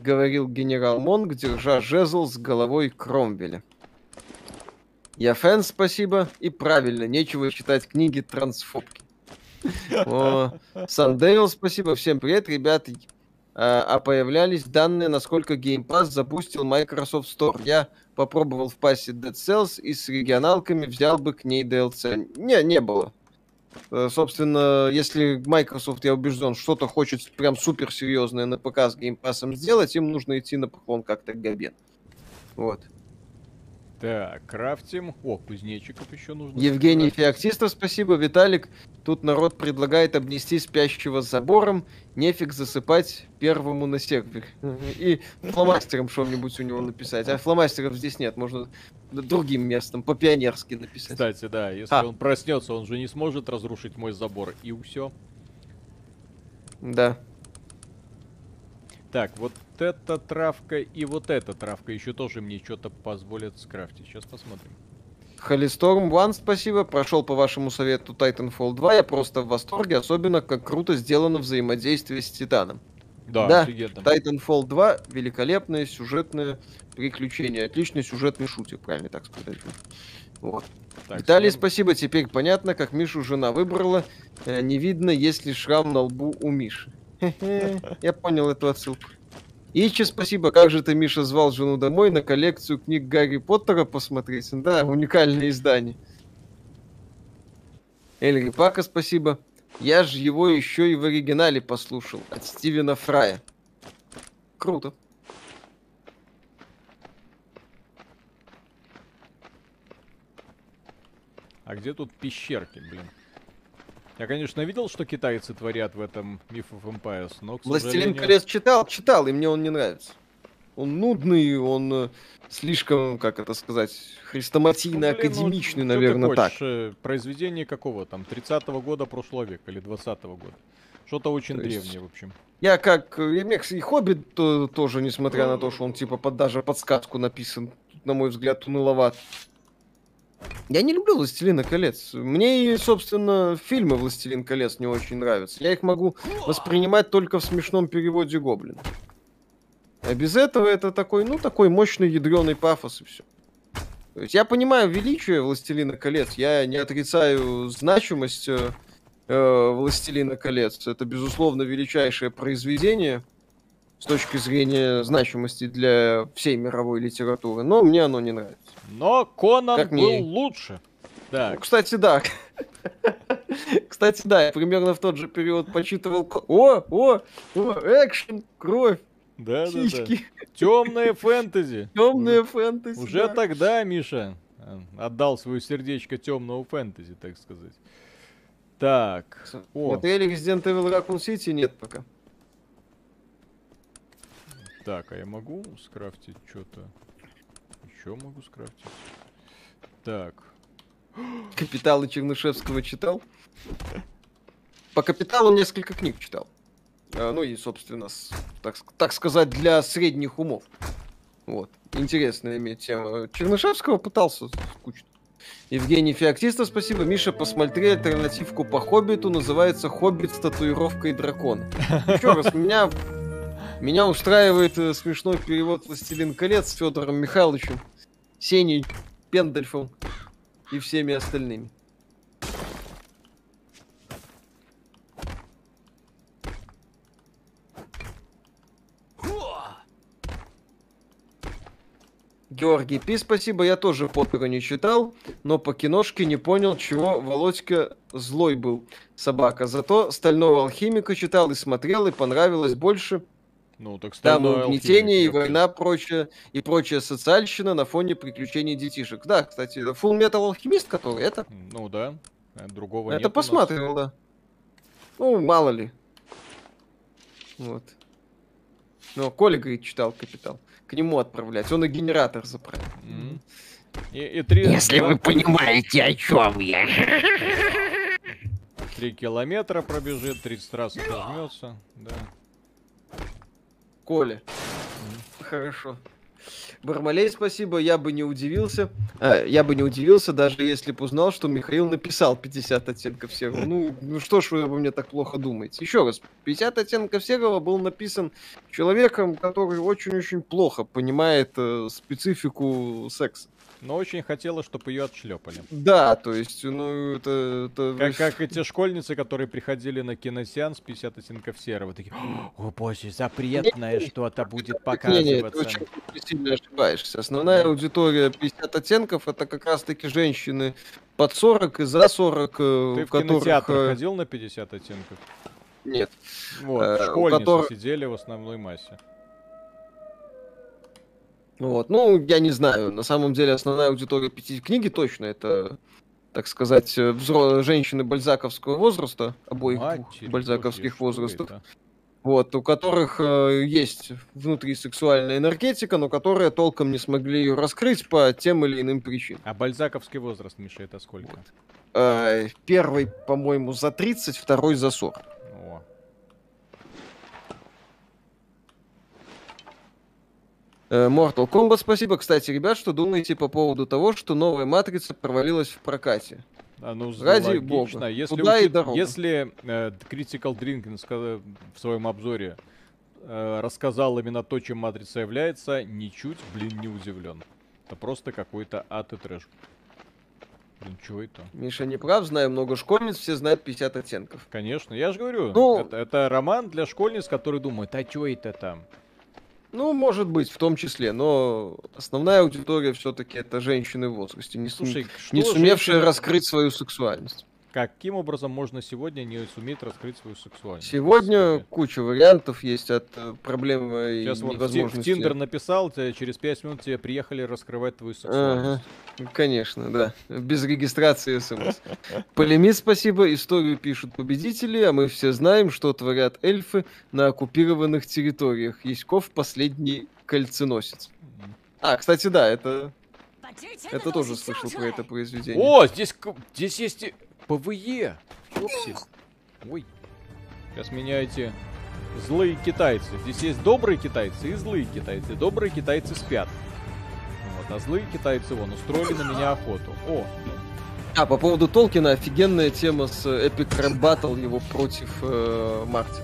говорил генерал Монг, держа жезл с головой Кромвеля. Я фэн, спасибо, и правильно, нечего читать книги трансфобки. Сандейл, спасибо. Всем привет, ребят. А, а появлялись данные, насколько Game Pass запустил Microsoft Store. Я попробовал в пассе Dead Cells и с регионалками взял бы к ней DLC. Не, не было. Э, собственно, если Microsoft, я убежден, что-то хочет прям супер серьезное на ПК с Pass сделать, им нужно идти на поклон как-то Габен. Вот. Так, крафтим. О, кузнечиков еще нужно. Евгений Феоктистов, спасибо. Виталик, тут народ предлагает обнести спящего забором. Нефиг засыпать первому на сервер. И фломастером что-нибудь у него написать. А фломастеров здесь нет, можно другим местом, по-пионерски написать. Кстати, да, если а. он проснется, он же не сможет разрушить мой забор. И все. Да. Так, вот эта травка и вот эта травка еще тоже мне что-то позволят скрафтить. Сейчас посмотрим. Холисторм One, спасибо. Прошел по вашему совету Titanfall 2. Я просто в восторге, особенно как круто сделано взаимодействие с Титаном. Да, да Titanfall 2 великолепное сюжетное приключение. Отличный сюжетный шутер, правильно так сказать. Вот. Так, Виталий, всем... спасибо. Теперь понятно, как Мишу жена выбрала. Э, не видно, есть ли шрам на лбу у Миши. Я понял эту отсылку. Ичи, спасибо. Как же ты, Миша, звал жену домой на коллекцию книг Гарри Поттера посмотреть? Да, уникальное издание. Эльри Пака, спасибо. Я же его еще и в оригинале послушал. От Стивена Фрая. Круто. А где тут пещерки, блин? Я, конечно, видел, что китайцы творят в этом Myth of Empires, но, к Властелин сожалению... колец читал, читал, и мне он не нравится. Он нудный, он э, слишком, как это сказать, хрестоматийно ну, академичный, ну, наверное, так. Э, произведение какого там, 30-го года прошлого века или 20-го года? Что-то очень то древнее, есть... в общем. Я как э, Емекс и Хоббит то, тоже, несмотря на то, что он типа под даже подсказку написан, на мой взгляд, уныловат. Я не люблю «Властелина колец». Мне, собственно, фильмы «Властелин колец» не очень нравятся. Я их могу воспринимать только в смешном переводе «Гоблин». А без этого это такой, ну, такой мощный ядреный пафос и все. То есть я понимаю величие «Властелина колец», я не отрицаю значимость э, э «Властелина колец». Это, безусловно, величайшее произведение с точки зрения значимости для всей мировой литературы, но мне оно не нравится. Но Конан как был мне... лучше. Так. Ну, кстати, да. Кстати, да, я примерно в тот же период почитывал... О, о, о, экшен, кровь, да, сиськи. Да, да. Темное фэнтези. Темное фэнтези. Уже да. тогда Миша э, отдал свое сердечко темного фэнтези, так сказать. Так. О. Смотрели Resident Evil Raccoon City? Нет пока. Так, а я могу скрафтить что-то? Что могу скрафтить? Так. Капиталы Чернышевского читал? По капиталу несколько книг читал. А, ну и, собственно, так, так сказать, для средних умов. Вот. Интересная иметь тема. Чернышевского пытался скучно. Евгений Феоктиста, спасибо. Миша, посмотри альтернативку по Хоббиту, называется «Хоббит с татуировкой дракона». Еще раз, меня, меня устраивает э, смешной перевод «Властелин колец» с Федором Михайловичем, Сеней Пендельфом и всеми остальными. Георгий Пи, спасибо, я тоже Поттера не читал, но по киношке не понял, чего Володька злой был, собака. Зато Стального Алхимика читал и смотрел, и понравилось больше. Ну, так Там угнетение и война, прочее, и прочая социальщина на фоне приключений детишек. Да, кстати, Full Metal Алхимист, который это... Ну да, другого Это посмотрел, да. Ну, мало ли. Вот. Ну, Коля, говорит, читал Капитал к нему отправлять. Он и генератор заправил. Mm-hmm. И, и три... Если вы понимаете, о чем я. Три километра пробежит, 30 раз отожмется. Да. Коля. Хорошо. Бармалей, спасибо, я бы не удивился. А, я бы не удивился, даже если бы узнал, что Михаил написал 50 оттенков серого. Ну, ну что ж вы обо мне так плохо думаете? Еще раз, 50 оттенков серого был написан человеком, который очень-очень плохо понимает э, специфику секса но очень хотела, чтобы ее отшлепали. Да, то есть, ну, это... это... Как, как эти школьницы, которые приходили на киносеанс 50 оттенков серого, такие, о боже, запретное что-то будет показываться. Не, не, ты очень сильно ошибаешься. Основная аудитория 50 оттенков это как раз-таки женщины под 40 и за 40, э, Ты в которых... кинотеатр э, ходил на 50 оттенков? Нет. Вот, э, школьницы которых... сидели в основной массе. Вот. Ну, я не знаю. На самом деле основная аудитория пяти книги точно это, так сказать, э, взро... женщины бальзаковского возраста, обоих Матерь, бальзаковских возрастов. Вот, у которых э, есть внутри сексуальная энергетика, но которые толком не смогли ее раскрыть по тем или иным причинам. А бальзаковский возраст, Миша, это сколько? Вот. Э, первый, по-моему, за 30, второй за 40. Э, Mortal Kombat, спасибо. Кстати, ребят, что думаете по поводу того, что новая Матрица провалилась в прокате? А, ну, Ради логично. бога. Если, Куда учит... и дорога. Если э, Critical Drinking в своем обзоре э, рассказал именно то, чем Матрица является, ничуть, блин, не удивлен. Это просто какой-то ад и трэш. Блин, что это? Миша не прав, знаю много школьниц, все знают 50 оттенков. Конечно, я же говорю, ну... это, это роман для школьниц, которые думают, а что это там? Ну, может быть, в том числе, но основная аудитория все-таки это женщины в возрасте, не, Слушай, сум... не сумевшие женщина... раскрыть свою сексуальность. Каким образом можно сегодня не суметь раскрыть свою сексуальность? Сегодня куча вариантов есть от э, проблемы Сейчас и вот невозможности. в Тиндер написал, через 5 минут тебе приехали раскрывать твою сексуальность. Ага. Конечно, да. Без регистрации смс. Полемит, спасибо. Историю пишут победители, а мы все знаем, что творят эльфы на оккупированных территориях. Яськов последний кольценосец. А, кстати, да, это... Это тоже слышал про это произведение. О, здесь, здесь есть PvE. Ёпси. Ой. Сейчас меняйте. Злые китайцы. Здесь есть добрые китайцы и злые китайцы. Добрые китайцы спят. Вот, а злые китайцы вон устроили на меня охоту. О, а, по поводу Толкина, офигенная тема с Epic Rap Battle его против э, Марти.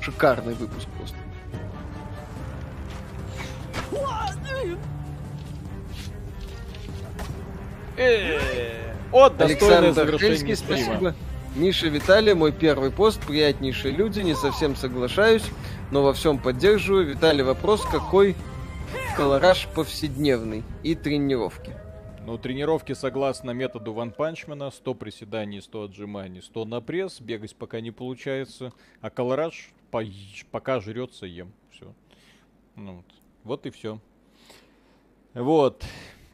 Шикарный выпуск просто. Э-э-э. От Александр Хельский, спасибо. Миша Виталий, мой первый пост, приятнейшие люди, не совсем соглашаюсь, но во всем поддерживаю. Виталий, вопрос, какой колораж повседневный и тренировки? Ну, тренировки согласно методу Ван Панчмена, 100 приседаний, 100 отжиманий, 100 на пресс, бегать пока не получается, а колораж по пока жрется, ем, все. Ну, вот. вот и все. Вот.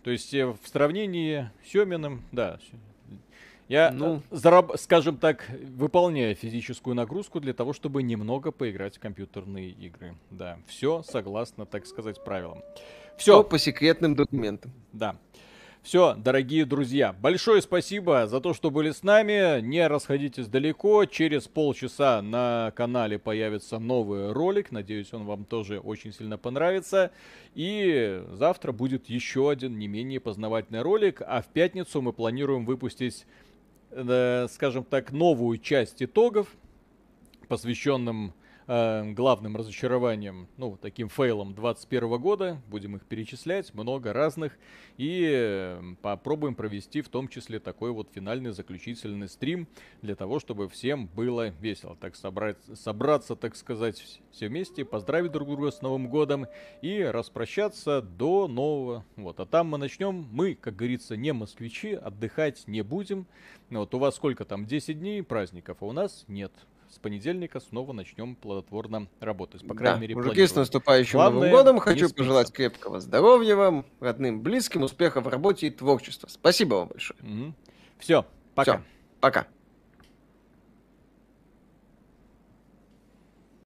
То есть э, в сравнении с Семиным, да, Я, ну... зараб... скажем так, выполняю физическую нагрузку для того, чтобы немного поиграть в компьютерные игры. Да, все согласно, так сказать, правилам. Все по секретным документам. Да. Все, дорогие друзья, большое спасибо за то, что были с нами. Не расходитесь далеко. Через полчаса на канале появится новый ролик. Надеюсь, он вам тоже очень сильно понравится. И завтра будет еще один не менее познавательный ролик. А в пятницу мы планируем выпустить, э, скажем так, новую часть итогов, посвященным э, главным разочарованием, ну, таким фейлом 2021 года. Будем их перечислять, много разных. И э, попробуем провести в том числе такой вот финальный заключительный стрим для того, чтобы всем было весело. Так собрать, собраться, так сказать, все вместе, поздравить друг друга с Новым годом и распрощаться до нового. Вот, а там мы начнем, мы, как говорится, не москвичи, отдыхать не будем. Вот у вас сколько там, 10 дней праздников, а у нас нет с понедельника снова начнем плодотворно работать. По крайней да. мере, Мужики, с наступающим Главное, Новым годом. Хочу пожелать крепкого здоровья вам, родным, близким, успехов в работе и творчестве. Спасибо вам большое. Угу. Все, пока. Все, пока.